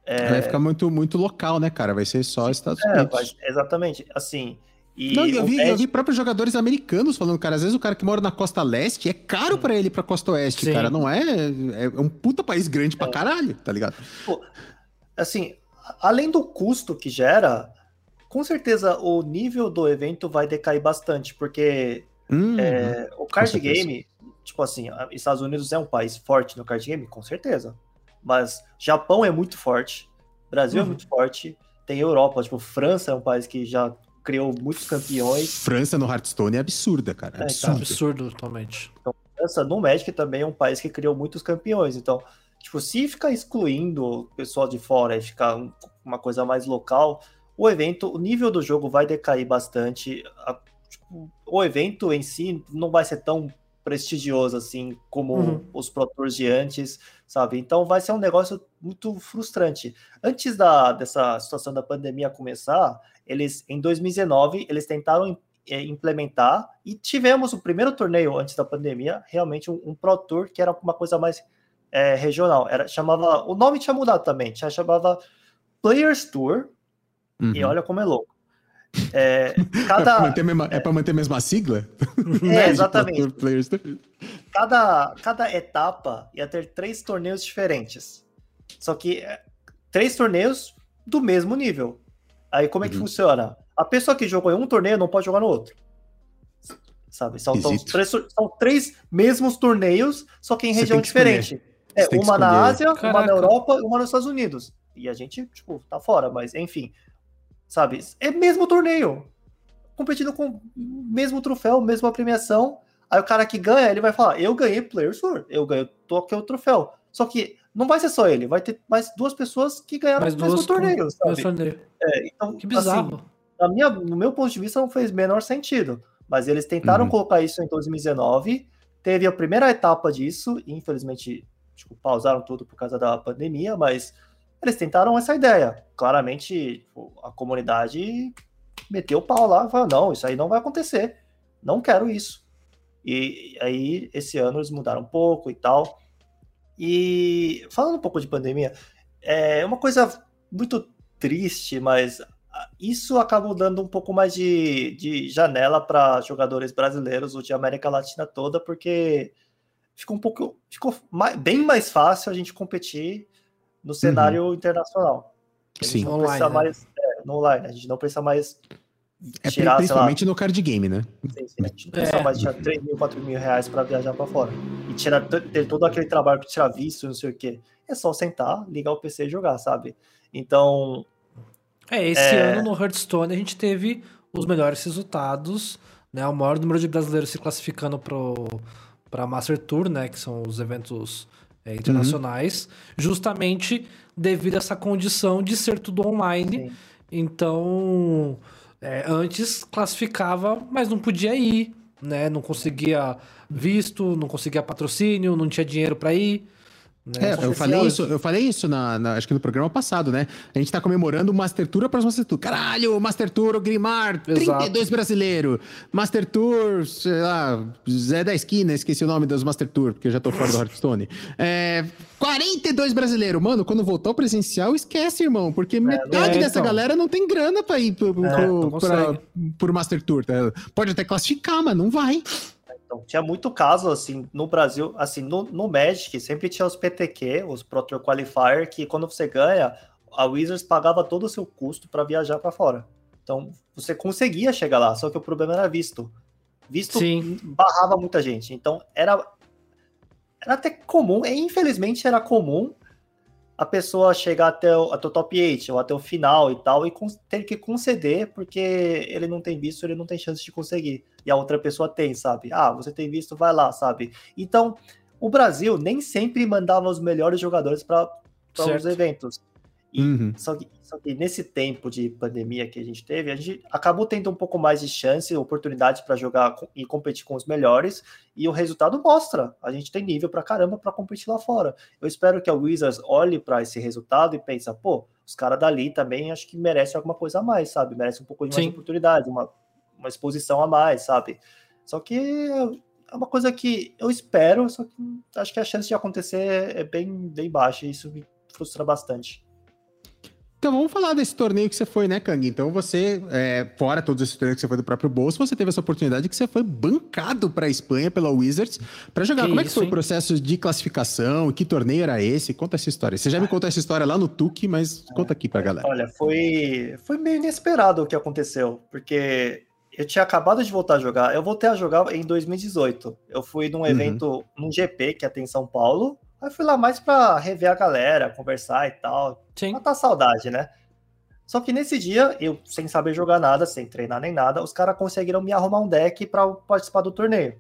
É... Vai ficar muito, muito local, né, cara? Vai ser só Estados é, Unidos. Vai, exatamente. Assim. E Não, eu, vi, Magic... eu vi próprios jogadores americanos falando, cara, às vezes o cara que mora na costa leste é caro para ele ir pra costa oeste, Sim. cara. Não é. É um puta país grande pra é. caralho, tá ligado? Pô, assim, além do custo que gera, com certeza o nível do evento vai decair bastante, porque hum, é, o card game tipo assim, Estados Unidos é um país forte no card game, com certeza. Mas Japão é muito forte, Brasil é uhum. é muito forte, tem Europa, tipo, França é um país que já criou muitos campeões. França no Hearthstone é absurda, cara. É, absurdo. Então, absurdo totalmente. Então, França no Magic também é um país que criou muitos campeões. Então, tipo, se ficar excluindo o pessoal de fora e ficar uma coisa mais local, o evento, o nível do jogo vai decair bastante. A, tipo, o evento em si não vai ser tão prestigioso assim como uhum. os Pro Tours de antes, sabe? Então vai ser um negócio muito frustrante. Antes da, dessa situação da pandemia começar, eles em 2019 eles tentaram é, implementar e tivemos o primeiro torneio antes da pandemia, realmente um, um Pro Tour que era uma coisa mais é, regional. Era chamava o nome tinha mudado também, tinha chamava Players Tour. Uhum. E olha como é louco. É, cada, é, mesma, é para manter a mesma sigla? É, exatamente. Cada, cada etapa ia ter três torneios diferentes. Só que é, três torneios do mesmo nível. Aí como é que uhum. funciona? A pessoa que jogou em um torneio não pode jogar no outro. Sabe? São, são, três, são três mesmos torneios, só que em Você região diferente. É, uma na Ásia, Caraca. uma na Europa e uma nos Estados Unidos. E a gente, tipo, tá fora, mas enfim sabe? É mesmo torneio. Competindo com o mesmo troféu, mesma premiação. Aí o cara que ganha, ele vai falar: Eu ganhei Players Tour, eu ganhei aqui o troféu. Só que não vai ser só ele, vai ter mais duas pessoas que ganharam mais o mesmo torneio. Sabe? torneio. É, então, que bizarro. Assim, na minha, no meu ponto de vista, não fez menor sentido. Mas eles tentaram uhum. colocar isso em 2019. Teve a primeira etapa disso, e infelizmente tipo, pausaram tudo por causa da pandemia, mas eles tentaram essa ideia. Claramente, tipo, a comunidade meteu o pau lá falou: não, isso aí não vai acontecer. Não quero isso. E aí, esse ano, eles mudaram um pouco e tal. E falando um pouco de pandemia, é uma coisa muito triste, mas isso acabou dando um pouco mais de, de janela para jogadores brasileiros ou de América Latina toda, porque ficou um pouco. Ficou mais, bem mais fácil a gente competir no cenário internacional. A gente Sim. não Online, precisa né? mais. é, no online, a gente não precisa mais É tirar, principalmente no card game, né? Sim, sim. A gente não precisa É. mais tirar 3 mil, 4 mil reais pra viajar pra fora. E tirar, ter todo aquele trabalho pra tirar visto, não sei o quê. É só sentar, ligar o PC e jogar, sabe? Então, É, esse É. ano no Hearthstone a gente teve os melhores resultados, né? O maior número de brasileiros se classificando pro para Master Tour, né? Que são os eventos é, internacionais, justamente devido a essa condição de ser tudo online. Sim. Então, é, antes classificava, mas não podia ir, né? Não conseguia visto, não conseguia patrocínio, não tinha dinheiro para ir. Né? É, eu falei isso, eu falei isso na, na- acho que no programa passado, né? A gente tá comemorando o Master Tour após Master Tour. Caralho, o Master Tour, o Grimar, Exato. 32 brasileiro. Master Tour, sei lá, Zé da Esquina, esqueci o nome dos Master Tour, porque eu já tô fora do Hearthstone. É, 42 brasileiro. Mano, quando voltar o presencial, esquece, irmão, porque metade é, dessa então. galera não tem grana pra ir pro, pro, não pra- pro Master Tour. tá? Pode até classificar, mas não vai. Então, tinha muito caso, assim, no Brasil, assim, no, no Magic, sempre tinha os PTQ, os Pro Tour Qualifier, que quando você ganha, a Wizards pagava todo o seu custo para viajar para fora. Então, você conseguia chegar lá, só que o problema era visto. Visto Sim. barrava muita gente. Então, era, era até comum, e infelizmente era comum a pessoa chegar até o, até o top 8 ou até o final e tal, e ter que conceder porque ele não tem visto, ele não tem chance de conseguir. E a outra pessoa tem, sabe? Ah, você tem visto, vai lá, sabe? Então, o Brasil nem sempre mandava os melhores jogadores para os eventos. E, Uhum. só, que, só que nesse tempo de pandemia que a gente teve, a gente acabou tendo um pouco mais de chance, oportunidade para jogar e competir com os melhores, e o resultado mostra. A gente tem nível pra caramba para competir lá fora. Eu espero que a Wizards olhe para esse resultado e pense, pô, os caras dali também acho que merecem alguma coisa a mais, sabe? Merecem um pouco de mais Sim. oportunidade, uma, uma exposição a mais, sabe? Só que é uma coisa que eu espero, só que acho que a chance de acontecer é bem, bem baixa, e isso me frustra bastante. Então vamos falar desse torneio que você foi, né, Kang? Então você, é, fora todos esses torneios que você foi do próprio bolso, você teve essa oportunidade que você foi bancado para a Espanha pela Wizards para jogar. Que Como é que foi hein? o processo de classificação? Que torneio era esse? Conta essa história. Você já me contou essa história lá no Tuque, mas conta aqui pra galera. Olha, foi, foi meio inesperado o que aconteceu, porque eu tinha acabado de voltar a jogar. Eu voltei a jogar em 2018. Eu fui num evento, num GP que tem em São Paulo. Aí fui lá mais pra rever a galera, conversar e tal. Sim. Matar a saudade, né? Só que nesse dia, eu sem saber jogar nada, sem treinar nem nada, os caras conseguiram me arrumar um deck pra participar do torneio.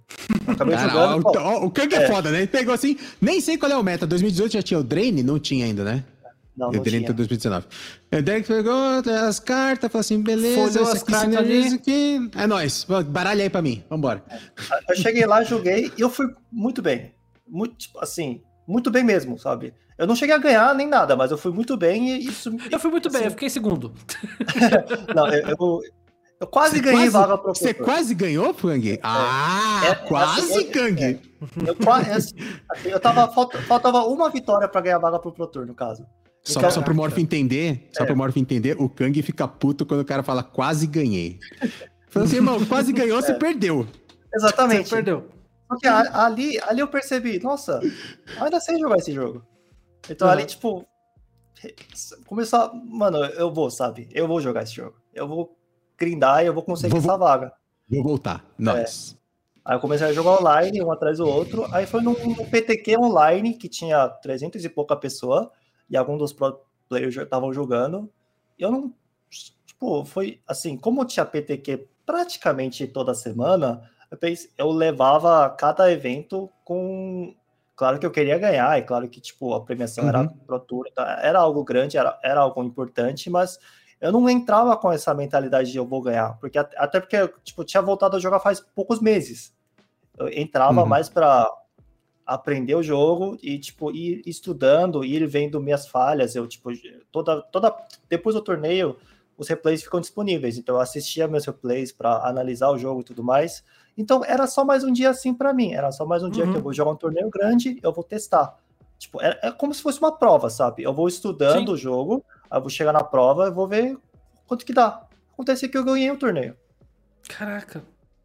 Eu acabei Cara, jogando. ó, pô, o, o Kang é, É. foda, né? Ele pegou assim, nem sei qual é o meta. 2018 já tinha o Drain? Não tinha ainda, né? Não, Drain tinha. tá 2019. O deck pegou as cartas, falou assim, beleza, as cartas aqui. É nóis, baralha aí pra mim, vambora. Eu cheguei lá, joguei e eu fui muito bem. Muito, tipo, assim, muito bem mesmo, sabe? Eu não cheguei a ganhar nem nada, mas eu fui muito bem e isso. Eu fui muito bem, assim, eu fiquei em segundo. Não, eu, eu, eu quase Você ganhei quase- vaga pro Você quase ganhou, Kang? Ah, É, quase, assim, Kang. Eu, quase, assim, assim, eu tava, falta- faltava uma vitória pra ganhar vaga pro Pro Tour, no caso. Só, só pro Morph entender, só É. pro Morph entender, o Kang fica puto quando o cara fala quase ganhei. Fala assim, irmão, quase ganhou, você perdeu. Exatamente. Você perdeu. Porque ali, ali eu percebi, nossa, eu ainda sei jogar esse jogo. Então Uhum. ali, tipo, começou a, mano, eu vou, sabe? Eu vou jogar esse jogo. Eu vou grindar e eu vou conseguir Vou- essa vaga. Vou voltar. Nós. Aí eu comecei a jogar online, um atrás do outro. Aí foi num PTQ online, que tinha 300 e pouca pessoa, e alguns dos pro players já estavam jogando. Eu não. Tipo, foi assim, como tinha PTQ praticamente toda semana, eu, pensei, eu levava cada evento com. Claro que eu queria ganhar, e claro que, tipo, a premiação era Uhum. pro tour, então era algo grande, era, era algo importante, mas eu não entrava com essa mentalidade de eu vou ganhar, porque at- até porque eu tipo, tinha voltado a jogar faz poucos meses. Eu entrava Uhum. mais para aprender o jogo e tipo ir estudando, ir vendo minhas falhas. Eu tipo toda toda depois do torneio os replays ficam disponíveis, então eu assistia meus replays para analisar o jogo e tudo mais. Então era só mais um dia assim para mim, era só mais um dia Uhum. que eu vou jogar um torneio grande, eu vou testar. Tipo, é, é como se fosse uma prova, sabe? Eu vou estudando Sim. o jogo, eu vou chegar na prova e vou ver quanto que dá. Acontece que eu ganhei o torneio. Caraca.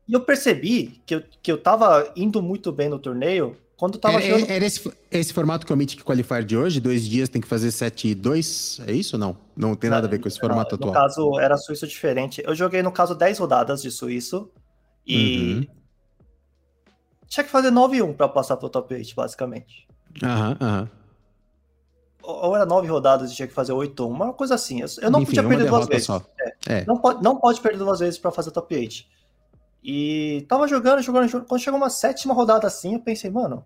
E eu percebi que eu, que eu tava indo muito bem no torneio quando tava Era, chegando. era esse, esse formato que é o Mythic Qualifier de hoje? Dois dias tem que fazer 7 e 2? É isso ou não? Não tem nada a ver com esse formato no atual. caso, era suíço diferente. Eu joguei, no caso, 10 rodadas de suíço e Uhum. tinha que fazer 9 e 1 pra passar pro top 8, basicamente. Aham, aham. Ou ou era 9 rodadas e tinha que fazer 8 1, uma coisa assim. Eu, eu não Enfim, podia perder duas vezes. só. É. Não pode, não pode perder duas vezes pra fazer top 8. E tava jogando, jogando, jogando. Quando chegou uma sétima rodada assim, eu pensei, mano,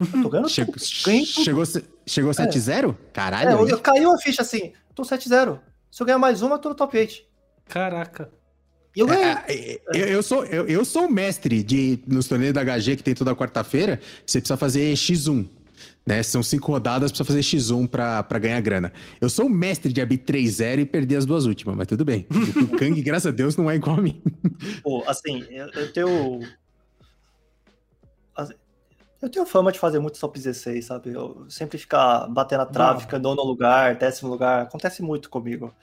eu tô ganhando Chegou, tudo, ganhei tudo. chegou, chegou 7-0? Caralho. É, eu, eu caiu a ficha assim, tô 7-0. Se eu ganhar mais uma, eu tô no top 8. Caraca. E eu ganhei. É, é, eu, eu sou, eu, eu sou o mestre de nos torneios da HG que tem toda quarta-feira. Você precisa fazer X1. Né? São cinco rodadas, precisa fazer X1 pra, pra ganhar grana. Eu sou o mestre de abrir 3-0 e perder as duas últimas, mas tudo bem. O Kang, graças a Deus, não é igual a mim. Pô, assim, eu, eu tenho. Eu tenho fama de fazer muito top 16, sabe? Eu sempre ficar batendo a trave, ficar em nono lugar, décimo lugar. Acontece muito comigo.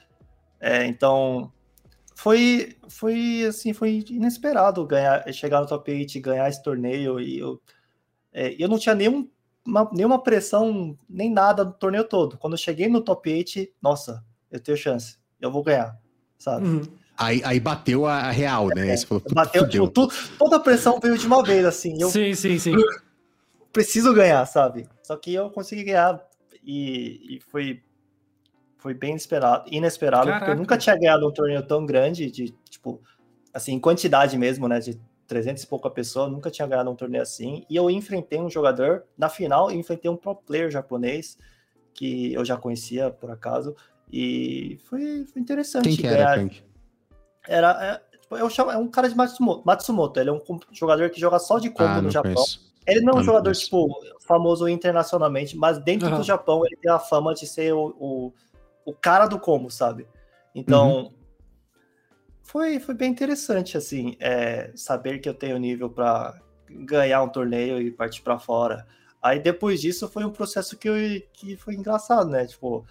É, então. Foi, foi assim, foi inesperado ganhar, chegar no top 8 e ganhar esse torneio. E eu, é, eu não tinha nenhum, uma- nenhuma pressão, nem nada do torneio todo. Quando eu cheguei no top 8, nossa, eu tenho chance, eu vou ganhar, sabe? Uhum. Aí, aí bateu a, real, né? Você falou, Bateu, tipo, tu- toda a pressão veio de uma vez, assim. Eu Sim, sim, sim. Preciso ganhar, sabe? Só que eu consegui ganhar e, e foi, foi bem inesperado, inesperado, porque eu nunca tinha ganhado um torneio tão grande, de, tipo, assim, em quantidade mesmo, né? De 300 e pouca pessoa, nunca tinha ganhado um torneio assim. E eu enfrentei um jogador, na final, eu enfrentei um pro player japonês, que eu já conhecia, por acaso, e foi, foi interessante Quem que era, ganhar Kang? era é, tipo, eu chamo, é um cara de Matsumoto, Matsumoto, ele é um jogador que joga só de combo Ah, no Japão. conheço. Ele não é um jogador tipo famoso internacionalmente, mas dentro Aham. do Japão ele tem a fama de ser o, o, o cara do combo, sabe? Então Uhum. foi, foi bem interessante assim, é, saber que eu tenho nível para ganhar um torneio e partir para fora. Aí depois disso foi um processo que, eu, que foi engraçado, né? Tipo,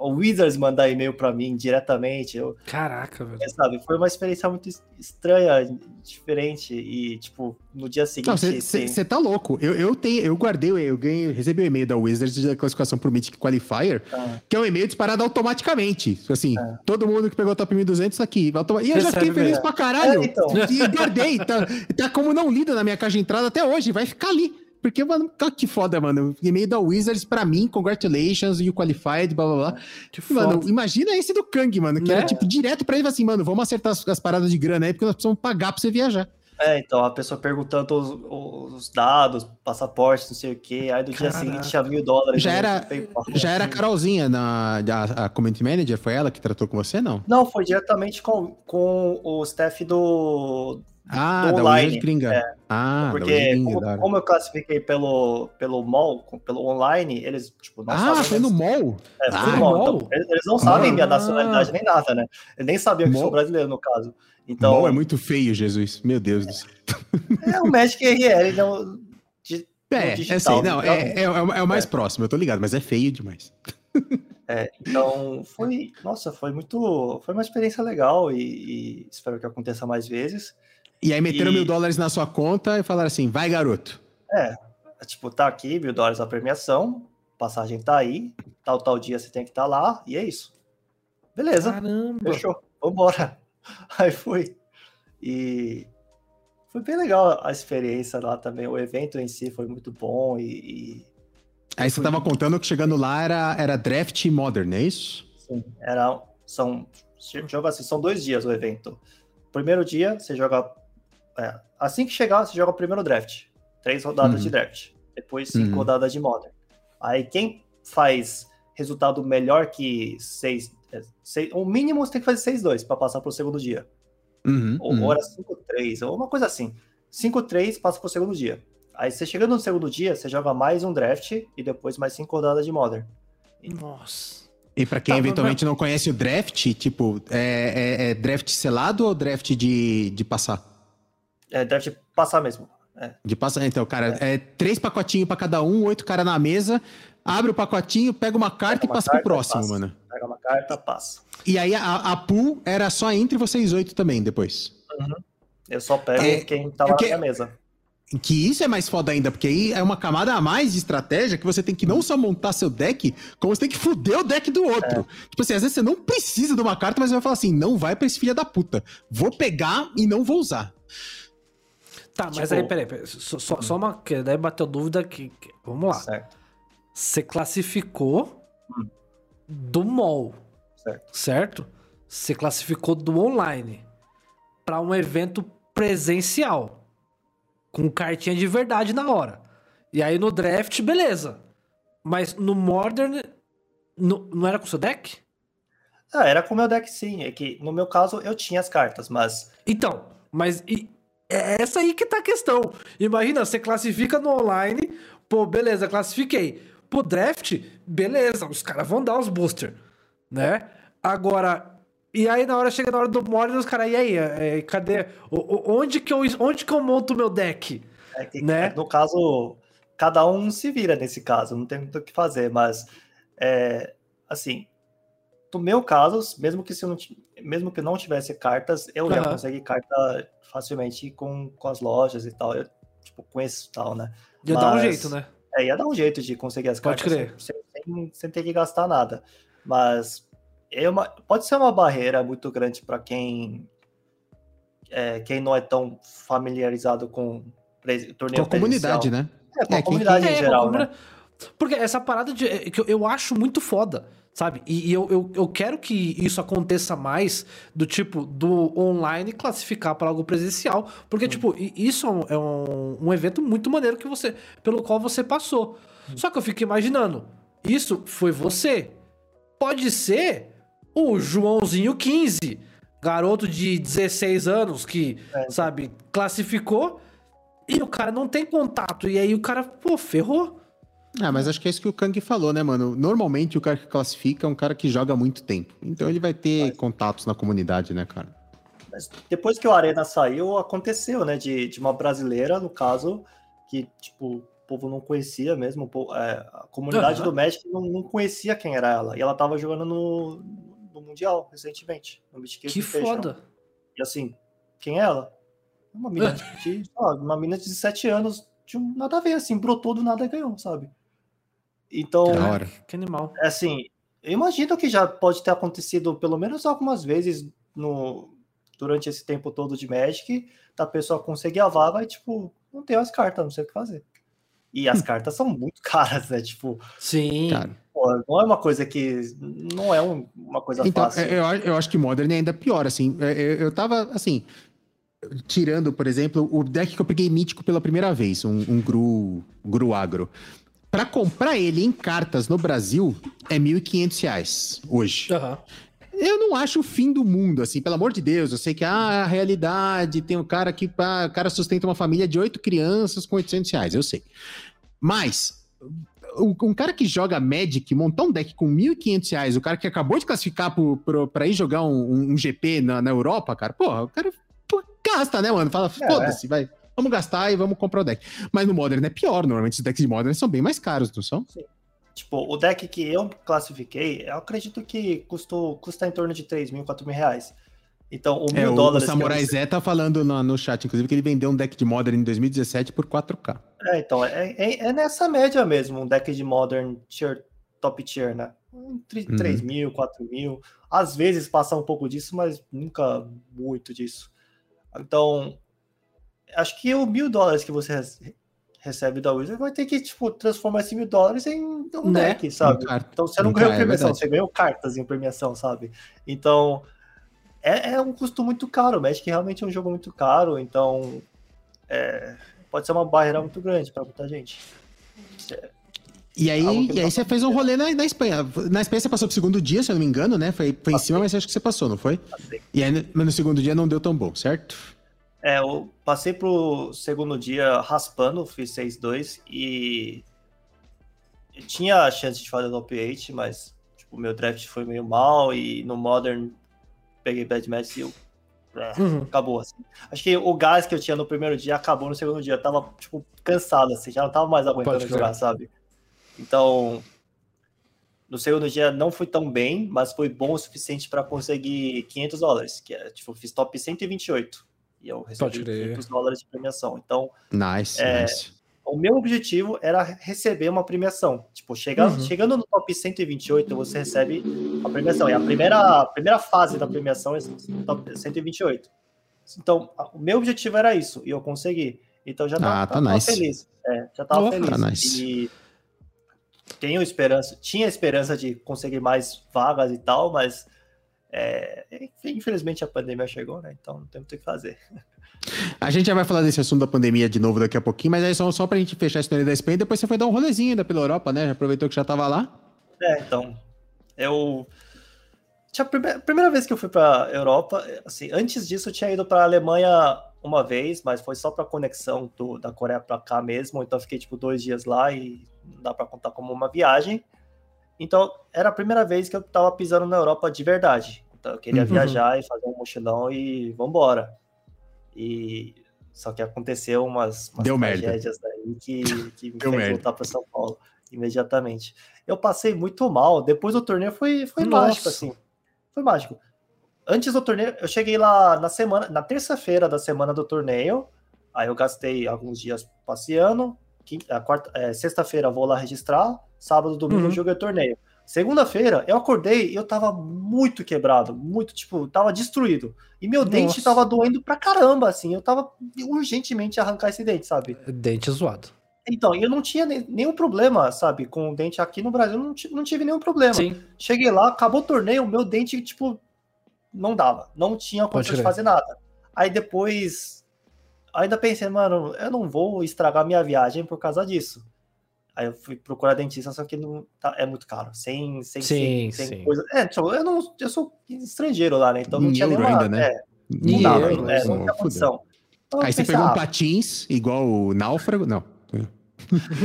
o Wizards mandar e-mail para mim diretamente, eu Caraca, velho. sabe? Foi uma experiência muito es- estranha, diferente. E, tipo, no dia seguinte. Você tá louco. Eu, eu, tenho, eu guardei, eu ganhei, recebi o e-mail da Wizards da classificação pro Mythic Qualifier, Ah, que é um e-mail disparado automaticamente. Assim, É. todo mundo que pegou top 1200 tá aqui. Automa- E eu já fiquei feliz pra caralho. É, então. E guardei. Tá, tá como não lida na minha caixa de entrada até hoje. Vai ficar ali. Porque, mano, cara, que foda, mano. E-mail da Wizards pra mim, congratulations, you qualified, blá blá blá. Que Mano, foda. imagina esse do Kang, mano, que Né? era tipo direto pra ele assim, mano, vamos acertar as, as paradas de grana aí, porque nós precisamos pagar pra você viajar. É, então, a pessoa perguntando os, os dados, passaporte, não sei o quê. Aí do dia Caraca. seguinte tinha mil dólares. Já no era-. Já era a Carolzinha, na, a, a community manager, foi ela que tratou com você, não? Não, foi diretamente com, com o staff do. Ah, online, Gringa. Ah, porque, como, como eu classifiquei pelo, pelo mall, pelo online, eles, tipo, não Ah, sabem foi nem- no mall? É, foi Ah, no mall. mall? Então, eles, eles não sabem minha Ah. nacionalidade nem nada, né? Eles nem sabiam que eu sou brasileiro, no caso. Então, Mall é muito feio, Jesus. Meu Deus do céu. É o Magic RL, não. De, É, no é digital, assim, não, então, é, é, é o é mais É. próximo, eu tô ligado, mas é feio demais. é, então, foi. Nossa, foi muito. Foi uma experiência legal e, e espero que aconteça mais vezes. E aí meteram E- mil dólares na sua conta e falaram assim, vai garoto. É, tipo, tá aqui, mil dólares a premiação, passagem tá aí, tal, tal dia você tem que estar lá, e é isso. Beleza, Caramba. fechou, vambora. Aí fui. E foi bem legal a experiência lá também. O evento em si foi muito bom e, e Aí você tava contando que chegando lá era, era draft modern, é isso? Sim, era, são, joga assim, são dois dias o evento. Primeiro dia, você joga. É, assim que chegar, você joga o primeiro draft. Três rodadas Uhum. de draft. Depois cinco Uhum. rodadas de modern. Aí quem faz resultado melhor que seis. é, seis o mínimo você tem que fazer 6-2 para passar pro segundo dia. Uhum, Ou, uhum. era 5-3, ou uma coisa assim. 5-3 passa pro segundo dia. Aí você chegando no segundo dia, você joga mais um draft e depois mais cinco rodadas de modern. Nossa. E pra quem Tá, mas- eventualmente não conhece o draft, tipo, é, é- é draft selado ou draft de, de passar? É, draft passar mesmo. De passar, então, cara, é, três pacotinhos pra cada um, oito cara na mesa, abre o pacotinho, pega uma carta Pega e uma passa carta, pro próximo, passa. mano. Pega uma carta, passa. E aí a, a pool era só entre vocês oito também, depois. Eu só pego É, quem tá lá na minha mesa. Que isso é mais foda ainda, porque aí é uma camada a mais de estratégia que você tem que não só montar seu deck, como você tem que fuder o deck do outro. É. Tipo assim, às vezes você não precisa de uma carta, mas você vai falar assim: não vai pra esse filho da puta. Vou pegar e não vou usar. Tá, tipo... mas aí, peraí, peraí só, só, só, uma. Que daí bateu dúvida que. que vamos lá. Certo. Você classificou hum. do mall. Certo. Certo? Você classificou do online para um evento presencial com cartinha de verdade na hora. E aí no draft, beleza. Mas no Modern, no, não era com o seu deck? Ah, era com o meu deck sim. É que no meu caso eu tinha as cartas, mas. Então, mas e, é essa aí que tá a questão. Imagina, você classifica no online, pô, beleza, classifiquei. Pô, draft, beleza, os caras vão dar os booster, né? Agora, e aí, na hora, chega na hora do Modern, os caras, e aí, é, cadê? onde, que eu, onde que eu monto o meu deck? É que, né? No caso, cada um se vira nesse caso, não tem muito o que fazer, mas, é, assim, no meu caso, mesmo que, se não, mesmo que não tivesse cartas, eu uhum. ia conseguir carta facilmente com, com as lojas e tal, eu, tipo, conheço tal, né? Ia mas, dar um jeito, né? É, ia dar um jeito de conseguir as cartas sem, sem, sem ter que gastar nada. Mas é uma, pode ser uma barreira muito grande para quem é, quem não é tão familiarizado com torneio Com a comunidade, né? É, com a é, comunidade quem... em é, geral, né? Porque essa parada de, é, que eu, eu acho muito foda, sabe? E, e eu, eu, eu, quero que isso aconteça mais do tipo do online classificar para algo presencial, porque hum. tipo isso é um, um evento muito maneiro que você pelo qual você passou. Hum. Só que eu fico imaginando, isso foi você. Pode ser o Joãozinho 15, garoto de 16 anos que, é. sabe, classificou e o cara não tem contato. E aí o cara, pô, ferrou. Ah, mas acho que é isso que o Kang falou, né, mano? Normalmente o cara que classifica é um cara que joga há muito tempo. Então ele vai ter mas... contatos na comunidade, né, cara? Mas depois que o Arena saiu, aconteceu, né? De, de uma brasileira, no caso, que, tipo, o povo não conhecia mesmo. É, a comunidade uhum. do Magic não, não, conhecia quem era ela. E ela tava jogando no, no Mundial recentemente. No que foda! E assim, quem é ela? Uma menina de, uma menina de 17 anos, de um, nada a ver, assim, brotou do nada e ganhou, sabe? Então. Que, que animal. É assim, eu imagino que já pode ter acontecido pelo menos algumas vezes no, durante esse tempo todo de Magic, da pessoa conseguir a vaga e, tipo, não tem as cartas, não sei o que fazer. E as cartas são muito caras, né? Tipo. Sim. Cara, não é uma coisa que. Não é um, uma coisa então, fácil. Eu, eu acho que Modern é ainda pior, assim. Eu, eu tava, assim. Tirando, por exemplo, o deck que eu peguei mítico pela primeira vez, um, um Gru, Gru Agro. Para comprar ele em cartas no Brasil é R$ 1.500 hoje. Uhum. Eu não acho o fim do mundo, assim, pelo amor de Deus. Eu sei que ah, a realidade tem um cara que ah, o cara sustenta uma família de oito crianças com 800 reais, eu sei. Mas um cara que joga Magic, montar um deck com 1.500 reais, o cara que acabou de classificar pra ir jogar um, um GP na, na, Europa, cara, porra, o cara pô, gasta, né, mano? Fala, é, foda-se, é. vai. Vamos gastar e vamos comprar o deck. Mas no Modern é pior, normalmente os decks de Modern são bem mais caros, não são? Sim. Tipo, o deck que eu classifiquei, eu acredito que custou, custa em torno de 3 mil, 4 mil reais. Então, o mil é, dólares. O Samurai Zé tá falando no, no chat, inclusive, que ele vendeu um deck de Modern em 2017 por 4K. É, então, é, é, é nessa média mesmo, um deck de Modern tier, top tier, né? Entre uhum. 3 mil, 4 mil. Às vezes passa um pouco disso, mas nunca muito disso. Então, acho que o mil dólares que você recebe da Wizard vai ter que, tipo, transformar esses mil dólares em um né? deck, sabe? Então você não ganhou é premiação, é você ganhou cartas em premiação, sabe? Então é, é, um custo muito caro. O Magic realmente é um jogo muito caro, então é, pode ser uma barreira muito grande para muita gente. É, e aí, e aí você fez um rolê na, na, Espanha. Na Espanha você passou pro segundo dia, se eu não me engano, né? Foi, foi em cima, mas acho que você passou, não foi? E aí no, no segundo dia não deu tão bom, certo? É, eu passei pro segundo dia raspando, fiz 6-2 e tinha a chance de fazer top 8, mas tipo, meu draft foi meio mal e no Modern peguei bad match e eu. É, uhum. Acabou, assim. Acho que o gás que eu tinha no primeiro dia acabou no segundo dia. Eu tava, tipo, cansado, assim, já não tava mais aguentando jogar, sabe? Então, no segundo dia não fui tão bem, mas foi bom o suficiente para conseguir 500 dólares, que é, tipo, fiz top 128. E eu recebi crer. 500 dólares de premiação. Então, Nice, É, nice. o meu objetivo era receber uma premiação. Tipo, chegar, Uhum. chegando no top 128, você recebe a premiação. E a primeira, a primeira fase da premiação é top 128. Então, o meu objetivo era isso, e eu consegui. Então já Ah, tava, tá tava nice. feliz. É, já tava Oh, feliz. tá nice. E tenho esperança, tinha esperança de conseguir mais vagas e tal, mas é, infelizmente a pandemia chegou, né? Então não tem muito o que fazer. A gente já vai falar desse assunto da pandemia de novo daqui a pouquinho, mas aí só, só pra gente fechar a história da Espanha, depois você foi dar um rolezinho ainda pela Europa, né? Já aproveitou que já tava lá. É, então, eu tinha a primeira, primeira vez que eu fui para Europa, assim, antes disso eu tinha ido para Alemanha uma vez, mas foi só para conexão do, da Coreia para cá mesmo, então eu fiquei tipo dois dias lá e não dá para contar como uma viagem. Então era a primeira vez que eu tava pisando na Europa de verdade. Então eu queria Uhum. viajar e fazer um mochilão e vambora. E só que aconteceu umas, umas Deu merda. tragédias aí que, que me Deu fez merda. voltar para São Paulo imediatamente. Eu passei muito mal. Depois do torneio foi, foi Nossa. mágico, assim. Foi mágico. Antes do torneio, eu cheguei lá na semana, na terça-feira da semana do torneio. Aí eu gastei alguns dias passeando. Quarta- é, Sexta-feira vou lá registrar. Sábado, domingo Uhum. eu joguei torneio. Segunda-feira eu acordei e eu tava muito quebrado, muito, tipo, tava destruído. E meu dente Nossa. tava doendo pra caramba, assim. Eu tava urgentemente arrancar esse dente, sabe? Dente zoado. Então, eu não tinha ne- nenhum problema, sabe? Com o dente aqui no Brasil, não, não tive nenhum problema. Sim. Cheguei lá, acabou o torneio, meu dente, tipo, não dava. Não tinha condição de fazer nada. Aí depois, ainda pensei, mano, eu não vou estragar minha viagem por causa disso. Aí eu fui procurar dentista, só que não, tá- é muito caro. Sem, sem, Sim, sem, sem sim. coisa. É, tipo, eu, não, eu sou estrangeiro lá, né? Então não Em tinha nenhuma. ainda, né? É, não Em dava, euro, é, não Pô, tinha condição. Então Aí você pensei, pegou um ah, patins, igual o náufrago. Não.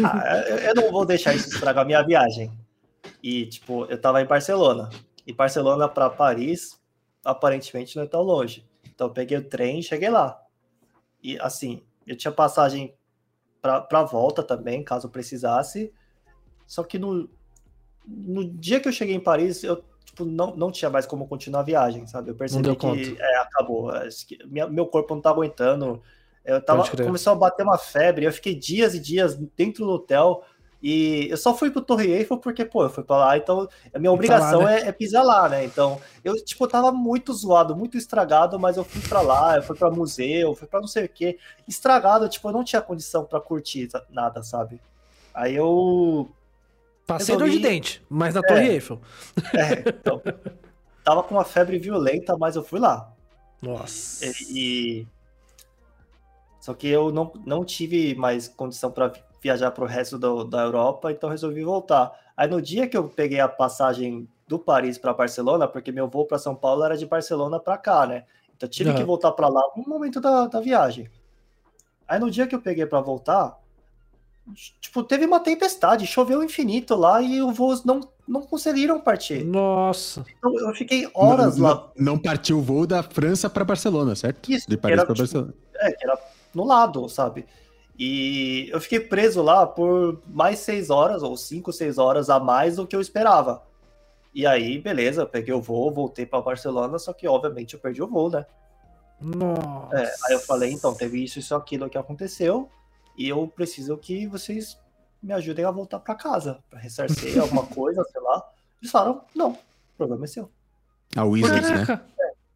Ah, eu, não vou deixar isso estragar minha viagem. E, tipo, eu tava em Barcelona. E Barcelona para Paris, aparentemente não é tão longe. Então eu peguei o trem e cheguei lá. E, assim, eu tinha passagem pra, pra volta também, caso precisasse. Só que no, no dia que eu cheguei em Paris, eu tipo, não, não tinha mais como continuar a viagem, sabe? Eu percebi que é, acabou. Acho que minha- meu corpo não tá aguentando. Eu tava, começou a bater uma febre, eu fiquei dias e dias dentro do hotel. E eu só fui pro Torre Eiffel porque, pô, eu fui pra lá, então a minha obrigação né? é, é pisar lá, né? Então, eu, tipo, tava muito zoado, muito estragado, mas eu fui pra lá, eu fui pra museu, fui pra não sei o quê. Estragado, tipo, eu não tinha condição pra curtir nada, sabe? Aí eu Passei dor de Resolvi- dente, mas na Torre Eiffel. É, então, tava com uma febre violenta, mas eu fui lá. Nossa. E, e- só que eu não, não tive mais condição para viajar para o resto do- da Europa, então resolvi voltar. Aí no dia que eu peguei a passagem do Paris para Barcelona, porque meu voo para São Paulo era de Barcelona para cá, né? Então eu tive Aham. que voltar para lá no momento da, da viagem. Aí no dia que eu peguei para voltar, tipo, teve uma tempestade, choveu infinito lá e os voos não, não conseguiram partir. Nossa. Então eu fiquei horas não, lá Não, não partiu o voo da França pra Barcelona, certo? Isso, De Paris era, pra tipo, Barcelona. É, que era no lado, sabe? E eu fiquei preso lá por mais seis horas, ou cinco, seis horas a mais do que eu esperava. E aí, beleza, eu peguei o voo, voltei para Barcelona, só que obviamente eu perdi o voo, né? Nossa. É, aí eu falei, então, teve isso, isso, aquilo que aconteceu, e eu preciso que vocês me ajudem a voltar para casa, para ressarcir alguma coisa, sei lá. Eles falaram, não, o problema é seu. A Wizards, né? Caraca.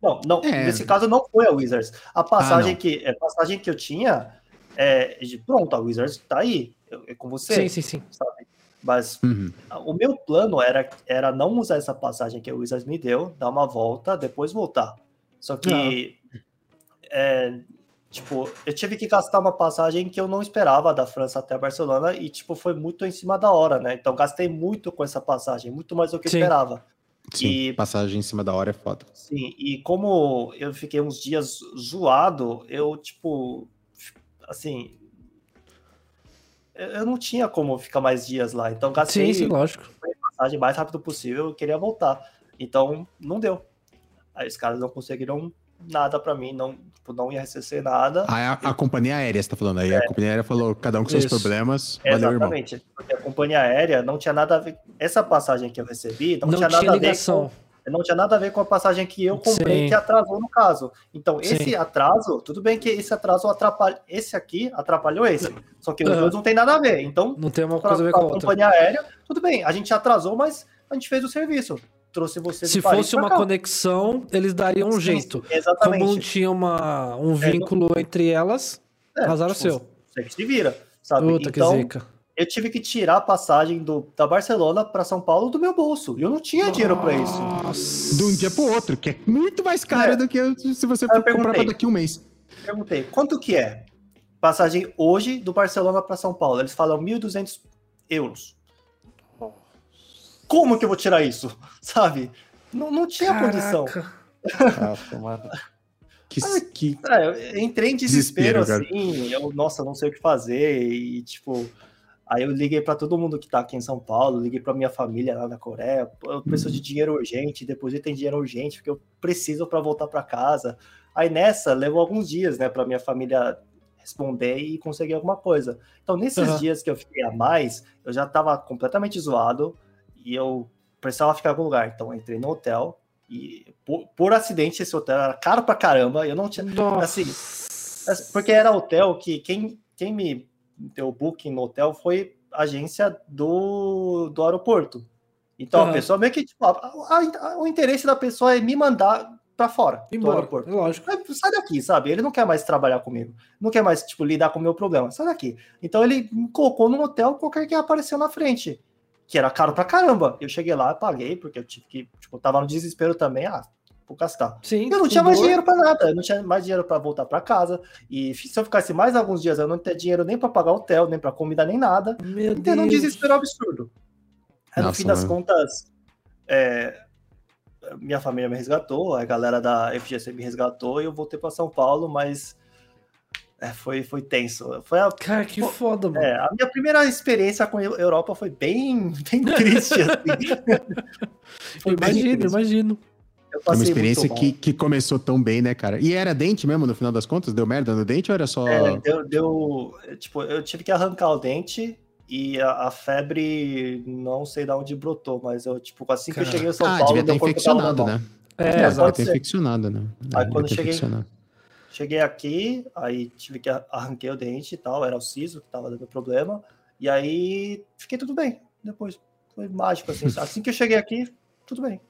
Não, não, É. nesse caso não foi a Wizards. A passagem Ah, que a passagem que eu tinha é de pronto, a Wizards tá aí, é com você, Sim, sim, sim. sabe? Mas Uhum. o meu plano era, era não usar essa passagem que a Wizards me deu, dar uma volta, depois voltar. Só que é, tipo, eu tive que gastar uma passagem que eu não esperava da França até Barcelona e tipo foi muito em cima da hora, né? Então gastei muito com essa passagem, muito mais do que Sim. esperava. Sim, E- passagem em cima da hora é foda. Sim, e como eu fiquei uns dias zoado, eu, tipo, assim. Eu não tinha como ficar mais dias lá, então gastei Sim, sim, lógico. a passagem o mais rápido possível, eu queria voltar. Então, não deu. Aí os caras não conseguiram nada pra mim, não, tipo, não ia receber nada. A, a companhia aérea, você tá falando aí. A companhia aérea falou, cada um com seus Isso. problemas. Valeu, irmão. Exatamente, porque a companhia aérea não tinha nada a ver. Essa passagem que eu recebi não, Não tinha tinha nada a ver ligação. Não tinha nada a ver com a passagem que eu comprei Sim. que atrasou no caso. Então, esse Sim. atraso, tudo bem que esse atraso atrapalha. Esse aqui atrapalhou esse. Só que os Aham. dois não tem nada a ver. Então, Não tem uma pra, coisa a ver com a outra. companhia aérea, tudo bem. A gente atrasou, mas a gente fez o serviço. Trouxe você Se fosse uma cá. conexão, eles dariam um jeito. Exatamente. Como não tinha uma, um vínculo entre elas, É, azar o tipo, seu. Você que se vira, sabe? Puta então, que zica. Eu tive que tirar a passagem do, da Barcelona para São Paulo do meu bolso. E eu não tinha dinheiro para isso. Nossa. De um dia pro outro, que é muito mais caro É. do que se você for comprar pra daqui a um mês. Perguntei, quanto que é? Passagem hoje do Barcelona para São Paulo. Eles falam 1.200 euros. Como que eu vou tirar isso? Sabe? Não, não tinha condição. Caraca. Ah, tomara. Que, que... É, eu entrei em desespero, Desespero, assim. Eu, nossa, não sei o que fazer. E, tipo, aí eu liguei para todo mundo que tá aqui em São Paulo, liguei para minha família lá na Coreia. Eu preciso de dinheiro urgente, depositem dinheiro urgente, porque eu preciso para voltar para casa. Aí nessa, levou alguns dias, né, para minha família responder e conseguir alguma coisa. Então, nesses Aham. dias que eu fiquei a mais, eu já tava completamente zoado e eu precisava ficar em algum lugar. Então, entrei no hotel e, por, por acidente, esse hotel era caro pra caramba. Eu não tinha. Nossa. Assim, Porque era hotel que quem, quem me deu o booking no hotel foi agência do, do aeroporto. Então Aham. a pessoa meio que, tipo, a- a- a- o interesse da pessoa é me mandar pra fora do Embora, aeroporto. lógico. Aí, Sai daqui, sabe? Ele não quer mais trabalhar comigo. Não quer mais, tipo, lidar com o meu problema. Sai daqui. Então ele me colocou num hotel qualquer que apareceu na frente. Que era caro pra caramba. Eu cheguei lá, paguei, porque eu tive que, tipo, tava no desespero também. Ah, vou gastar. Sim. Eu não tinha mais dor. dinheiro pra nada, eu não tinha mais dinheiro pra voltar pra casa. E se eu ficasse mais alguns dias, eu não ter dinheiro nem pra pagar hotel, nem pra comida, nem nada. Meu Então, um Deus. desespero absurdo. Aí, no Nossa, fim das mano. contas, é, minha família me resgatou, a galera da FGC me resgatou e eu voltei pra São Paulo, mas é, foi, foi tenso. Foi a, Cara, que foda, mano. é, a minha primeira experiência com a Europa foi bem, bem triste. assim. Foi bem imagino, triste. imagino. É uma experiência que, que começou tão bem, né, cara? E era dente mesmo, no final das contas? Deu merda no dente ou era só... É, deu, deu- Tipo, eu tive que arrancar o dente e a, a febre não sei de onde brotou, mas eu, tipo, assim que eu cheguei em São ah, Paulo, devia ter infeccionado, né? É, É, devia exato. ter infeccionado, né? Aí quando cheguei-. Cheguei aqui, aí tive que ar- arranquei o dente e tal, era o siso que tava dando problema, e aí fiquei tudo bem. Depois foi mágico, assim. Assim que eu cheguei aqui, tudo bem.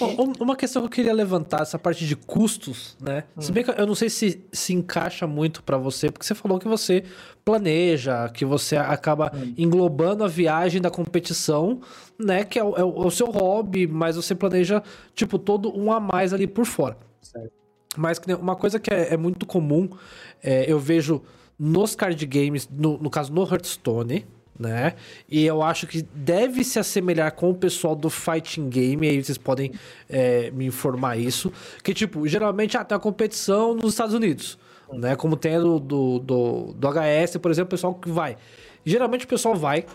Um- Uma questão que eu queria levantar, essa parte de custos, né? Se Hum. bem que eu não sei se se encaixa muito pra você, porque você falou que você planeja, que você acaba Hum. englobando a viagem da competição, né? Que é o, é o- é o seu hobby, mas você planeja, tipo, todo um a mais ali por fora. Certo. Mas uma coisa que é, é muito comum, é, eu vejo nos card games, no, no caso no Hearthstone, né? E eu acho que deve se assemelhar com o pessoal do Fighting Game, aí vocês podem é, me informar isso. Que, tipo, geralmente ah, tem uma competição nos Estados Unidos, né? Como tem a do, do, do, do HS, por exemplo, o pessoal que vai. Geralmente o pessoal vai,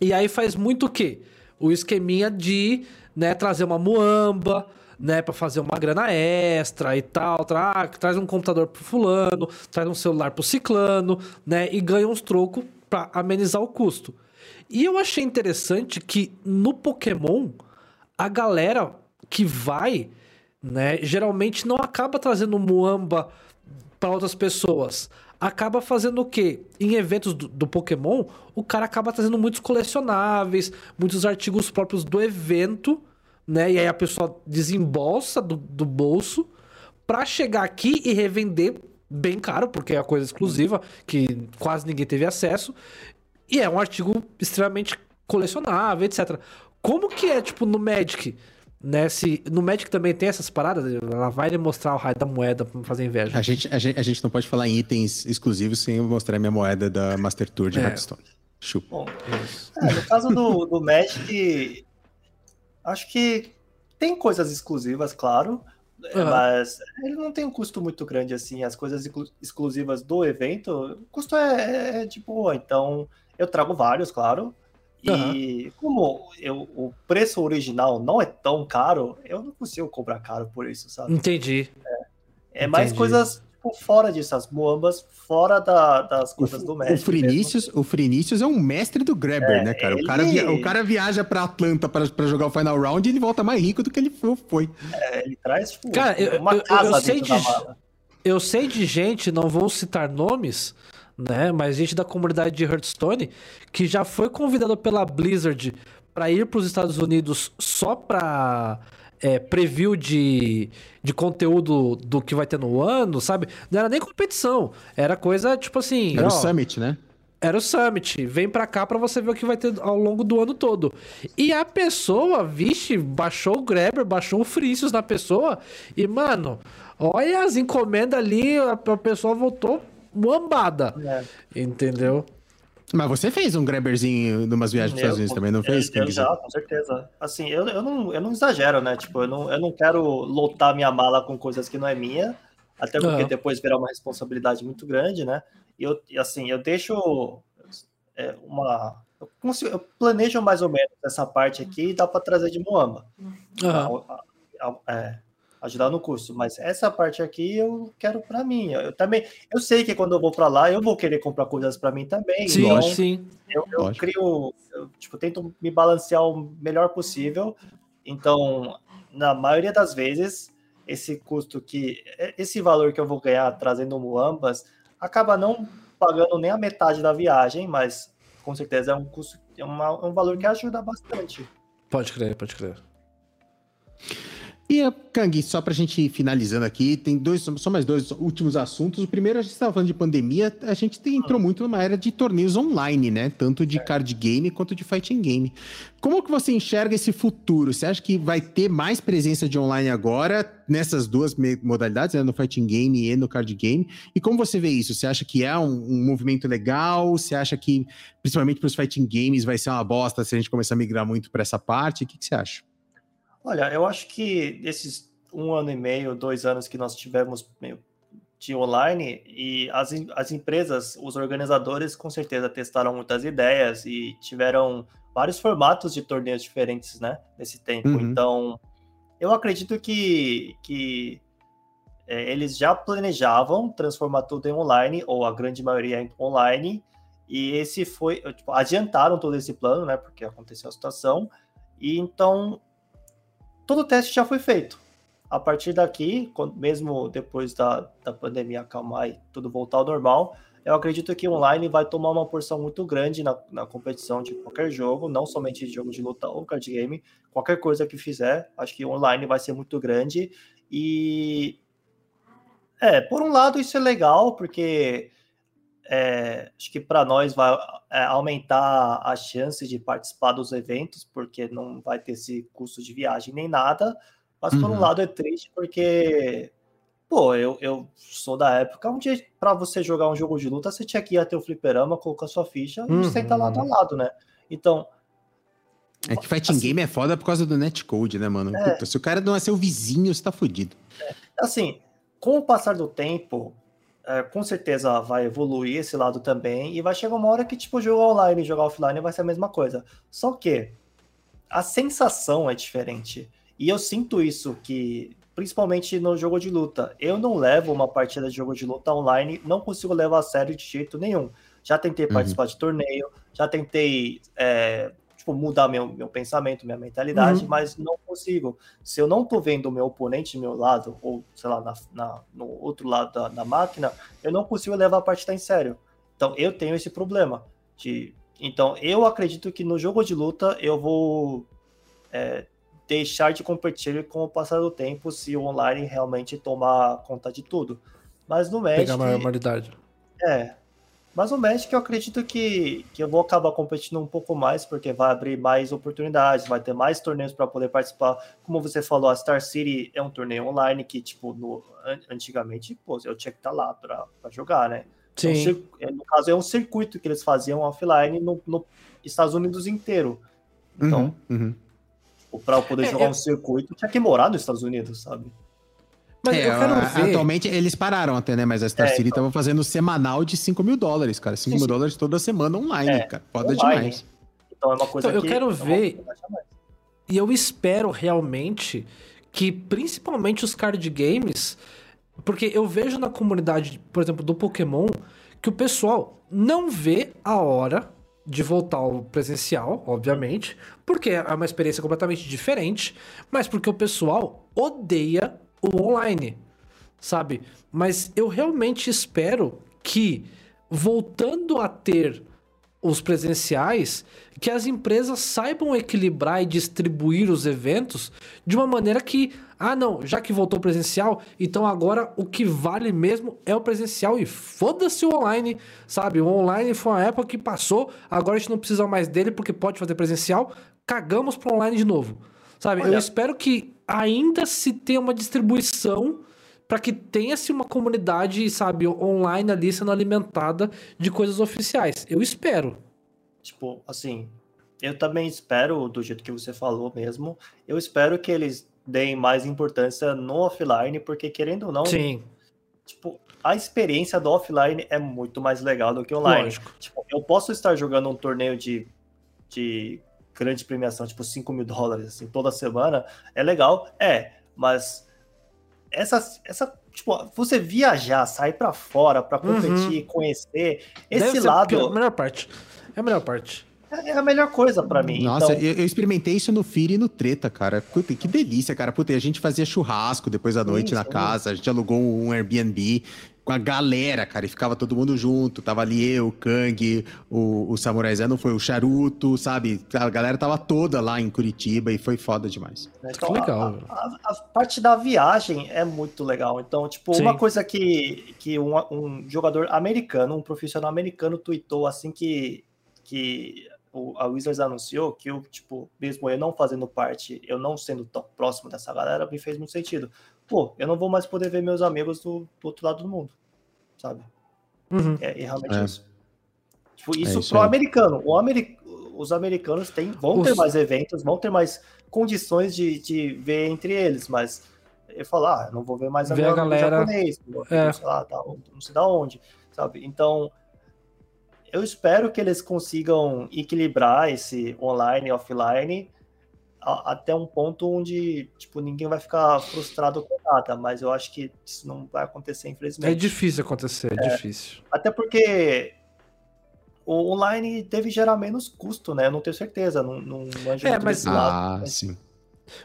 e aí faz muito o quê? O esqueminha de né, trazer uma muamba, né, para fazer uma grana extra e tal, tra ah, traz um computador pro fulano, traz um celular pro ciclano, né, e ganha uns trocos para amenizar o custo. E eu achei interessante que no Pokémon a galera que vai, né, geralmente não acaba trazendo muamba para outras pessoas. Acaba fazendo o quê? Em eventos do, do Pokémon, o cara acaba trazendo muitos colecionáveis, muitos artigos próprios do evento, né? E aí a pessoa desembolsa do, do bolso pra chegar aqui e revender bem caro, porque é a coisa exclusiva, que quase ninguém teve acesso. E é um artigo extremamente colecionável, etc. Como que é, tipo, no Magic? Né? Se, no Magic também tem essas paradas, ela vai demonstrar o raio da moeda pra fazer inveja. A gente, a, gente, a gente não pode falar em itens exclusivos sem mostrar minha moeda da Master Tour de É. Hearthstone. Chupa. Bom, é, no caso do, do Magic, acho que tem coisas exclusivas, claro, é, Aham. mas ele não tem um custo muito grande assim. As coisas exclu- exclusivas do evento, o custo é, é de boa. Então, eu trago vários, claro. E como eu, o preço original não é tão caro, eu não consigo cobrar caro por isso, sabe? Entendi. É mais Entendi. coisas, fora disso, as Moambas fora da, das coisas do O Magic. Frinícius, o Frinícius é um mestre do grabber, É, né, cara? O, ele- cara via- o cara viaja pra Atlanta pra, pra jogar o Final Round e ele volta mais rico do que ele fo- foi. É, ele traz, tipo, Cara, eu- uma eu- eu- casa eu sei dentro da de-. Eu sei de gente, não vou citar nomes, né? Mas gente da comunidade de Hearthstone que já foi convidado pela Blizzard para ir para os Estados Unidos só para preview de, de conteúdo do que vai ter no ano, sabe? Não era nem competição, era coisa tipo assim. Era ó, o Summit, né? Era o Summit. Vem pra cá pra você ver o que vai ter ao longo do ano todo. E a pessoa, vixe, baixou o Grabber, baixou o Fricius na pessoa. E, mano, olha as encomendas ali, a, a pessoa voltou muambada. É. Entendeu? Mas você fez um grabberzinho numas viagens para os Estados Unidos também, não fez? Eu, eu já, com certeza. Assim, eu, eu, não, eu não exagero, né? Tipo, eu não, eu não quero lotar minha mala com coisas que não é minha, até porque Aham. depois virar uma responsabilidade muito grande, né? E eu, assim, eu deixo é, uma. Eu, consigo- eu planejo mais ou menos essa parte aqui e dá para trazer de Moamba. Aham. a- a- a- é, ajudar no curso, mas essa parte aqui eu quero para mim. Eu, eu também, eu sei que quando eu vou para lá eu vou querer comprar coisas para mim também. Sim, então sim. eu, eu crio, eu, tipo, tento me balancear o melhor possível. Então, na maioria das vezes, esse custo que, esse valor que eu vou ganhar trazendo muambas, acaba não pagando nem a metade da viagem, mas com certeza é um custo, é, uma, é um valor que ajuda bastante. Pode crer, pode crer. E, Kang, só pra gente ir finalizando aqui, tem dois, só mais dois últimos assuntos. O primeiro, a gente estava falando de pandemia, a gente tem- entrou muito numa era de torneios online, né? Tanto de card game quanto de fighting game. Como que você enxerga esse futuro? Você acha que vai ter mais presença de online agora, nessas duas modalidades, né? no fighting game e no card game? E como você vê isso? Você acha que é um, um movimento legal? Você acha que, principalmente para os fighting games, vai ser uma bosta se a gente começar a migrar muito para essa parte? O que, que você acha? Olha, eu acho que esses um ano e meio, dois anos que nós tivemos de online e as, as empresas, os organizadores com certeza testaram muitas ideias e tiveram vários formatos de torneios diferentes, né, nesse tempo. Uhum. Então, eu acredito que, que é, eles já planejavam transformar tudo em online, ou a grande maioria em online, e esse foi, tipo, adiantaram todo esse plano, né, porque aconteceu a situação, e então todo o teste já foi feito. A partir daqui, mesmo depois da, da pandemia acalmar e tudo voltar ao normal, eu acredito que online vai tomar uma porção muito grande na, na competição de qualquer jogo, não somente de jogo de luta ou card game, qualquer coisa que fizer, acho que online vai ser muito grande. E é, por um lado isso é legal, porque é, acho que para nós vai é, aumentar a chance de participar dos eventos, porque não vai ter esse custo de viagem nem nada. Mas por um Uhum. lado é triste porque, pô, eu, eu sou da época onde para você jogar um jogo de luta você tinha que ir até o fliperama, colocar sua ficha Uhum. e sentar lado a lado, né? Então, É que fighting Assim- game é foda por causa do netcode, né, mano? É. Puta, se o cara não é seu vizinho, você tá fudido. assim, com o passar do tempo, é, com certeza vai evoluir esse lado também, e vai chegar uma hora que, tipo, jogar online e jogar offline vai ser a mesma coisa. Só que a sensação é diferente. E eu sinto isso que, principalmente no jogo de luta, eu não levo uma partida de jogo de luta online, não consigo levar a sério de jeito nenhum. Já tentei Uhum. participar de torneio, já tentei é, tipo, mudar meu, meu pensamento, minha mentalidade, Uhum. mas não consigo. Se eu não tô vendo o meu oponente do meu lado, ou sei lá, na, na- no outro lado da, da máquina, eu não consigo levar a partida em sério. Então eu tenho esse problema. De, então eu acredito que no jogo de luta eu vou é, deixar de competir com o passar do tempo se o online realmente tomar conta de tudo. Mas no Magic, Pegar a maioridade. é. Mas o Magic eu acredito que, que eu vou acabar competindo um pouco mais, porque vai abrir mais oportunidades, vai ter mais torneios para poder participar. Como você falou, a Star City é um torneio online que, tipo, no, an- antigamente, pô, eu tinha que estar lá para jogar, né? É Sim. é, no caso, é um circuito que eles faziam offline no, no Estados Unidos inteiro. Então, Uhum, uhum. para eu poder É, jogar eu- um circuito, tinha que morar nos Estados Unidos, sabe? Mas É, eu quero a- ver. Atualmente eles pararam até, né? Mas a Star É, City então. tava fazendo semanal de 5 mil dólares, cara. 5 Sim, mil sim. dólares toda semana online, É, cara. Foda online. demais. Então é uma coisa Então, eu que quero vou ver-. E eu espero realmente que, principalmente os card games, Porque eu vejo na comunidade, por exemplo, do Pokémon, que o pessoal não vê a hora de voltar ao presencial, obviamente, porque é uma experiência completamente diferente, mas porque o pessoal odeia o online, sabe? Mas eu realmente espero que, voltando a ter os presenciais, que as empresas saibam equilibrar e distribuir os eventos de uma maneira que, ah, não, já que voltou presencial, então agora o que vale mesmo é o presencial e foda-se o online, sabe? O online foi uma época que passou, agora a gente não precisa mais dele porque pode fazer presencial, cagamos pro online de novo, sabe? Olha- Eu espero que ainda se tenha uma distribuição para que tenha-se uma comunidade, sabe, online ali sendo alimentada de coisas oficiais. Eu espero. Tipo, assim, eu também espero, do jeito que você falou mesmo, eu espero que eles deem mais importância no offline, porque querendo ou não, Sim, tipo, a experiência do offline é muito mais legal do que online. lógico. Tipo, eu posso estar jogando um torneio de, de grande premiação, tipo 5 mil dólares, assim, toda semana, é legal, é, mas essa, essa tipo, você viajar, sair pra fora pra competir, conhecer, Uhum. Deve esse lado pior- a melhor parte. É a melhor parte. é a melhor coisa pra mim. Nossa, então, eu, eu experimentei isso no Fire e no Treta, cara. Puta, que delícia, cara. Puta, e a gente fazia churrasco depois da noite Sim, na sim. casa, a gente alugou um Airbnb com a galera, cara, e ficava todo mundo junto. Tava ali eu, o Kang, o, o Samurai Zé, não foi o Charuto, sabe? A galera tava toda lá em Curitiba e foi foda demais. Então, Que legal, a-. A, a parte da viagem é muito legal. Então, tipo, Sim. uma coisa que, que um, um jogador americano, um profissional americano, tweetou assim que, que o, a Wizards anunciou que eu, tipo, mesmo eu não fazendo parte, eu não sendo tão próximo dessa galera, me fez muito sentido. Pô, eu não vou mais poder ver meus amigos do, do outro lado do mundo, sabe? Uhum. É, é realmente É. isso. Tipo, isso isso pro aí. americano. O Os americanos têm, vão Os- ter mais eventos, vão ter mais condições de, de ver entre eles, mas eu falo, ah, eu não vou ver mais Ver meu a galera- japonês, É. sei lá, tá, não sei da onde, sabe? Então, eu espero que eles consigam equilibrar esse online e offline a- até um ponto onde, tipo, ninguém vai ficar frustrado com nada, mas eu acho que isso não vai acontecer, infelizmente. É difícil acontecer, é, difícil. Até porque o online deve gerar menos custo, né? Eu não tenho certeza, não, não manjo É, mas- lado. Ah, mas- sim.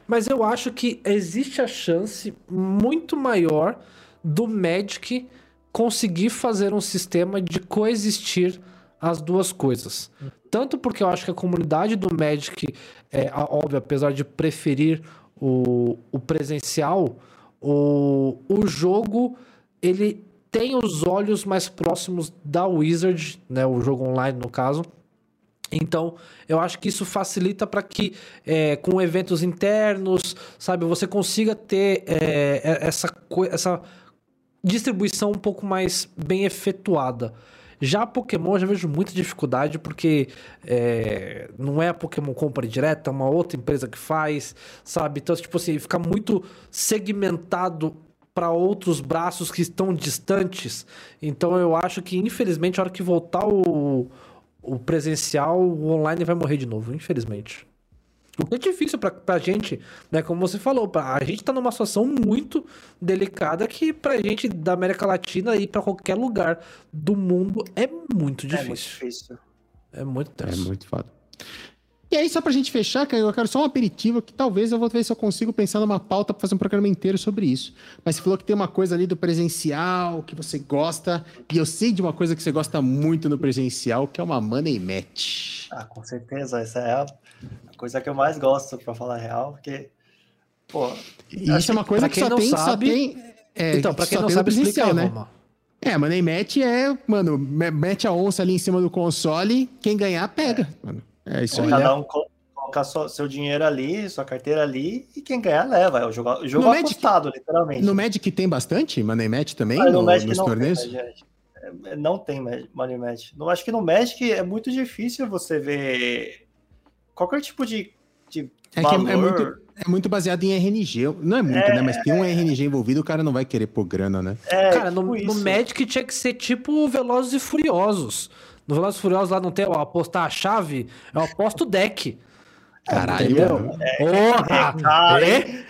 Mas eu acho que existe a chance muito maior do Magic conseguir fazer um sistema de coexistir as duas coisas. Tanto porque eu acho que a comunidade do Magic, é óbvio, apesar de preferir o, o presencial, o, o jogo ele tem os olhos mais próximos da Wizard, né, o jogo online no caso. Então, eu acho que isso facilita para que, é, com eventos internos, sabe, você consiga ter é, essa, essa distribuição um pouco mais bem efetuada. Já Pokémon eu já vejo muita dificuldade porque é, não é a Pokémon compra direta, é uma outra empresa que faz, sabe? Então, tipo assim, fica muito segmentado para outros braços que estão distantes. Então, eu acho que, infelizmente, a hora que voltar o, o presencial, o online vai morrer de novo, infelizmente. O que é difícil pra, pra gente, né? Como você falou, pra, a gente tá numa situação muito delicada que pra gente da América Latina ir pra qualquer lugar do mundo é muito É muito difícil. difícil. É muito É tenso. muito foda. E aí, só pra gente fechar, eu quero só um aperitivo que talvez eu vou ver se eu consigo pensar numa pauta pra fazer um programa inteiro sobre isso. Mas você falou que tem uma coisa ali do presencial que você gosta, e eu sei de uma coisa que você gosta muito no presencial, que é uma money match. Ah, com certeza. Essa é a coisa que eu mais gosto, pra falar a real, porque, pô, isso é uma coisa que só tem, só sabe- tem. é, então, pra que quem só não sabe, explica né? Roma. É, money match é, mano, me- mete a onça ali em cima do console, quem ganhar pega. Mano. É isso aí. cada um co- colocar sua- seu dinheiro ali, sua carteira ali, e quem ganhar leva. É o jogo, o jogo No Magic- apostado, literalmente. No Magic tem bastante money match também? Ah, no no- Magic nos não torneios? tem, gente. É, Não tem Money Match. Não, acho que no Magic é muito difícil você ver qualquer tipo de, de É que é- valor. é, muito, é muito baseado em RNG. Não é muito, né? Mas tem um RNG envolvido, o cara não vai querer pôr grana, né? É, Cara, no, tipo no. Magic tinha que ser tipo Velozes e Furiosos. No Velozes Furiosos lá não tem o apostar a chave, eu aposto o deck. Caralho. Porra!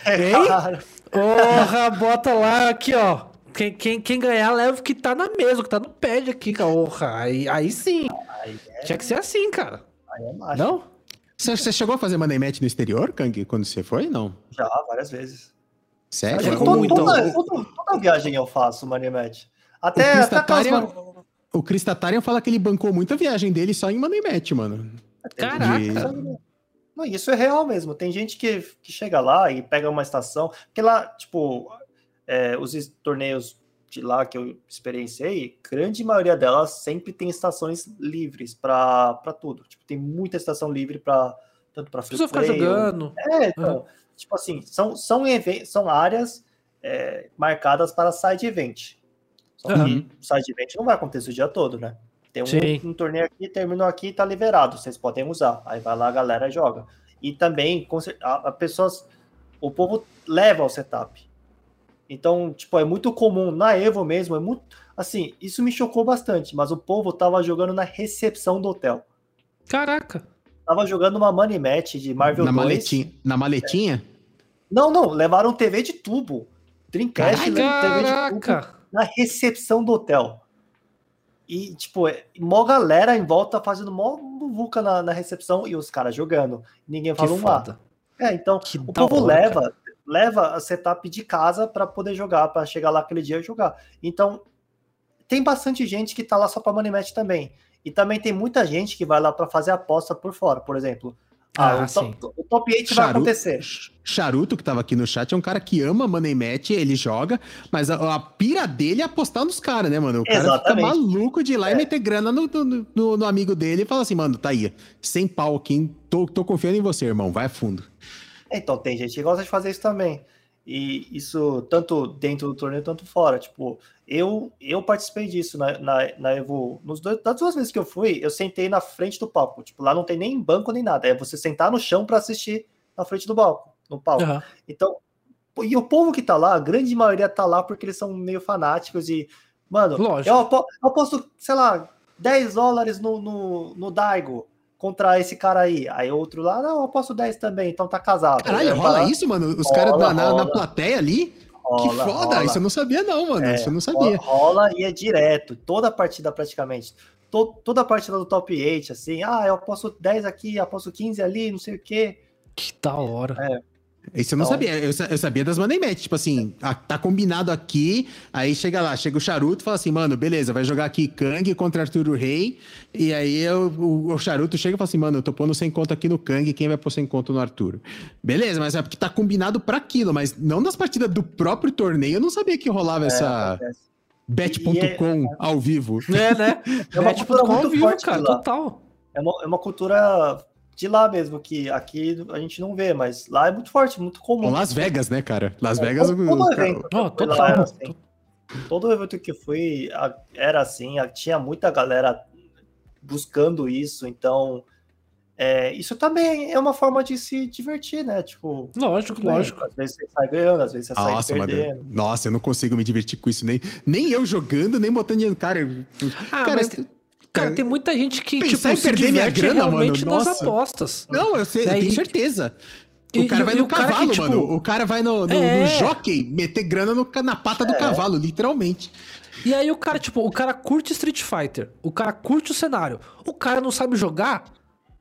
É caro. Porra, bota lá aqui, ó. Quem, quem, quem ganhar leva o que tá na mesa, o que tá no pad aqui, cara. Porra, aí, aí sim. Aí é, Tinha que ser assim, cara. aí é macho. Não? Você, você chegou a fazer money match no exterior, Kang, quando você foi? Não. Já, várias vezes. Sério? É Toda- então? toda, toda- toda viagem eu faço money match. Até, até aquelas O Cristatarian fala que ele bancou muita viagem dele só em money match, mano. Caraca. De- Não, isso é real mesmo. Tem gente que, que chega lá e pega uma estação. Porque lá, tipo, é, os torneios de lá que eu experienciei, grande maioria delas sempre tem estações livres para tudo. Tipo, tem muita estação livre para tanto para A pessoa ficar jogando. É, então, tipo assim, são, são, são áreas é, marcadas para side event. Só que Uhum. o side event não vai acontecer o dia todo, né? Tem Sim. um, um torneio aqui, terminou aqui tá liberado, vocês podem usar. Aí vai lá, a galera joga. E também, a, a pessoas, o povo leva o setup. Então, tipo, é muito comum, na Evo mesmo, é muito, assim, isso me chocou bastante, mas o povo tava jogando na recepção do hotel. Caraca. Tava jogando uma money match de Marvel na 2. maletinha. Na maletinha? Não, não, levaram TV de tubo. Dreamcast levou TV de tubo Caraca. Na recepção do hotel. E, tipo, é, mó galera em volta fazendo mó muvuca na, na recepção e os caras jogando. Ninguém Que falou um foda. É, então, Que o povo hora, leva, leva a setup de casa para poder jogar, para chegar lá aquele dia e jogar. Então, tem bastante gente que tá lá só para money match também. E também tem muita gente que vai lá para fazer aposta por fora, por exemplo. Ah, Ah, o, sim. top, o top 8 vai acontecer. Charuto, que tava aqui no chat, é um cara que ama money match, ele joga, mas a, a pira dele é apostar nos caras, né, mano? O cara Exatamente. fica maluco de ir lá e É. meter grana no, no, no- no amigo dele e fala assim, mano, tá aí, sem pau aqui, tô, tô confiando em você, irmão, vai a fundo. Então, tem gente que gosta de fazer isso também. E isso tanto dentro do torneio, tanto fora. Tipo, eu eu participei disso na, na, na Evo. Nos dois, das duas vezes que eu fui, eu sentei na frente do palco. Tipo, lá não tem nem banco nem nada. É você sentar no chão para assistir na frente do palco, no palco. Aham. Então, e o povo que tá lá, a grande maioria tá lá porque eles são meio fanáticos e, mano, Lógico. eu apo- eu aposto, sei lá, 10 dólares no, no, no Daigo contra esse cara aí. Aí outro lá, não, eu aposto 10 também, então tá casado. Caralho, rola isso, mano? Os caras na, na- na plateia ali? Que rola, foda, rola. isso eu não sabia não, mano, É, isso eu não sabia. Rola e é direto, toda a partida praticamente. To- toda a partida do top 8, assim, ah, eu aposto 10 aqui, aposto 15 ali, não sei o quê. Que da hora. Isso eu não Então- sabia. Eu, eu sabia das money match. Tipo assim, a- tá combinado aqui. Aí chega lá, chega o charuto e fala assim, mano, beleza, vai jogar aqui Kang contra Arturo Rei. E aí eu- o, o charuto chega e fala assim, mano, eu tô pondo sem conto aqui no Kang, quem vai pôr sem conto no Arturo? Beleza, mas é porque tá combinado pra aquilo, mas não nas partidas do próprio torneio. Eu não sabia que rolava essa acontece. bet.com ao vivo. É, né? É uma É cultura ao muito vivo, forte cara, total. É uma, é uma cultura de lá mesmo, que aqui a gente não vê, mas lá é muito forte, muito comum. Com Las Vegas, né, cara? Las Vegas. todo, todo o- evento, que Ó, eu fui total. lá era assim. Todo evento que fui era assim, tinha muita galera buscando isso, então é, isso também é uma forma de se divertir, né? Tipo, Lógico, bem, lógico. Às vezes você sai ganhando, às vezes você Nossa, sai perdendo. Nossa, eu não consigo me divertir com isso. Nem, nem eu jogando, nem botando dinheiro. Cara, Ah, cara, mas, cara, tem muita gente que, Pensar tipo, em se perder minha grana, mano, realmente nas nossa. apostas. Não, eu sei, eu tenho certeza. O cara e- vai e no o cara que, cavalo, tipo, mano. O cara vai no, no, É. no jockey meter grana no na pata do cavalo, literalmente. E aí o cara, tipo, o cara curte Street Fighter, o cara curte o cenário, o cara não sabe jogar,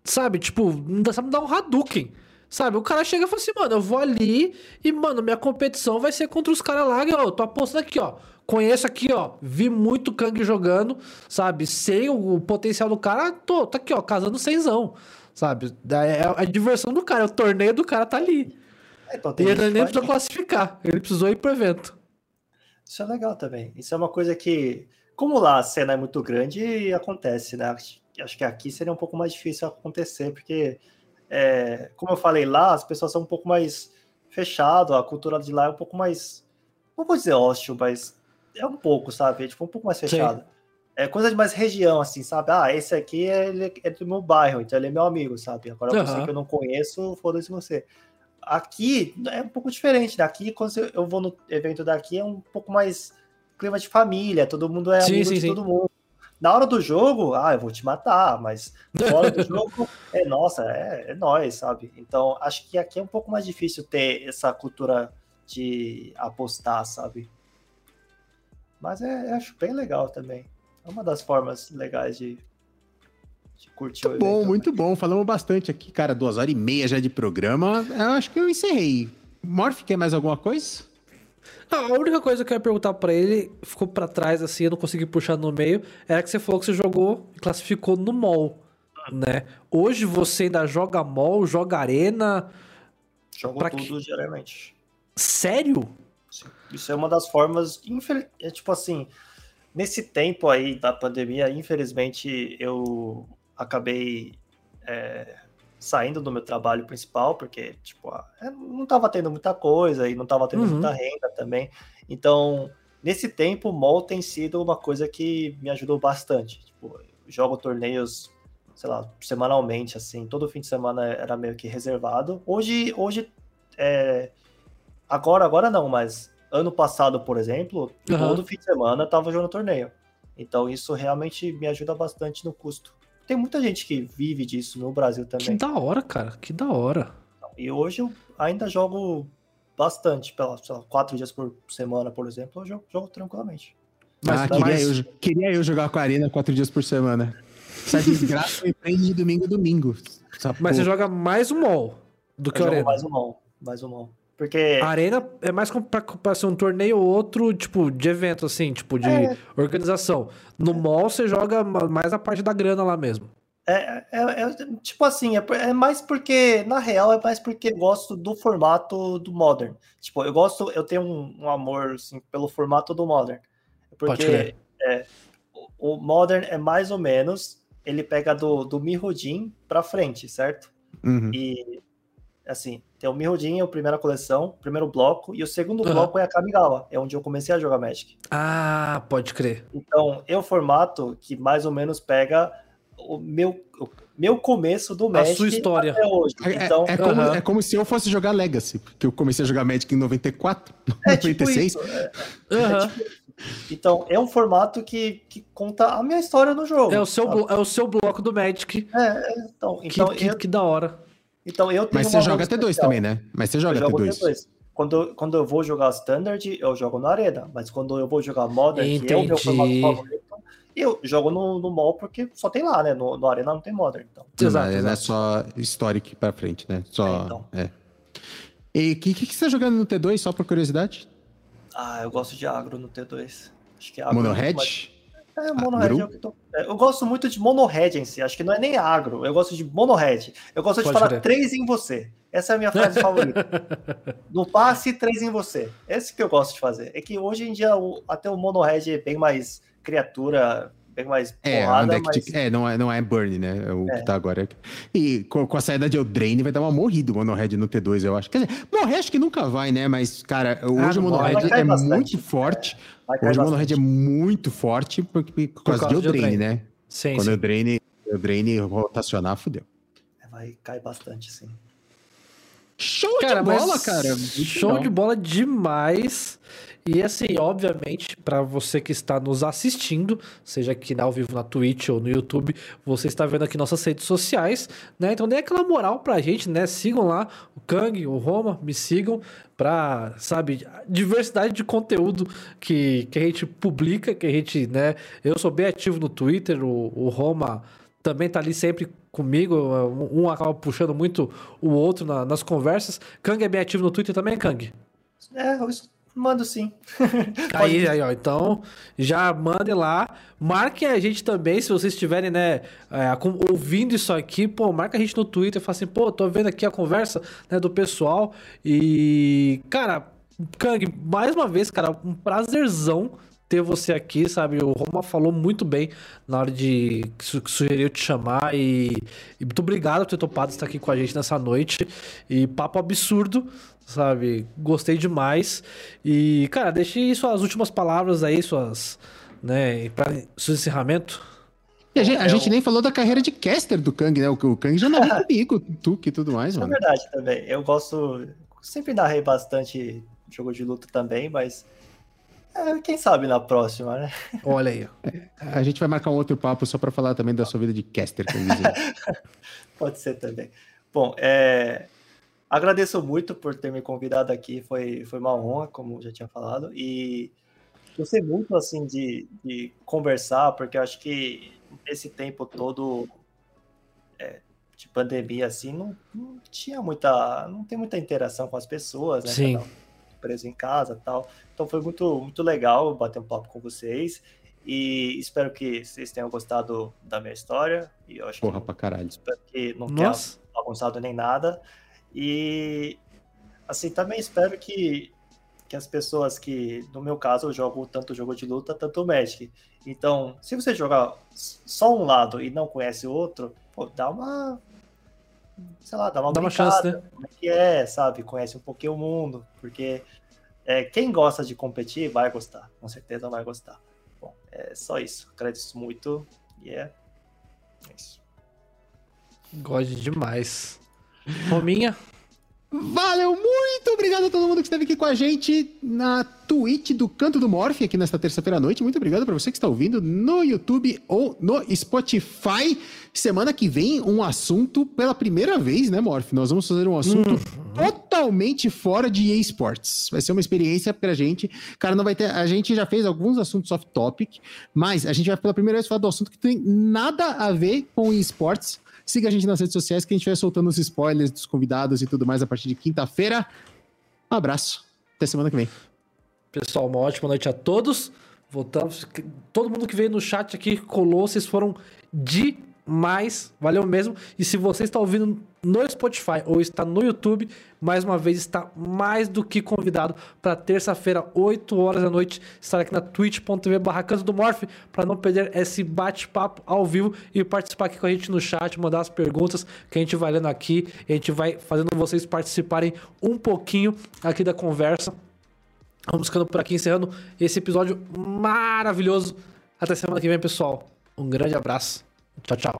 sabe? Tipo, não dá- sabe dar um Hadouken, sabe? O cara chega e fala assim, mano, eu vou ali e, mano, minha competição vai ser contra os caras lá, e, ó, eu tô apostando aqui, ó. Conheço aqui, ó, vi muito Kang jogando, sabe? Sei o, o potencial do cara, tô, tá aqui, ó, casando cenzão, sabe? É, é a diversão do cara, é o torneio do cara tá ali. É, então E ele que nem precisou classificar, ele precisou ir pro evento. Isso é legal também. Isso é uma coisa que, como lá a cena é muito grande, acontece, né? Acho que aqui seria um pouco mais difícil acontecer, porque, é, como eu falei lá, as pessoas são um pouco mais fechado, a cultura de lá é um pouco mais, não vou dizer hostil, mas é um pouco, sabe? É tipo um pouco mais Sim. fechado. É coisa de mais região, assim, sabe? Ah, esse aqui é, ele é do meu bairro, então ele é meu amigo, sabe? Agora você Aham. que eu não conheço, foda-se você. Aqui é um pouco diferente. Daqui, quando eu vou no evento daqui, é um pouco mais clima de família, todo mundo é Sim, amigo sim, de sim. todo mundo. Na hora do jogo, ah, eu vou te matar, mas fora do jogo, é nossa, é, é nós, sabe? Então, acho que aqui é um pouco mais difícil ter essa cultura de apostar, sabe? Mas é, eu acho bem legal também. É uma das formas legais de, de curtir muito o evento. Bom, muito bom. Falamos bastante aqui, cara. Duas horas e meia já de programa. Eu acho que eu encerrei. Morph, quer mais alguma coisa? A única coisa que eu ia perguntar para ele, ficou para trás assim, eu não consegui puxar no meio, era que você falou que você jogou e classificou no mall, né? Hoje você ainda joga mall, joga arena? Jogo pra tudo que... diariamente. Sério? Sim. Isso é uma das formas, infel... é tipo assim, nesse tempo aí da pandemia, infelizmente eu acabei é, saindo do meu trabalho principal, porque, tipo, é, não estava tendo muita coisa e não estava tendo uhum. muita renda também. Então, nesse tempo, o mall tem sido uma coisa que me ajudou bastante. Tipo, jogo torneios, sei lá, semanalmente, assim, todo fim de semana era meio que reservado. Hoje, hoje, é... agora, agora não, mas ano passado, por exemplo, uhum. todo fim de semana eu tava jogando torneio. Então, isso realmente me ajuda bastante no custo tem muita gente que vive disso no Brasil também. Que da hora, cara, que da hora. E hoje eu ainda jogo bastante, pela, lá, quatro dias por semana, por exemplo, eu jogo, jogo tranquilamente. Mas, ah, queria, mas... eu, queria eu jogar com a Arena quatro dias por semana. Essa desgraça me prende de domingo a domingo. Mas você joga mais o MOL do que eu o Arena? mais o MOL, mais o MOL. Porque... A Arena é mais pra, pra ser um torneio ou outro, tipo, de evento, assim, tipo, de é. organização. No mall você joga mais a parte da grana lá mesmo. É, é, é tipo assim, é, é, mais porque, na real, é mais porque eu gosto do formato do Modern. Tipo, eu gosto, eu tenho um, um amor, assim, pelo formato do Modern. Porque é, o, o Modern é mais ou menos, ele pega do, do Mirrodin pra frente, certo? Uhum. E, assim, tem o Mirrodin, a primeira coleção, o primeiro bloco, e o segundo uhum. bloco é a Kamigawa, é onde eu comecei a jogar Magic. Ah, pode crer. Então, é o formato que mais ou menos pega o meu, o meu começo do Magic a sua história. até hoje. É, então, é, é, como, é como se eu fosse jogar Legacy, porque eu comecei a jogar Magic em 94, é 96. Tipo é, é tipo então, é um formato que, que conta a minha história no jogo. É o seu, é o seu bloco do Magic. É, é então, então que, eu, que, que da hora. Então eu tenho Mas você joga T2 especial. também, né? Mas você joga T2. T2. Quando, quando eu vou jogar Standard, eu jogo na Arena. Mas quando eu vou jogar Modern, Entendi. que é o meu formato favorito, eu jogo no, no mall porque só tem lá, né? No, no Arena não tem Modern. Então. Exato, exato. é só Historic pra frente, né? Só. É, então. é. E o que, que, que você tá jogando no T2, só por curiosidade? Ah, eu gosto de agro no T2. Acho que é agro. Mono Red? É, monohead é o que tô... É, eu gosto muito de monohead em si, acho que não é nem agro, eu gosto de monohead. Eu gosto de Pode falar ver. três em você. Essa é a minha frase favorita. No passe, três em você. Esse que eu gosto de fazer. É que hoje em dia o, até o monohead é bem mais criatura, bem mais é, porrada, mas... de... é, não é, não é burn, né? É o é. que tá agora. E com, com, a saída de Eldraine vai dar uma morrida o monohead no T2, eu acho. Quer dizer, morrer acho que nunca vai, né? Mas, cara, hoje ah, o monohead é bastante. muito forte. É. Hoje o Monohead é muito forte por, por, por causa, causa de Eldraine, né? Sim, Quando sim. o Eldraine, Eldraine rotacionar, fudeu. É, vai cair bastante, sim. Show cara, de bola, cara. Show de bola demais. E assim, obviamente, para você que está nos assistindo, seja aqui ao vivo na Twitch ou no YouTube, você está vendo aqui nossas redes sociais, né? Então dê aquela moral pra gente, né? Sigam lá o Kang, o Roma, me sigam pra, sabe, diversidade de conteúdo que, que a gente publica, que a gente, né? Eu sou bem ativo no Twitter, o, o Roma também tá ali sempre comigo, um acaba puxando muito o outro na, nas conversas. Kang é bem ativo no Twitter também, Kang? É, eu Mando sim. aí, aí, ó. Então, já mandem lá. Marquem a gente também, se vocês estiverem, né, é, ouvindo isso aqui, pô, marca a gente no Twitter fala assim, pô, tô vendo aqui a conversa, né, do pessoal. E, cara, Kang, mais uma vez, cara, um prazerzão ter você aqui, sabe? O Roma falou muito bem na hora de sugerir te chamar e, e muito obrigado por ter topado estar aqui com a gente nessa noite. E papo absurdo, sabe? Gostei demais. E, cara, deixe suas últimas palavras aí, suas, né, para seu encerramento. E a, gente, a é gente, nem falou da carreira de caster do Kang, né? O, o Kang já narrou comigo, tu e tudo mais, mano. É verdade também. Eu gosto. Sempre narrei bastante jogo de luta também, mas. É, quem sabe na próxima, né? Olha aí. A gente vai marcar um outro papo só para falar também da sua vida de caster, Pode ser também. Bom, é, Agradeço muito por ter me convidado aqui, foi, foi uma honra, como já tinha falado, e gostei muito assim de, de conversar, porque eu acho que esse tempo todo é, de pandemia assim não, não, tinha muita, não tem muita interação com as pessoas, né? Sim. Preso em casa, tal. Então foi muito muito legal bater um papo com vocês. E espero que vocês tenham gostado da minha história. E eu acho Porra que, pra caralho. espero que não Nossa. tenha bagunçado nem nada. E assim, também espero que, que as pessoas que, no meu caso, eu jogo tanto jogo de luta, tanto Magic. Então, se você jogar só um lado e não conhece o outro, pô, dá uma. Sei lá, dá uma Dá uma chance, né? como é que é, sabe? Conhece um pouquinho o mundo, porque é, quem gosta de competir vai gostar, com certeza vai gostar. Bom, é só isso. Agradeço muito e é, é isso. Gosto demais. Rominha, Valeu, muito obrigado a todo mundo que esteve aqui com a gente na Twitch do Canto do Morph, aqui nesta terça-feira à noite. Muito obrigado para você que está ouvindo no YouTube ou no Spotify. Semana que vem, um assunto pela primeira vez, né, Morph? Nós vamos fazer um assunto totalmente fora de esports. Vai ser uma experiência pra gente. Cara, não vai ter. A gente já fez alguns assuntos off-topic, mas a gente vai pela primeira vez falar do assunto que tem nada a ver com esportes. Siga a gente nas redes sociais que a gente vai soltando os spoilers dos convidados e tudo mais a partir de quinta-feira. Um abraço. Até semana que vem. pessoal, uma ótima noite a todos. Voltamos. Todo mundo que veio no chat aqui colou, vocês foram demais. Valeu mesmo. E se você está ouvindo no Spotify ou está no YouTube, mais uma vez está mais do que convidado para terça-feira, 8 horas da noite, estar aqui na twitch.tv barracanto do Morph para não perder esse bate-papo ao vivo e participar aqui com a gente no chat, mandar as perguntas que a gente vai lendo aqui a gente vai fazendo vocês participarem um pouquinho aqui da conversa. Vamos ficando por aqui, encerrando esse episódio maravilhoso. Até semana que vem, pessoal. Um grande abraço. Tchau, tchau.